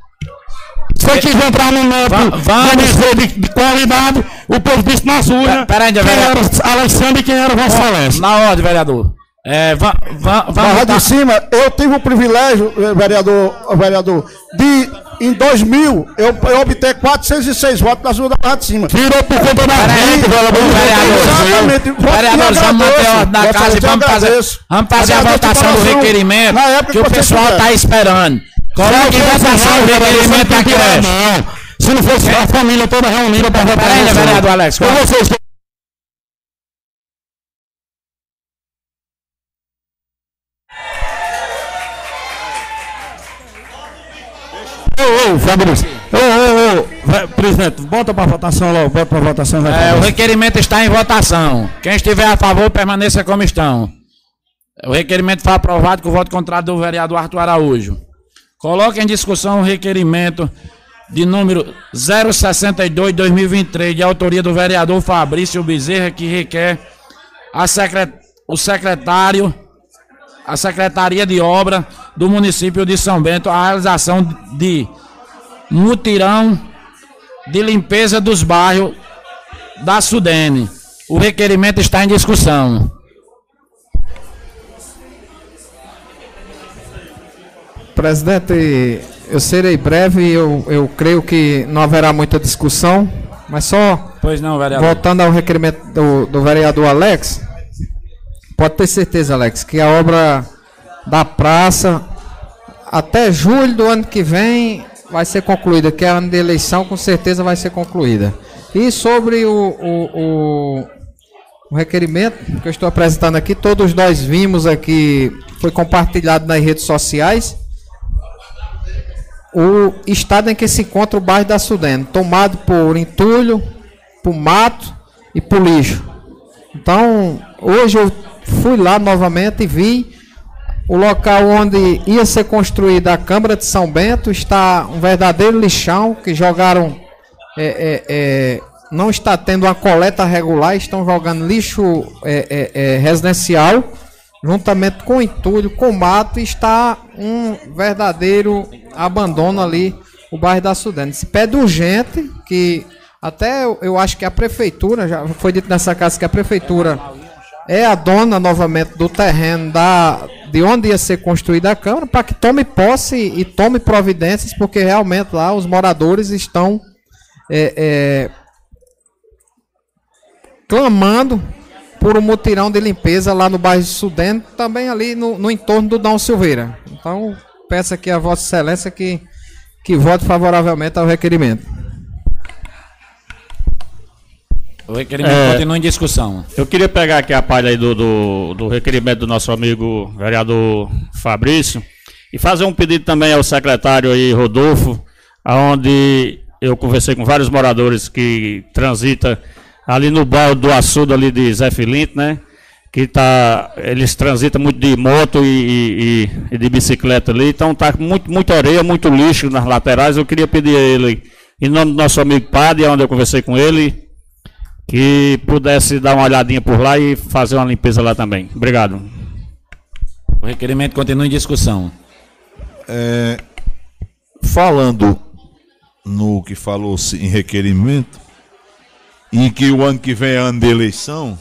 Se quiser entrar no método dizer de, de qualidade, o povo disse nas urnas Pera aí, quem vereador. era Alexandre e quem era Vossa Excelência. Na ordem, vereador. É, va, va, vamos Barra de Cima, eu tive o privilégio, eh, vereador, vereador, de, em 2000, eu, eu obter 406 votos nas ruas da Barra de Cima. Tirou por conta da gente, vereador. Exatamente. Que vamos manter a ordem da casa e vamos fazer, vamos fazer a votação do requerimento Na época que o pessoal está esperando. Coloque em votação o requerimento da creche. Não. Se não fosse a família toda reunida para votar Peraí, vereador Alex, Com vocês Ô, Fabrício. Ô, ô, ô. Presidente, bota para votação logo, bota para votação. vai, É, o requerimento está em votação. Quem estiver a favor, permaneça como estão. O requerimento foi aprovado com o voto contrário do vereador Arthur Araújo. Coloque em discussão o requerimento de número 062-2023, de autoria do vereador Fabrício Bezerra, que requer a secre- o secretário, a Secretaria de Obra do município de São Bento, a realização de mutirão de limpeza dos bairros da Sudene. O requerimento está em discussão. Presidente, eu serei breve, eu, eu creio que não haverá muita discussão, mas só Pois não, vereador. voltando ao requerimento do, do vereador Alex, pode ter certeza, Alex, que a obra da praça até julho do ano que vem vai ser concluída, que é ano de eleição, com certeza vai ser concluída. E sobre o, o, o, o requerimento que eu estou apresentando aqui, todos nós vimos aqui, foi compartilhado nas redes sociais o estado em que se encontra o bairro da Sudene, tomado por entulho, por mato e por lixo. Então, hoje eu fui lá novamente e vi o local onde ia ser construída a Câmara de São Bento, está um verdadeiro lixão que jogaram. é, é, é, não está tendo uma coleta regular, estão jogando lixo é, é, residencial juntamente com entulho, com mato, está um verdadeiro abandono ali o bairro da Sudene. Se pede urgente que até eu, eu acho que a prefeitura, já foi dito nessa casa que a prefeitura é a dona novamente do terreno da, de onde ia ser construída a Câmara, para que tome posse e tome providências, porque realmente lá os moradores estão é, é, clamando por um mutirão de limpeza lá no bairro Sudene, também ali no, no entorno do Dom Silveira. Então, peço aqui a Vossa Excelência que, que vote favoravelmente ao requerimento. O requerimento É. continua em discussão. Eu queria pegar aqui a palha do, do, do requerimento do nosso amigo vereador Fabrício e fazer um pedido também ao secretário aí, Rodolfo, aonde eu conversei com vários moradores que transita ali no bairro do Açudo ali de Zé Filinto, né? Que tá, eles transitam muito de moto e, e- e- e de bicicleta ali, então tá muito, muita areia, muito lixo nas laterais. Eu queria pedir a ele, em nome do nosso amigo Padre, onde eu conversei com ele, que pudesse dar uma olhadinha por lá e fazer uma limpeza lá também. Obrigado. O requerimento continua em discussão. É, falando no que falou-se em requerimento, e que o ano que vem é ano de eleição,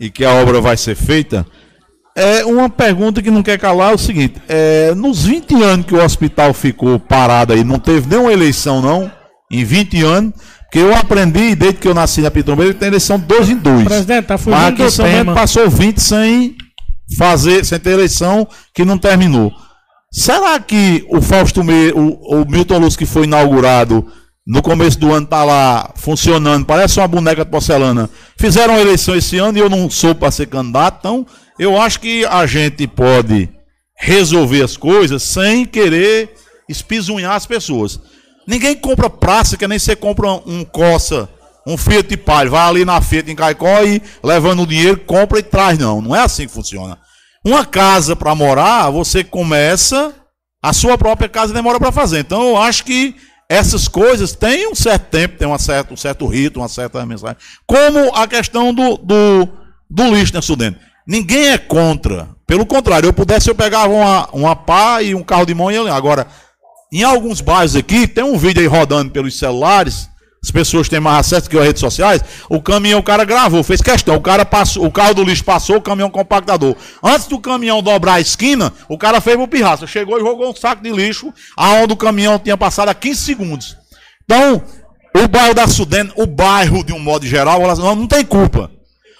e que a obra vai ser feita, é uma pergunta que não quer calar é o seguinte: é, nos 20 anos que o hospital ficou parado aí, não teve nenhuma eleição, não? Em 20 anos, porque eu aprendi, desde que eu nasci na Pitombeira, que tem eleição de dois em dois. Presidente, tá Mas fugindo aqui do São tema. passou 20 sem fazer, sem ter eleição, que não terminou. Será que o Fausto Me, o, o Milton Luz que foi inaugurado no começo do ano tá lá funcionando, parece uma boneca de porcelana. Fizeram a eleição esse ano e eu não sou para ser candidato, então eu acho que a gente pode resolver as coisas sem querer espisunhar as pessoas. Ninguém compra praça que nem você compra um Corsa, um Fiat vai ali na Fiat em Caicó e levando o dinheiro, compra e traz. Não, não é assim que funciona. Uma casa para morar, você começa, a sua própria casa demora para fazer. Então eu acho que essas coisas têm um certo tempo, tem um certo rito, uma certa mensagem. Como a questão do, do, do lixo, né, Sudene? Ninguém é contra. Pelo contrário, eu pudesse, eu pegava uma, uma pá e um carro de mão e eu. Agora, em alguns bairros aqui, tem um vídeo aí rodando pelos celulares. As pessoas têm mais acesso que as redes sociais. O caminhão, o cara gravou, fez questão. O cara passou, o carro do lixo passou, o caminhão compactador. Antes do caminhão dobrar a esquina, o cara fez o pirraça. Chegou e jogou um saco de lixo, aonde o caminhão tinha passado a 15 segundos. Então, o bairro da Sudene, o bairro de um modo geral, não tem culpa.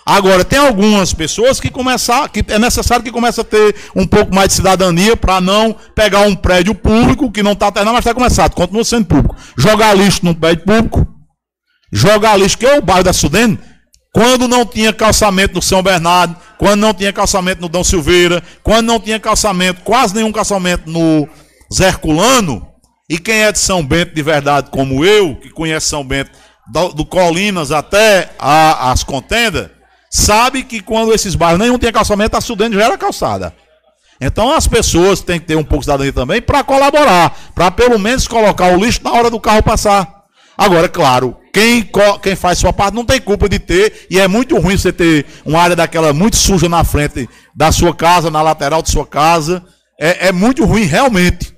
Agora, tem algumas pessoas que começar, que é necessário que comece a ter um pouco mais de cidadania para não pegar um prédio público que não está terminado, mas está começado, continua sendo público. Jogar lixo num prédio público, jogar lixo, que é o bairro da Sudene, quando não tinha calçamento no São Bernardo, quando não tinha calçamento no Dom Silveira, quando não tinha calçamento, quase nenhum calçamento no Zé Herculano, e quem é de São Bento de verdade, como eu, que conhece São Bento, do, do Colinas até a, as contendas, sabe que quando esses bairros nenhum tinha calçamento, a Sudene já era calçada. Então as pessoas têm que ter um pouco de cidadania também para colaborar, para pelo menos colocar o lixo na hora do carro passar. Agora, claro, quem, quem faz sua parte não tem culpa de ter, e é muito ruim você ter uma área daquela muito suja na frente da sua casa, na lateral de sua casa. É, é muito ruim, realmente.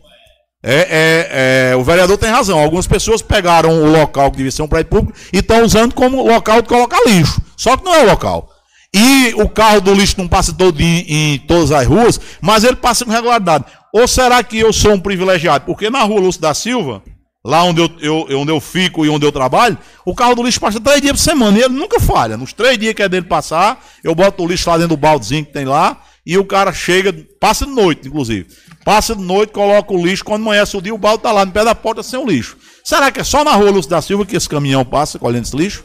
É, é, é, o vereador tem razão. Algumas pessoas pegaram o local que devia ser um prédio público e estão usando como local de colocar lixo. Só que não é local. E o carro do lixo não passa todo em, em todas as ruas, mas ele passa com regularidade. Ou será que eu sou um privilegiado? Porque na rua Lúcio da Silva, lá onde eu, eu, onde eu fico e onde eu trabalho, o carro do lixo passa três dias por semana e ele nunca falha. Nos três dias que é dele passar, eu boto o lixo lá dentro do baldezinho que tem lá e o cara chega, passa de noite, inclusive. Passa de noite, coloca o lixo, quando amanhece o dia, o balde está lá no pé da porta sem o lixo. Será que é só na rua Lúcio da Silva que esse caminhão passa colhendo esse lixo?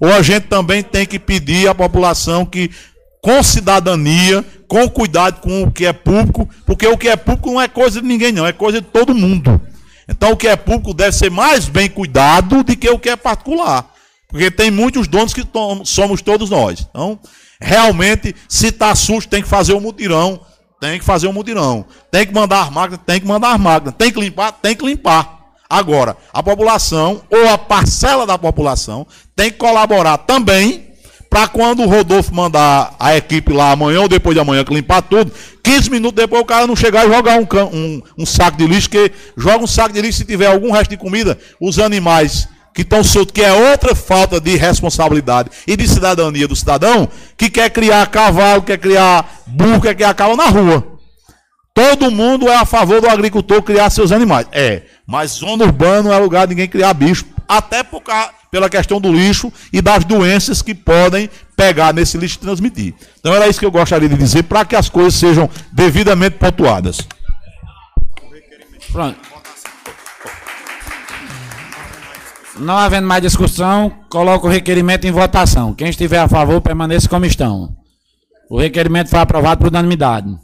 Ou a gente também tem que pedir à população que, com cidadania, com cuidado com o que é público, porque o que é público não é coisa de ninguém, não, é coisa de todo mundo. Então o que é público deve ser mais bem cuidado do que o que é particular. Porque tem muitos donos que somos todos nós. Então, realmente, se está sujo, tem que fazer um mutirão. Tem que fazer um mutirão. Tem que mandar as máquinas, tem que mandar as máquinas. Tem que limpar, tem que limpar. Agora, a população, ou a parcela da população, tem que colaborar também para quando o Rodolfo mandar a equipe lá amanhã ou depois de amanhã que limpar tudo, 15 minutos depois o cara não chegar e jogar um, um, um saco de lixo, que joga um saco de lixo se tiver algum resto de comida, os animais que estão soltos, que é outra falta de responsabilidade e de cidadania do cidadão, que quer criar cavalo, quer criar burro, quer criar cavalo na rua. Todo mundo é a favor do agricultor criar seus animais. É, mas zona urbana não é lugar de ninguém criar bicho, até por, pela questão do lixo e das doenças que podem pegar nesse lixo e transmitir. Então era isso que eu gostaria de dizer para que as coisas sejam devidamente pontuadas. Pronto. Não havendo mais discussão, coloco o requerimento em votação. Quem estiver a favor, permaneça como estão. O requerimento foi aprovado por unanimidade.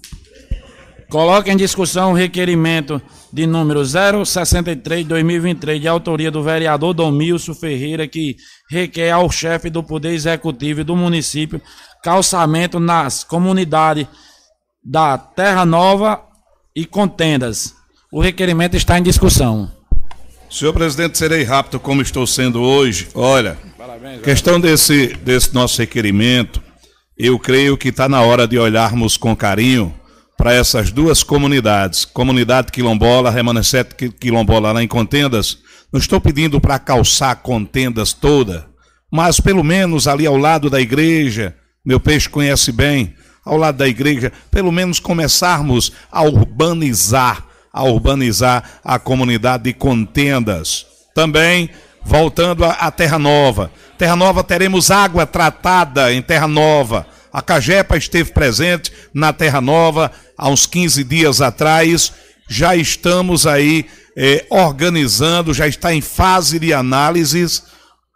Coloque em discussão o requerimento de número 063-2023, de autoria do vereador Domilson Ferreira, que requer ao chefe do Poder Executivo do município calçamento nas comunidades da Terra Nova e contendas. O requerimento está em discussão. Senhor presidente, serei rápido como estou sendo hoje. Olha, Parabéns, questão desse, desse nosso requerimento, eu creio que está na hora de olharmos com carinho para essas duas comunidades, comunidade quilombola, remanescente quilombola lá em Contendas, não estou pedindo para calçar Contendas toda, mas pelo menos ali ao lado da igreja, meu peixe conhece bem, ao lado da igreja, pelo menos começarmos a urbanizar, a urbanizar a comunidade de Contendas. Também voltando à Terra Nova. Terra Nova teremos água tratada em Terra Nova. A Cagepa esteve presente na Terra Nova, há uns 15 dias atrás, já estamos aí é, organizando, já está em fase de análises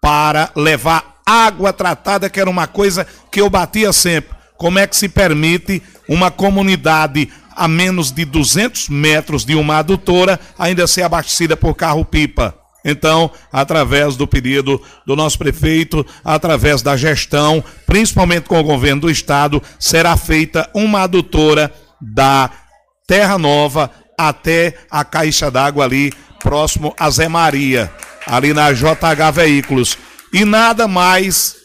para levar água tratada, que era uma coisa que eu batia sempre. Como é que se permite uma comunidade a menos de 200 metros de uma adutora, ainda ser abastecida por carro-pipa. Então, através do pedido do nosso prefeito, através da gestão, principalmente com o governo do estado, será feita uma adutora da Terra Nova até a caixa d'água ali, próximo a Zé Maria, ali na JH Veículos. E nada mais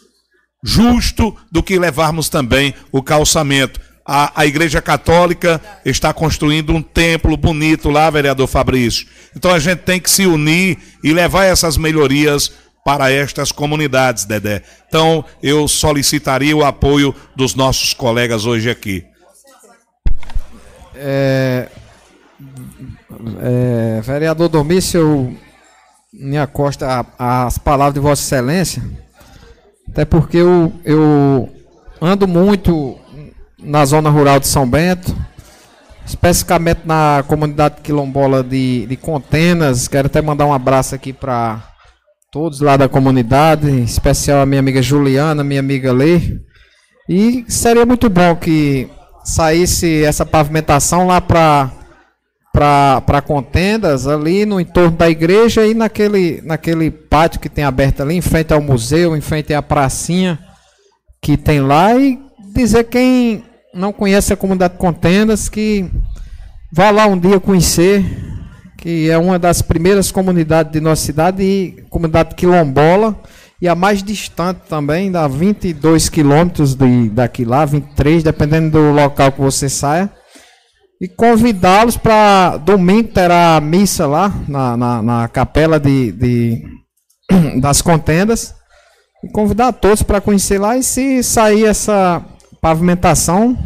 justo do que levarmos também o calçamento. A, a, Igreja Católica está construindo um templo bonito lá, vereador Fabrício. Então a gente tem que se unir e levar essas melhorias para estas comunidades, Dedé. Então eu solicitaria o apoio dos nossos colegas hoje aqui. É, é, vereador Domício, me acosto às palavras de Vossa Excelência, até porque eu, eu ando muito na zona rural de São Bento, especificamente na comunidade quilombola de, de Contenas. Quero até mandar um abraço aqui para todos lá da comunidade, em especial a minha amiga Juliana, minha amiga Lê. E seria muito bom que saísse essa pavimentação lá para para contendas ali no entorno da igreja e naquele, naquele pátio que tem aberto ali, em frente ao museu, em frente à pracinha que tem lá e dizer quem não conhece a comunidade Contendas, que vá lá um dia conhecer, que é uma das primeiras comunidades de nossa cidade, e comunidade quilombola, e a mais distante também, dá 22 quilômetros daqui lá, 23, dependendo do local que você saia. E convidá-los para domingo terá missa lá na, na, na capela de, de, [clears throat] das contendas. E convidar todos para conhecer lá e se sair essa pavimentação,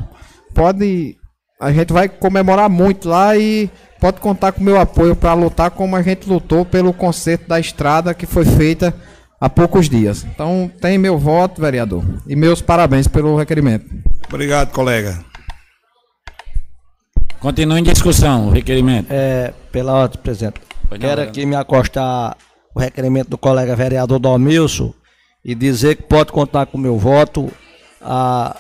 pode. A gente vai comemorar muito lá e pode contar com o meu apoio para lutar como a gente lutou pelo conserto da estrada que foi feita há poucos dias. Então tem meu voto, vereador. E meus parabéns pelo requerimento. Obrigado, colega. Continue em discussão o requerimento. É, pela ordem, presidente. Quero aqui me acostar o requerimento do colega vereador Domilson e dizer que pode contar com o meu voto. A,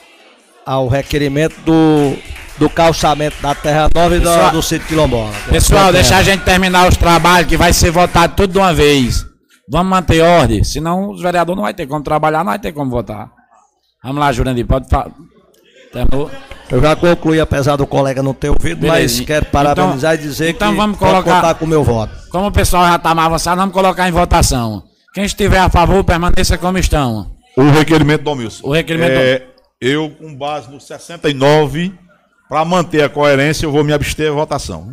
ao requerimento do, do calçamento da Terra Nova e do, do sítio Quilombola. Pessoal, deixa a gente terminar os trabalhos que vai ser votado tudo de uma vez. Vamos manter ordem, senão os vereadores não vai ter como trabalhar, não vai ter como votar. Vamos lá, Jurandir, pode falar. Terminou? Eu já concluí, apesar do colega não ter ouvido, Beleza. mas quero parabenizar então, e dizer então que vamos colocar, contar com o meu voto. Como o pessoal já está mais avançado, vamos colocar em votação. Quem estiver a favor, permaneça como estão. O requerimento do Milson. O requerimento é, do eu, com base no 69, para manter a coerência, eu vou me abster da votação.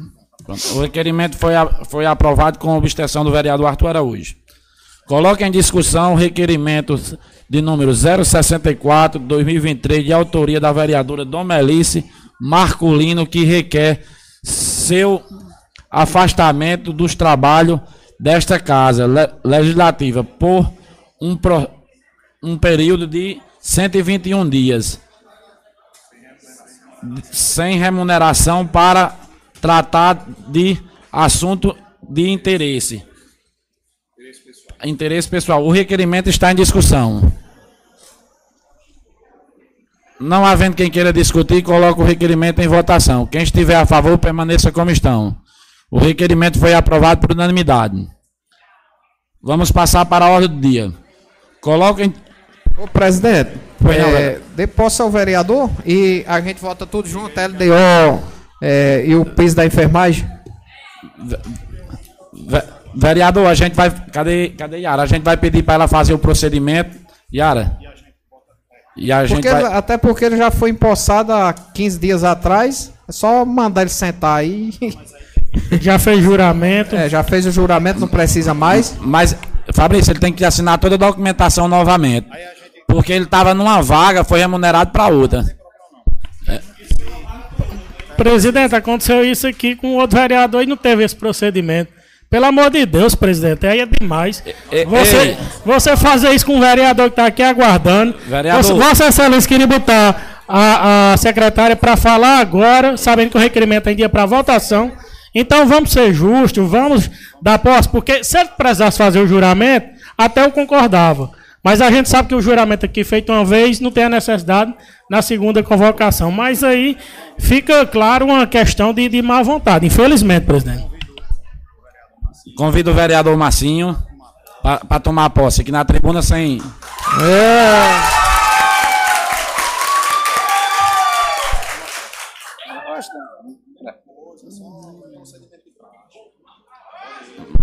O requerimento foi, foi aprovado com objeção do vereador Arthur Araújo. Coloque em discussão o requerimento de número 064 2023 de autoria da vereadora Domelice Marculino que requer seu afastamento dos trabalhos desta casa legislativa por um, pro, um período de 121 dias sem remuneração para tratar de assunto de interesse. Interesse pessoal. O requerimento está em discussão. Não havendo quem queira discutir, coloca o requerimento em votação. Quem estiver a favor, permaneça como estão. O requerimento foi aprovado por unanimidade. Vamos passar para a ordem do dia. Coloquem Ô, presidente, é, dê posse ao vereador e a gente vota tudo junto, LDO é, e o piso da enfermagem. Vereador, a gente vai. Cadê, cadê Yara? A gente vai pedir para ela fazer o procedimento. Yara. E a gente porque, vai... Até porque ele já foi empossado há 15 dias atrás. É só mandar ele sentar aí. [laughs] Já fez juramento. É, já fez o juramento, não precisa mais. Mas, Fabrício, ele tem que assinar toda a documentação novamente. Porque ele estava numa vaga, foi remunerado para outra. É. Presidente, aconteceu isso aqui com outro vereador e não teve esse procedimento. Pelo amor de Deus, presidente, aí é demais. Você, você fazer isso com um vereador que está aqui aguardando. Vereador. Vossa Excelência queria botar a, a secretária para falar agora, sabendo que o requerimento é em dia para votação. Então vamos ser justos, vamos dar posse, porque se ele precisasse fazer o juramento, até eu concordava. Mas a gente sabe que o juramento aqui feito uma vez não tem a necessidade na segunda convocação. Mas aí fica claro uma questão de, de má vontade, infelizmente, presidente. Convido o vereador Massinho para tomar posse aqui na tribuna sem. É.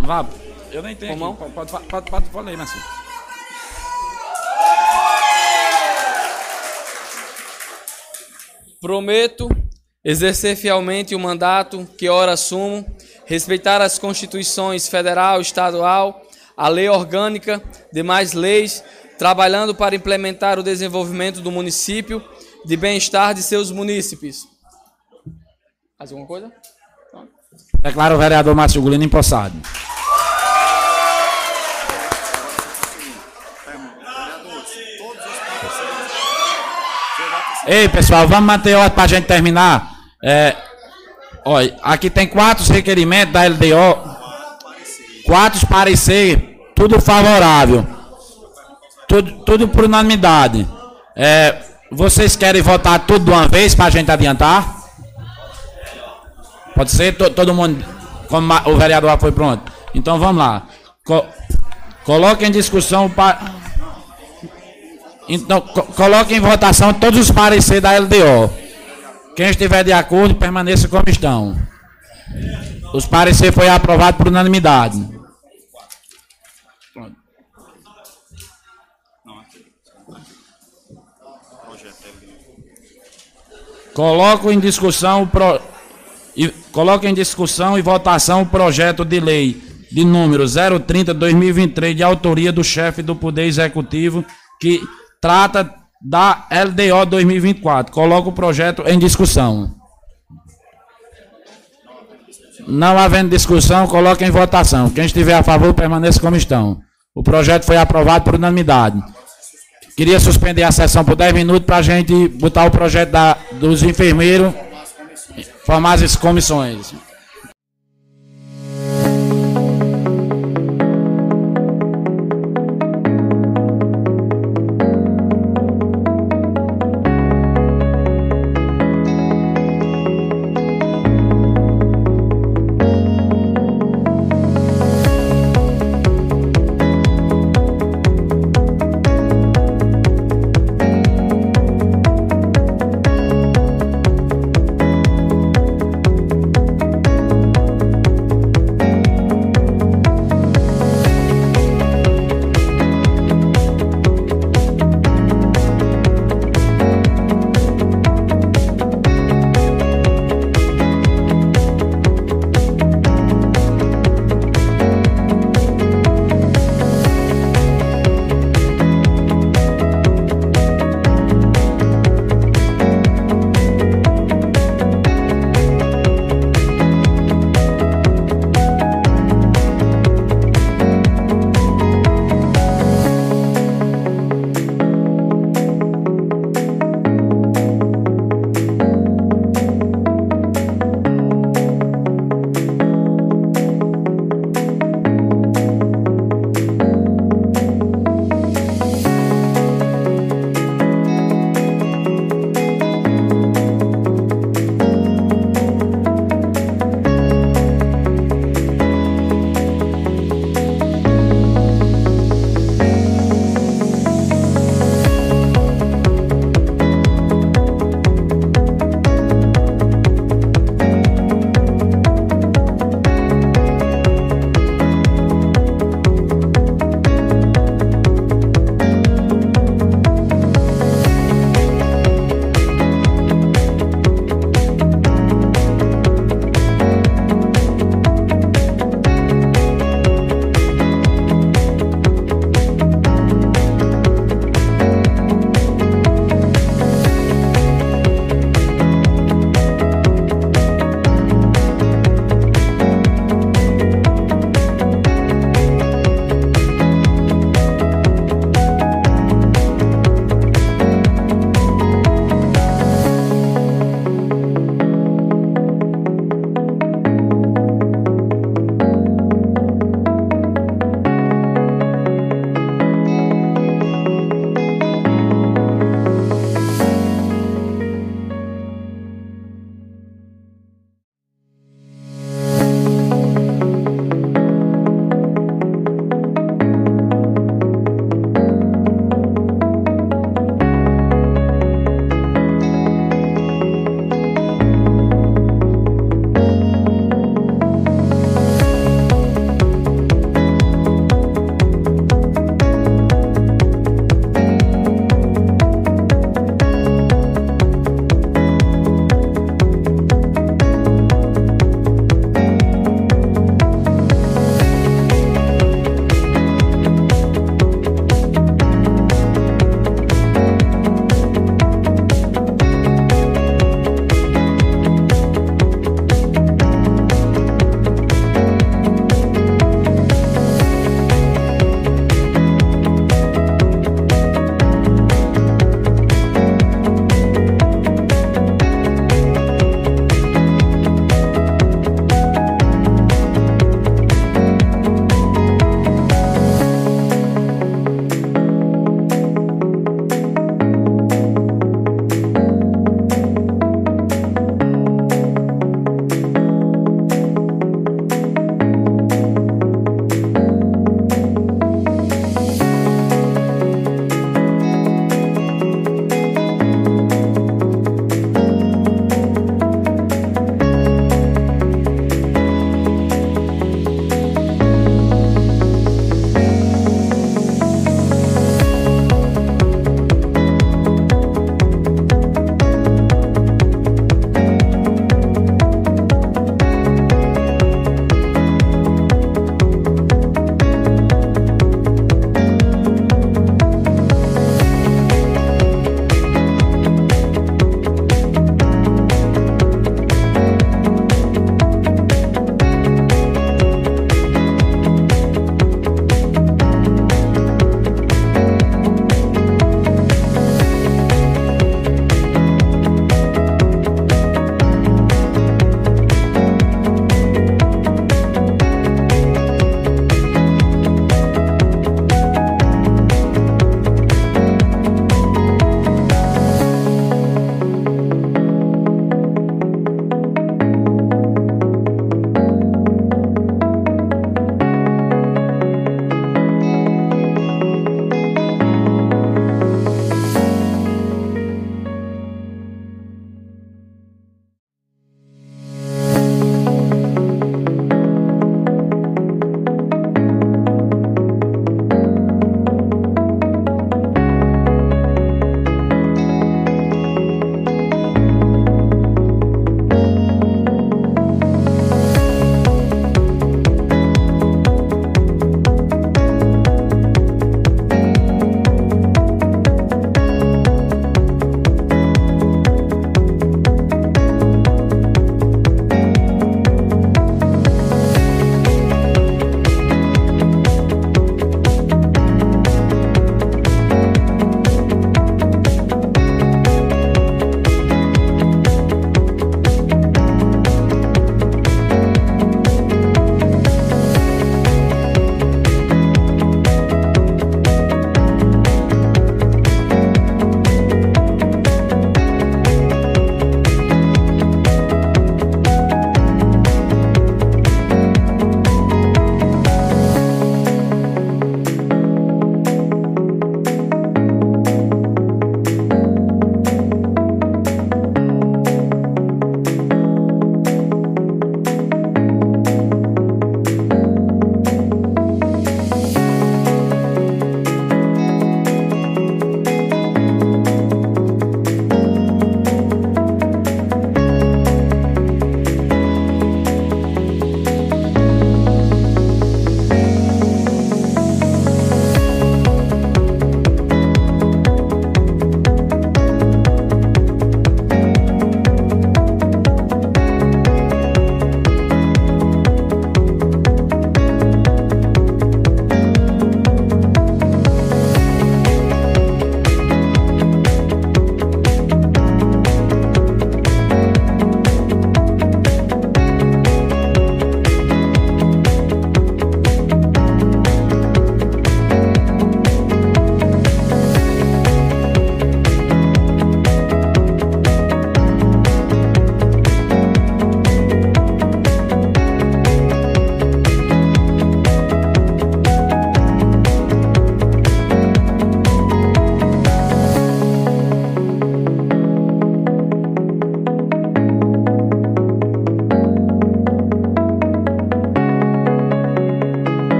Vá, eu nem tenho. Pode, pode, pode, pode, pode ler, Massinho. Prometo exercer fielmente o mandato que ora assumo, respeitar as constituições federal, estadual, a lei orgânica, demais leis, trabalhando para implementar o desenvolvimento do município, de bem-estar de seus munícipes. Mais alguma coisa? Declaro o vereador Márcio Gulino empossado. Ei, pessoal, vamos manter ordem para a gente terminar. É, olha, aqui tem quatro requerimentos da LDO. Quatro parecer, tudo favorável. Tudo, tudo por unanimidade. É, vocês querem votar tudo de uma vez para a gente adiantar? Pode ser? Todo, todo mundo, como o vereador foi pronto. Então vamos lá. Co coloque em discussão para. Então, co coloque em votação todos os pareceres da LDO. Quem estiver de acordo, permaneça como estão. Os pareceres foi aprovado por unanimidade. Coloco em discussão pro, e coloco em discussão e votação o projeto de lei de número 030/2023 de autoria do chefe do Poder Executivo que trata da LDO 2024. Coloco o projeto em discussão. Não havendo discussão, coloque em votação. Quem estiver a favor, permaneça como estão. O projeto foi aprovado por unanimidade. Queria suspender a sessão por 10 minutos para a gente botar o projeto da, dos enfermeiros, formar as comissões.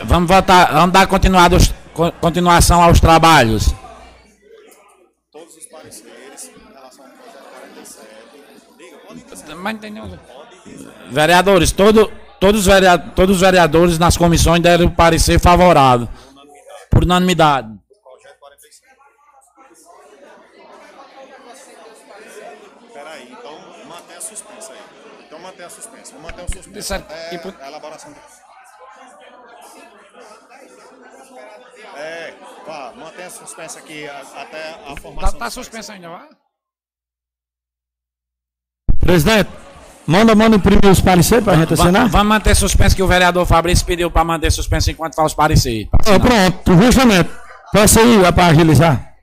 É, vamos votar, vamos dar continuação aos trabalhos. Todos os pareceres em relação ao projeto 47. Diga, pode interceder. Mas? Vereadores, todo, todos, os verea- todos os vereadores nas comissões deram parecer favorável. Por unanimidade. Projeto 45. Peraí, então mantenha a suspensa aí. Então mantenha a suspensa. Vou manter o suspenso Disseram até que por- a elaboração do... É, vá, mantenha a- até a Tá, formação. tá do- suspenso ainda, vai? Presidente, manda, manda imprimir os pareceres para a gente assinar. Vamos manter suspenso que o vereador Fabrício pediu para manter suspenso enquanto fala os parecer. pra Ah, pronto, justamente. Peça aí para agilizar.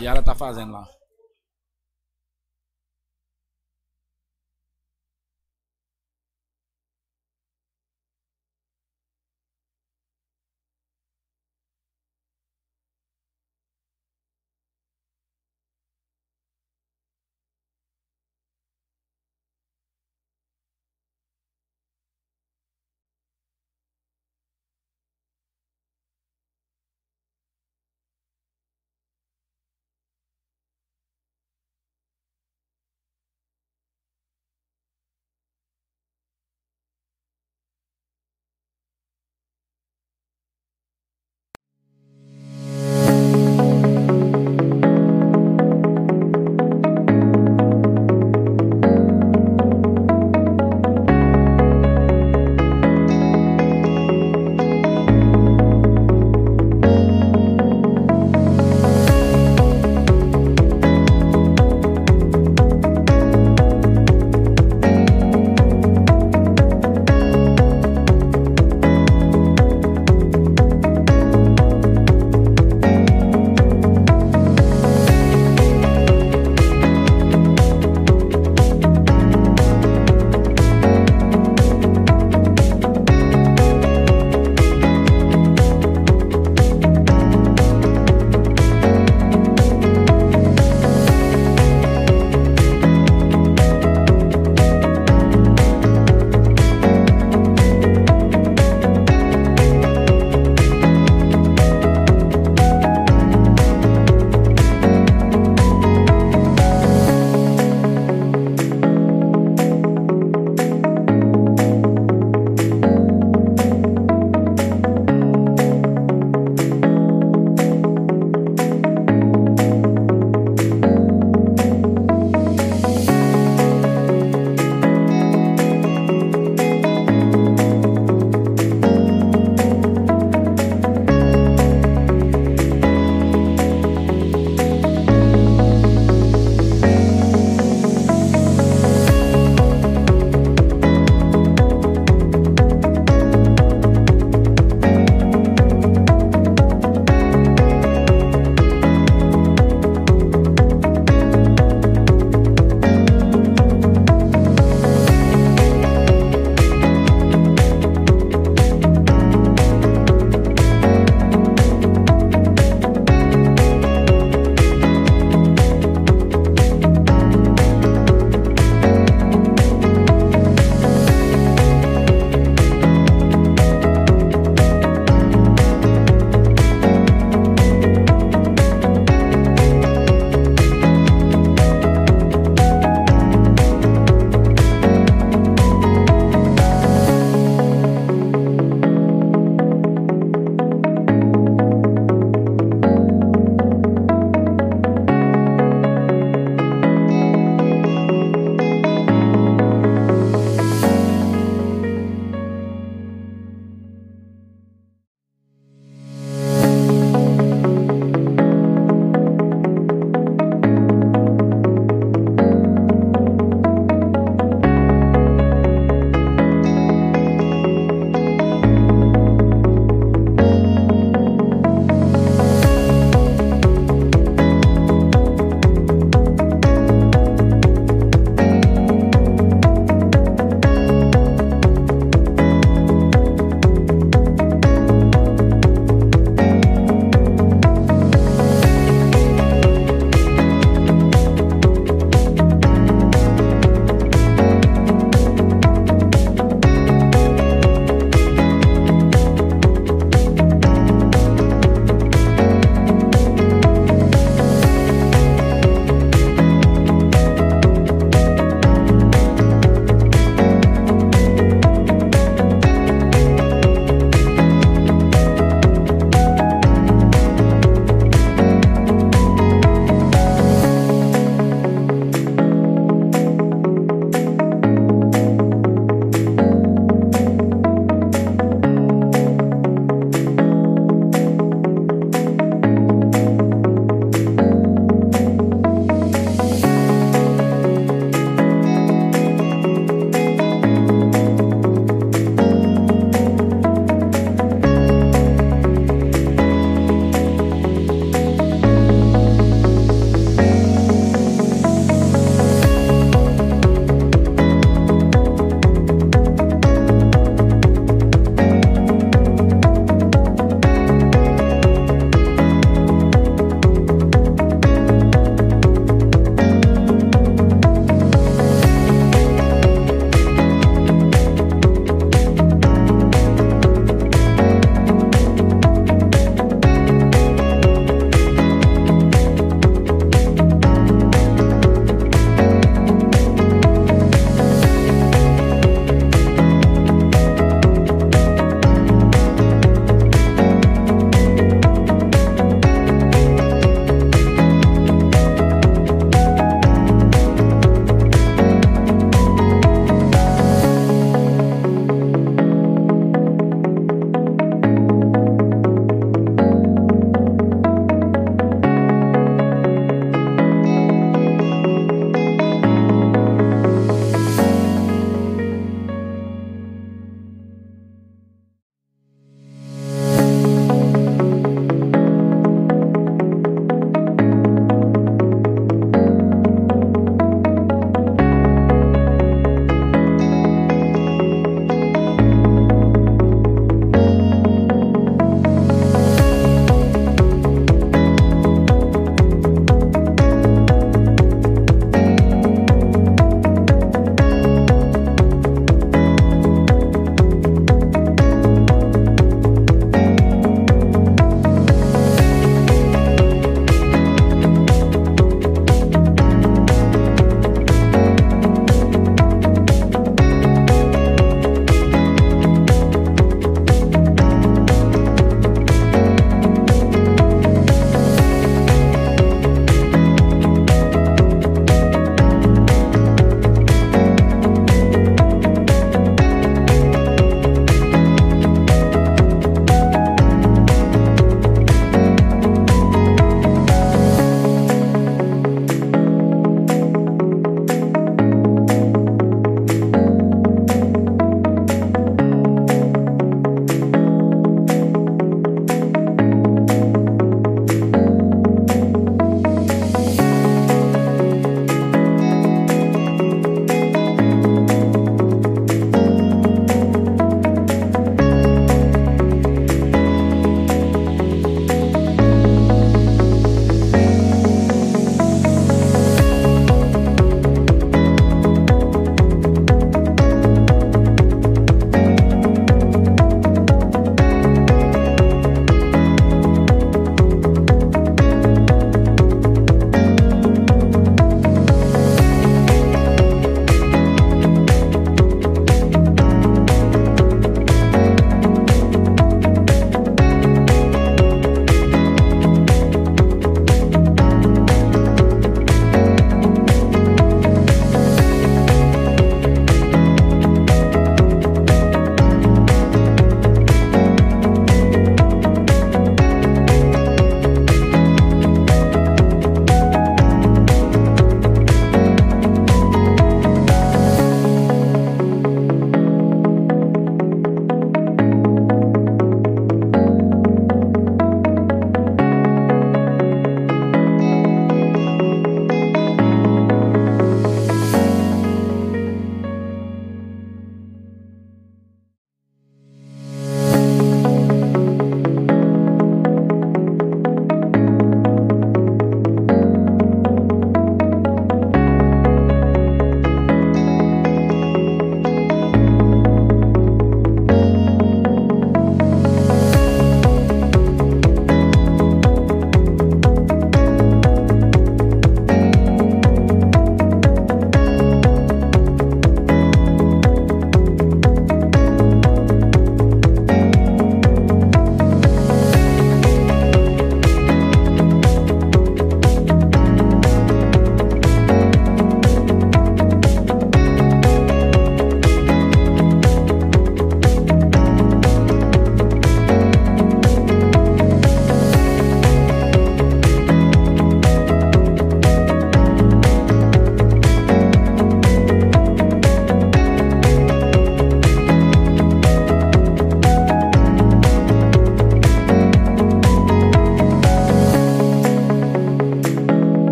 E ela tá fazendo lá.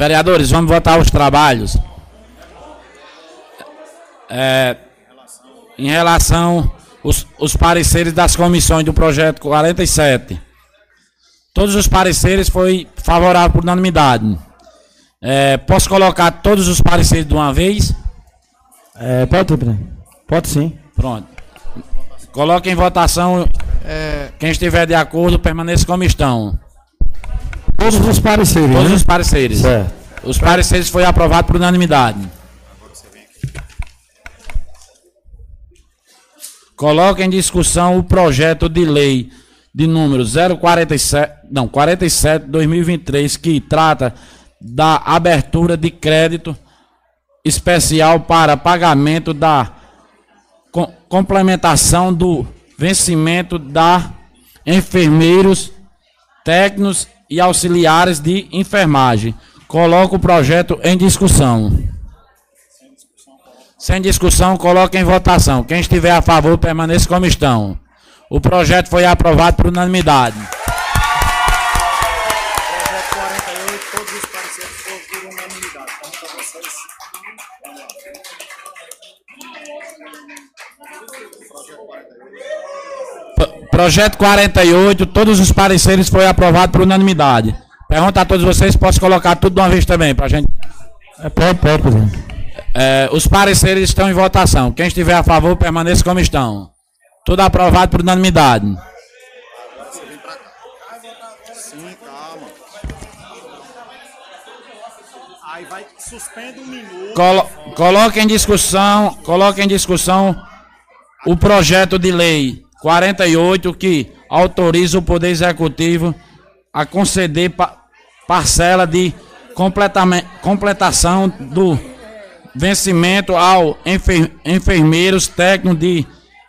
Vereadores, vamos votar os trabalhos. É, em relação os, os pareceres das comissões do projeto 47. Todos os pareceres foi favorável por unanimidade. É, posso colocar todos os pareceres de uma vez? É, pode, pode sim. Pronto. Coloque em votação. É, Quem estiver de acordo, permaneça como estão. Todos os pareceres. Todos né? os pareceres. Certo. Os pareceres foi aprovado por unanimidade. Coloque em discussão o projeto de lei de número 047, não, 47 2023 que trata da abertura de crédito especial para pagamento da co- complementação do vencimento da enfermeiros, técnicos e auxiliares de enfermagem. Coloco o projeto em discussão. Sem discussão, coloque em votação. Quem estiver a favor, permaneça como estão. O projeto foi aprovado por unanimidade. Projeto 48, todos os pareceres foram por unanimidade. Pergunta a vocês. Vamos lá. Projeto 48. P- Projeto 48, todos os pareceres foi aprovado por unanimidade. Pergunta a todos vocês, posso colocar tudo de uma vez também, para gente. É, pode, pode, presidente. É, os pareceres estão em votação. Quem estiver a favor, permaneça como estão. Tudo aprovado por unanimidade. Sim, calma. Aí vai, suspende um minuto. Colo coloque em discussão, coloque em discussão o projeto de lei 48 que autoriza o Poder Executivo a conceder pa parcela de completação do vencimento ao enfer enfermeiros técnicos de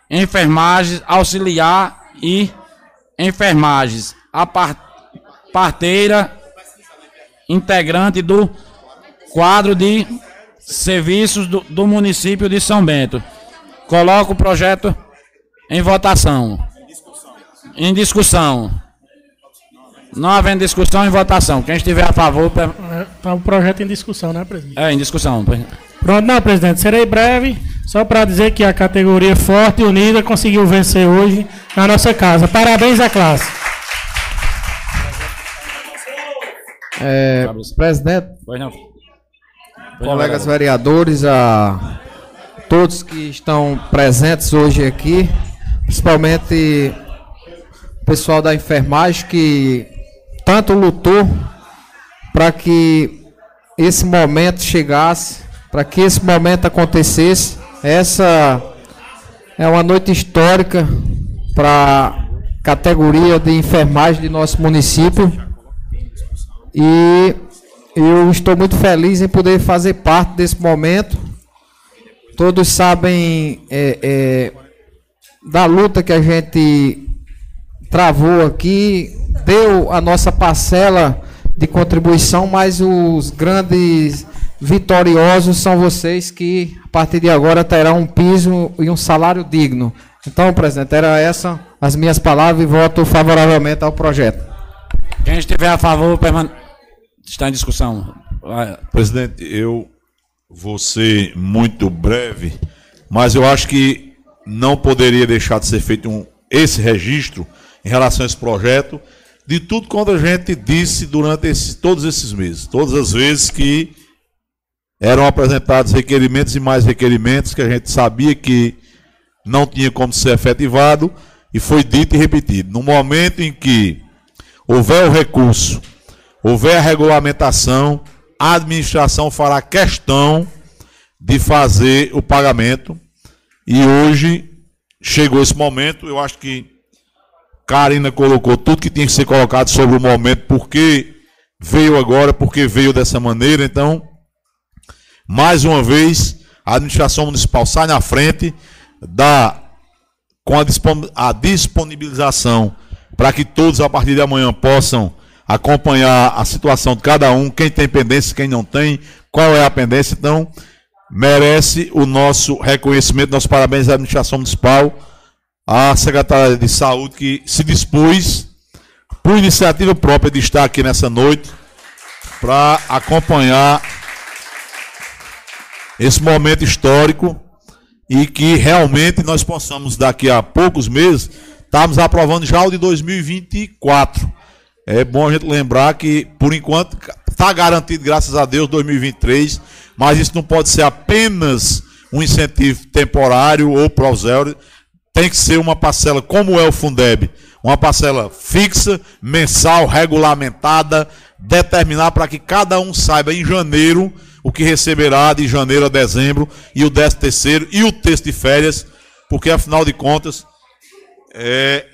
enfermagem auxiliar e enfermagens, a par parteira integrante do quadro de serviços do, do município de São Bento. Coloco o projeto em votação. Em discussão. Não havendo discussão, em votação. Quem estiver a favor. Está o projeto em discussão, né, presidente? É, em discussão. Pronto, não, presidente, serei breve, só para dizer que a categoria Forte e Unida conseguiu vencer hoje na nossa casa. Parabéns à classe. é, presidente, Pois não. colegas vereadores, a todos que estão presentes hoje aqui, principalmente o pessoal da enfermagem que tanto lutou para que esse momento chegasse, para que esse momento acontecesse. Essa é uma noite histórica para a categoria de enfermagem de nosso município. E eu estou muito feliz em poder fazer parte desse momento. Todos sabem é, é, da luta que a gente travou aqui, deu a nossa parcela de contribuição, mas os grandes vitoriosos são vocês que, a partir de agora, terão um piso e um salário digno. Então, presidente, era essa as minhas palavras e voto favoravelmente ao projeto. Quem estiver a favor, permaneça. Está em discussão. Vai. Presidente, eu vou ser muito breve, mas eu acho que não poderia deixar de ser feito um, esse registro em relação a esse projeto, de tudo quanto a gente disse durante esse- todos esses meses. Todas as vezes que eram apresentados requerimentos e mais requerimentos que a gente sabia que não tinha como ser efetivado e foi dito e repetido. No momento em que houver o recurso, houver a regulamentação, a administração fará questão de fazer o pagamento. E hoje chegou esse momento, eu acho que Karina colocou tudo que tinha que ser colocado sobre o momento, porque veio agora, porque veio dessa maneira. Então, mais uma vez, a administração municipal sai na frente da com a, dispon- a disponibilização para que todos a partir de amanhã possam acompanhar a situação de cada um, quem tem pendência, quem não tem, qual é a pendência. Então, merece o nosso reconhecimento, nossos parabéns à administração municipal, à secretária de saúde que se dispôs, por iniciativa própria, de estar aqui nessa noite para acompanhar esse momento histórico e que realmente nós possamos, daqui a poucos meses, estarmos aprovando já o de 2024. É bom a gente lembrar que, por enquanto, está garantido, graças a Deus, 2023, mas isso não pode ser apenas um incentivo temporário ou provisório, tem que ser uma parcela, como é o Fundeb, uma parcela fixa, mensal, regulamentada, determinar para que cada um saiba em janeiro o que receberá de janeiro a dezembro, e o décimo terceiro, e o texto de férias, porque afinal de contas, é,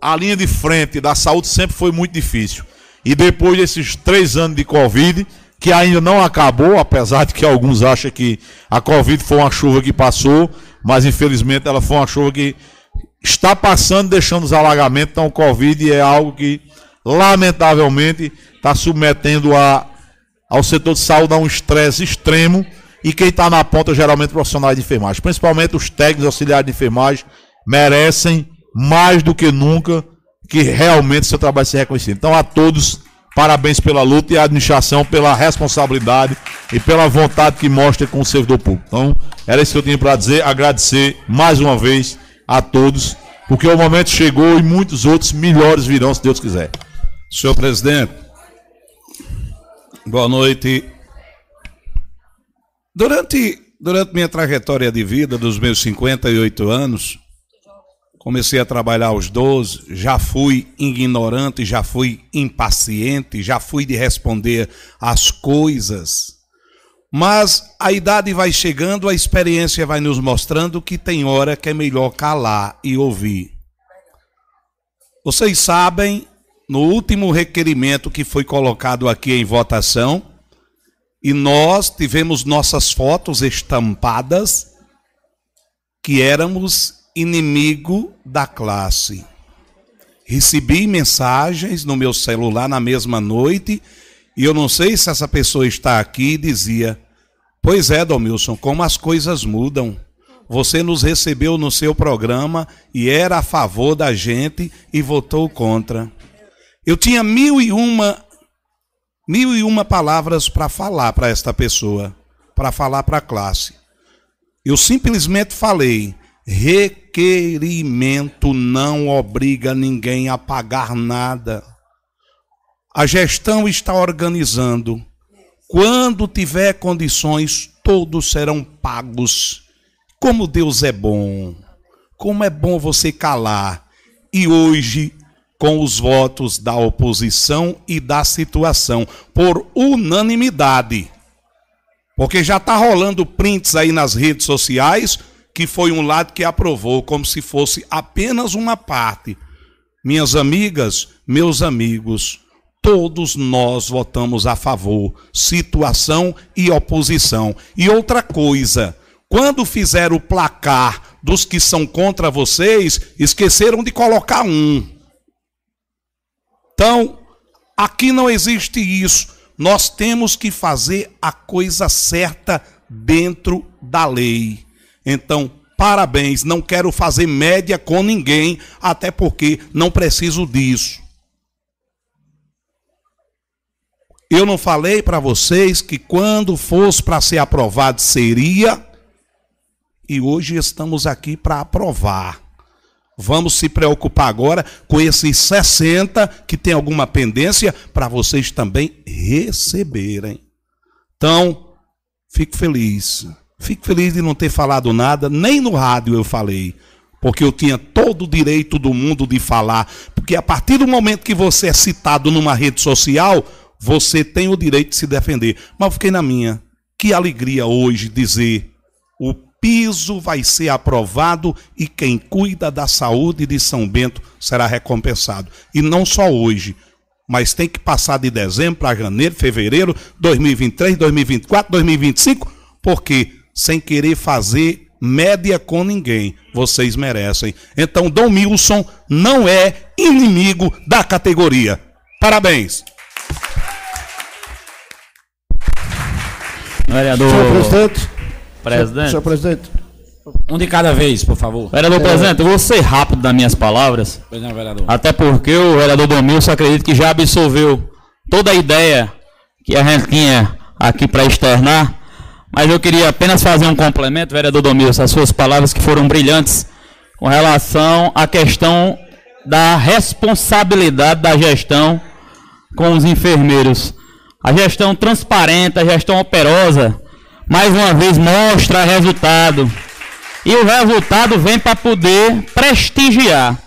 a linha de frente da saúde sempre foi muito difícil. E depois desses três anos de Covid, que ainda não acabou, apesar de que alguns acham que a Covid foi uma chuva que passou, mas infelizmente ela foi uma chuva que está passando, deixando os alagamentos. Então, o Covid é algo que, lamentavelmente, está submetendo a ao setor de saúde a um estresse extremo e quem está na ponta geralmente profissionais de enfermagem, principalmente os técnicos auxiliares de enfermagem, merecem mais do que nunca que realmente seu trabalho seja reconhecido. Então a todos, parabéns pela luta e a administração pela responsabilidade e pela vontade que mostra com o servidor público. Então, era isso que eu tinha para dizer, agradecer mais uma vez a todos, porque o momento chegou e muitos outros melhores virão, se Deus quiser. Senhor presidente, Boa noite. Durante, durante minha trajetória de vida, dos meus 58 anos, comecei a trabalhar aos 12, já fui ignorante, já fui impaciente, já fui de responder às coisas. Mas a idade vai chegando, a experiência vai nos mostrando que tem hora que é melhor calar e ouvir. Vocês sabem no último requerimento que foi colocado aqui em votação, e nós tivemos nossas fotos estampadas que éramos inimigo da classe. Recebi mensagens no meu celular na mesma noite, e eu não sei se essa pessoa está aqui e dizia: Pois é, Domilson, como as coisas mudam. Você nos recebeu no seu programa e era a favor da gente e votou contra. Eu tinha mil e uma, mil e uma palavras para falar para esta pessoa, para falar para a classe. Eu simplesmente falei: requerimento não obriga ninguém a pagar nada. A gestão está organizando. Quando tiver condições, todos serão pagos. Como Deus é bom. Como é bom você calar. E hoje com os votos da oposição e da situação, por unanimidade. Porque já está rolando prints aí nas redes sociais que foi um lado que aprovou, como se fosse apenas uma parte. Minhas amigas, meus amigos, todos nós votamos a favor, situação e oposição. E outra coisa, quando fizer o placar dos que são contra vocês, esqueceram de colocar um. Então, aqui não existe isso. Nós temos que fazer a coisa certa dentro da lei. Então, parabéns. Não quero fazer média com ninguém, até porque não preciso disso. Eu não falei para vocês que quando fosse para ser aprovado seria, e hoje estamos aqui para aprovar. Vamos se preocupar agora com esses 60 que tem alguma pendência para vocês também receberem. Então, fico feliz. Fico feliz de não ter falado nada, nem no rádio eu falei, porque eu tinha todo o direito do mundo de falar, porque a partir do momento que você é citado numa rede social, você tem o direito de se defender. Mas eu fiquei na minha. Que alegria hoje dizer o piso vai ser aprovado e quem cuida da saúde de São Bento será recompensado. E não só hoje, mas tem que passar de dezembro para janeiro, fevereiro, 2023, 2024, 2025, porque sem querer fazer média com ninguém, vocês merecem. Então, Dom Milson não é inimigo da categoria. Parabéns. Vereador. Senhor presidente. Presidente. Senhor presidente. Um de cada vez, por favor. Vereador presidente, eu vou ser rápido nas minhas palavras. Pois não, vereador. Até porque o vereador Domilson acredita que já absolveu toda a ideia que a gente tinha aqui para externar, mas eu queria apenas fazer um complemento, vereador Domilson, as suas palavras que foram brilhantes com relação à questão da responsabilidade da gestão com os enfermeiros. A gestão transparente, a gestão operosa, mais uma vez mostra resultado. E o resultado vem para poder prestigiar.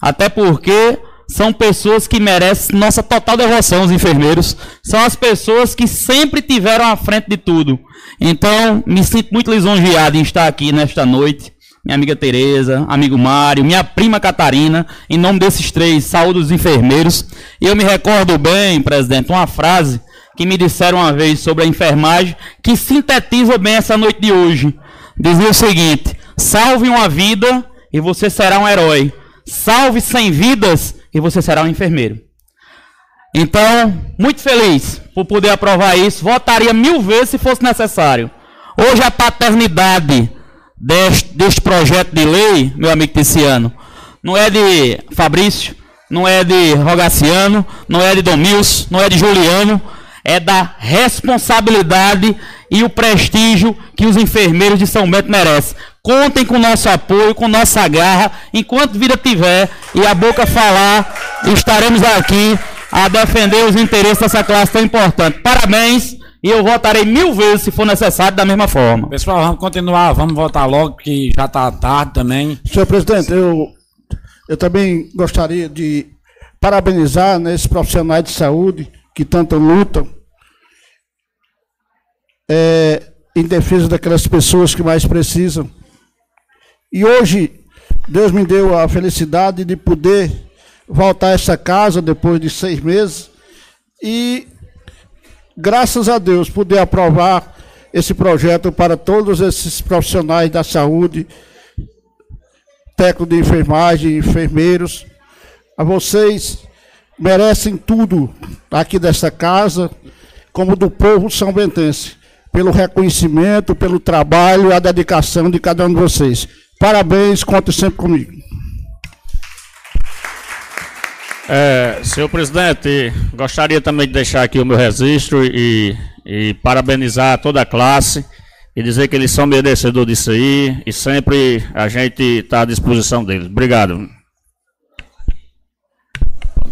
Até porque são pessoas que merecem nossa total devoção, os enfermeiros. São as pessoas que sempre tiveram à frente de tudo. Então, me sinto muito lisonjeado em estar aqui nesta noite. Minha amiga Tereza, amigo Mário, minha prima Catarina, em nome desses três, saúde dos enfermeiros. E eu me recordo bem, presidente, uma frase que me disseram uma vez sobre a enfermagem, que sintetiza bem essa noite de hoje. Dizia o seguinte: salve uma vida e você será um herói. Salve 100 vidas e você será um enfermeiro. Então, muito feliz por poder aprovar isso. Votaria mil vezes se fosse necessário. Hoje a paternidade deste, deste projeto de lei, meu amigo Ticiano, não é de Fabrício, não é de Rogaciano, não é de Domils, não é de Juliano, é da responsabilidade e o prestígio que os enfermeiros de São Bento merecem. Contem com nosso apoio, com nossa garra, enquanto vida tiver e a boca falar, estaremos aqui a defender os interesses dessa classe tão importante. Parabéns e eu votarei mil vezes se for necessário da mesma forma. Pessoal, vamos continuar, vamos votar logo, que já está tarde também. Senhor presidente, eu, eu também gostaria de parabenizar né, esses profissionais de saúde que tanto lutam é, em defesa daquelas pessoas que mais precisam. E hoje, Deus me deu a felicidade de poder voltar a essa casa depois de seis meses e, graças a Deus, poder aprovar esse projeto para todos esses profissionais da saúde, técnico de enfermagem, enfermeiros. A vocês merecem tudo aqui dessa casa, como do povo são bentense pelo reconhecimento, pelo trabalho e a dedicação de cada um de vocês. Parabéns, conte sempre comigo. É, senhor presidente, gostaria também de deixar aqui o meu registro e, e parabenizar toda a classe e dizer que eles são merecedores disso aí e sempre a gente está à disposição deles. Obrigado.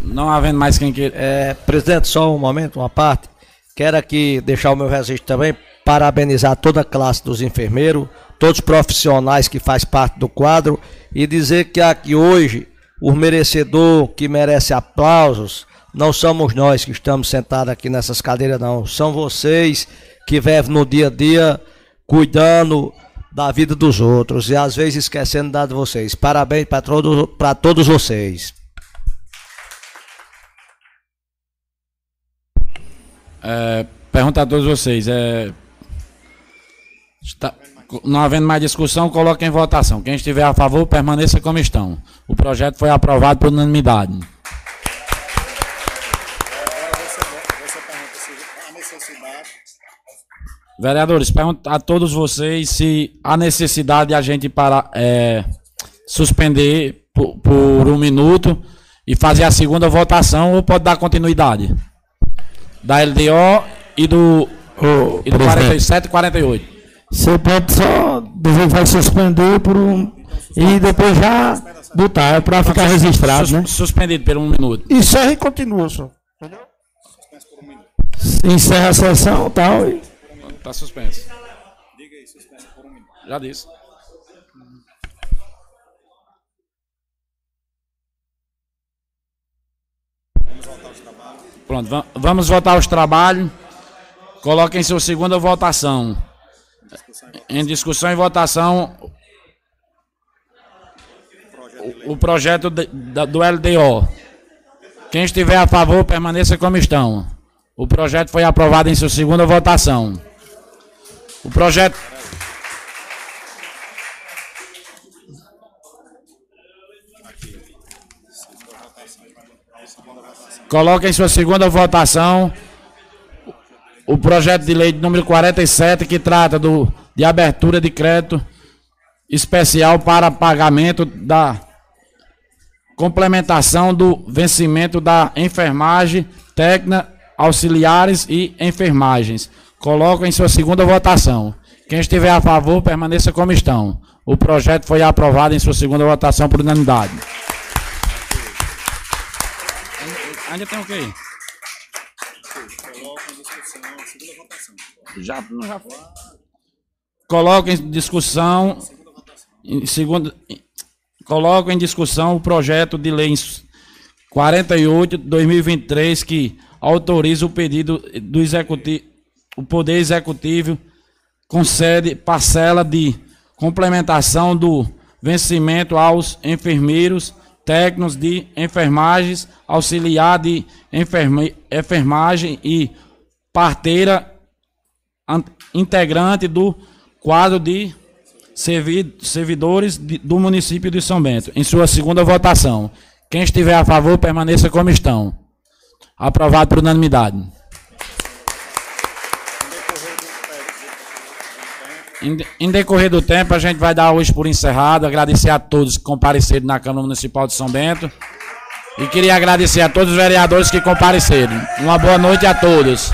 Não havendo mais quem queira. É, presidente, só um momento, uma parte. Quero aqui deixar o meu registro também, parabenizar toda a classe dos enfermeiros, todos os profissionais que faz parte do quadro e dizer que aqui hoje o merecedor que merece aplausos não somos nós que estamos sentados aqui nessas cadeiras, não. São vocês que vivem no dia a dia cuidando da vida dos outros e às vezes esquecendo da de vocês. Parabéns para todos, todos vocês. É, pergunta a todos vocês. É, está, não havendo mais discussão, coloque em votação. Quem estiver a favor, permaneça como estão. O projeto foi aprovado por unanimidade. Vereadores, pergunto a todos vocês se há necessidade de a gente para, é, suspender por, por um minuto e fazer a segunda votação ou pode dar continuidade? da LDO e do, oh, e do 47 e 48. Você pode só dizer que vai suspender por um. E depois já botar, é para ficar registrado, né? Suspendido por um minuto. Encerra e continua, só. Encerra a sessão tal, e tal. Está suspenso. Diga aí, suspenso por um minuto. Já disse. Pronto, vamos votar os trabalhos. Coloquem sua segunda votação. Em discussão e votação, o, projeto do LDO. Quem estiver a favor, permaneça como estão. O projeto foi aprovado em sua segunda votação. O projeto. Coloque em sua segunda votação o projeto de lei número 47, que trata do, de abertura de crédito especial para pagamento da complementação do vencimento da enfermagem técnica auxiliares e enfermagens. Coloco em sua segunda votação. Quem estiver a favor, permaneça como estão. O projeto foi aprovado em sua segunda votação por unanimidade. Ainda tem o quê? Coloca. Já, já foi. Coloco em discussão. Em segundo, coloco em discussão o projeto de lei 48 de 2023 que autoriza o pedido do executivo, o Poder Executivo concede parcela de complementação do vencimento aos enfermeiros, técnicos de enfermagens, auxiliar de enferme, enfermagem e parteira an- integrante do quadro de servi- servidores do município de São Bento, em sua segunda votação. Quem estiver a favor, permaneça como estão. Aprovado por unanimidade. Em decorrer do tempo, a gente vai dar hoje por encerrado. Agradecer a todos que compareceram na Câmara Municipal de São Bento. E queria agradecer a todos os vereadores que compareceram. Uma boa noite a todos.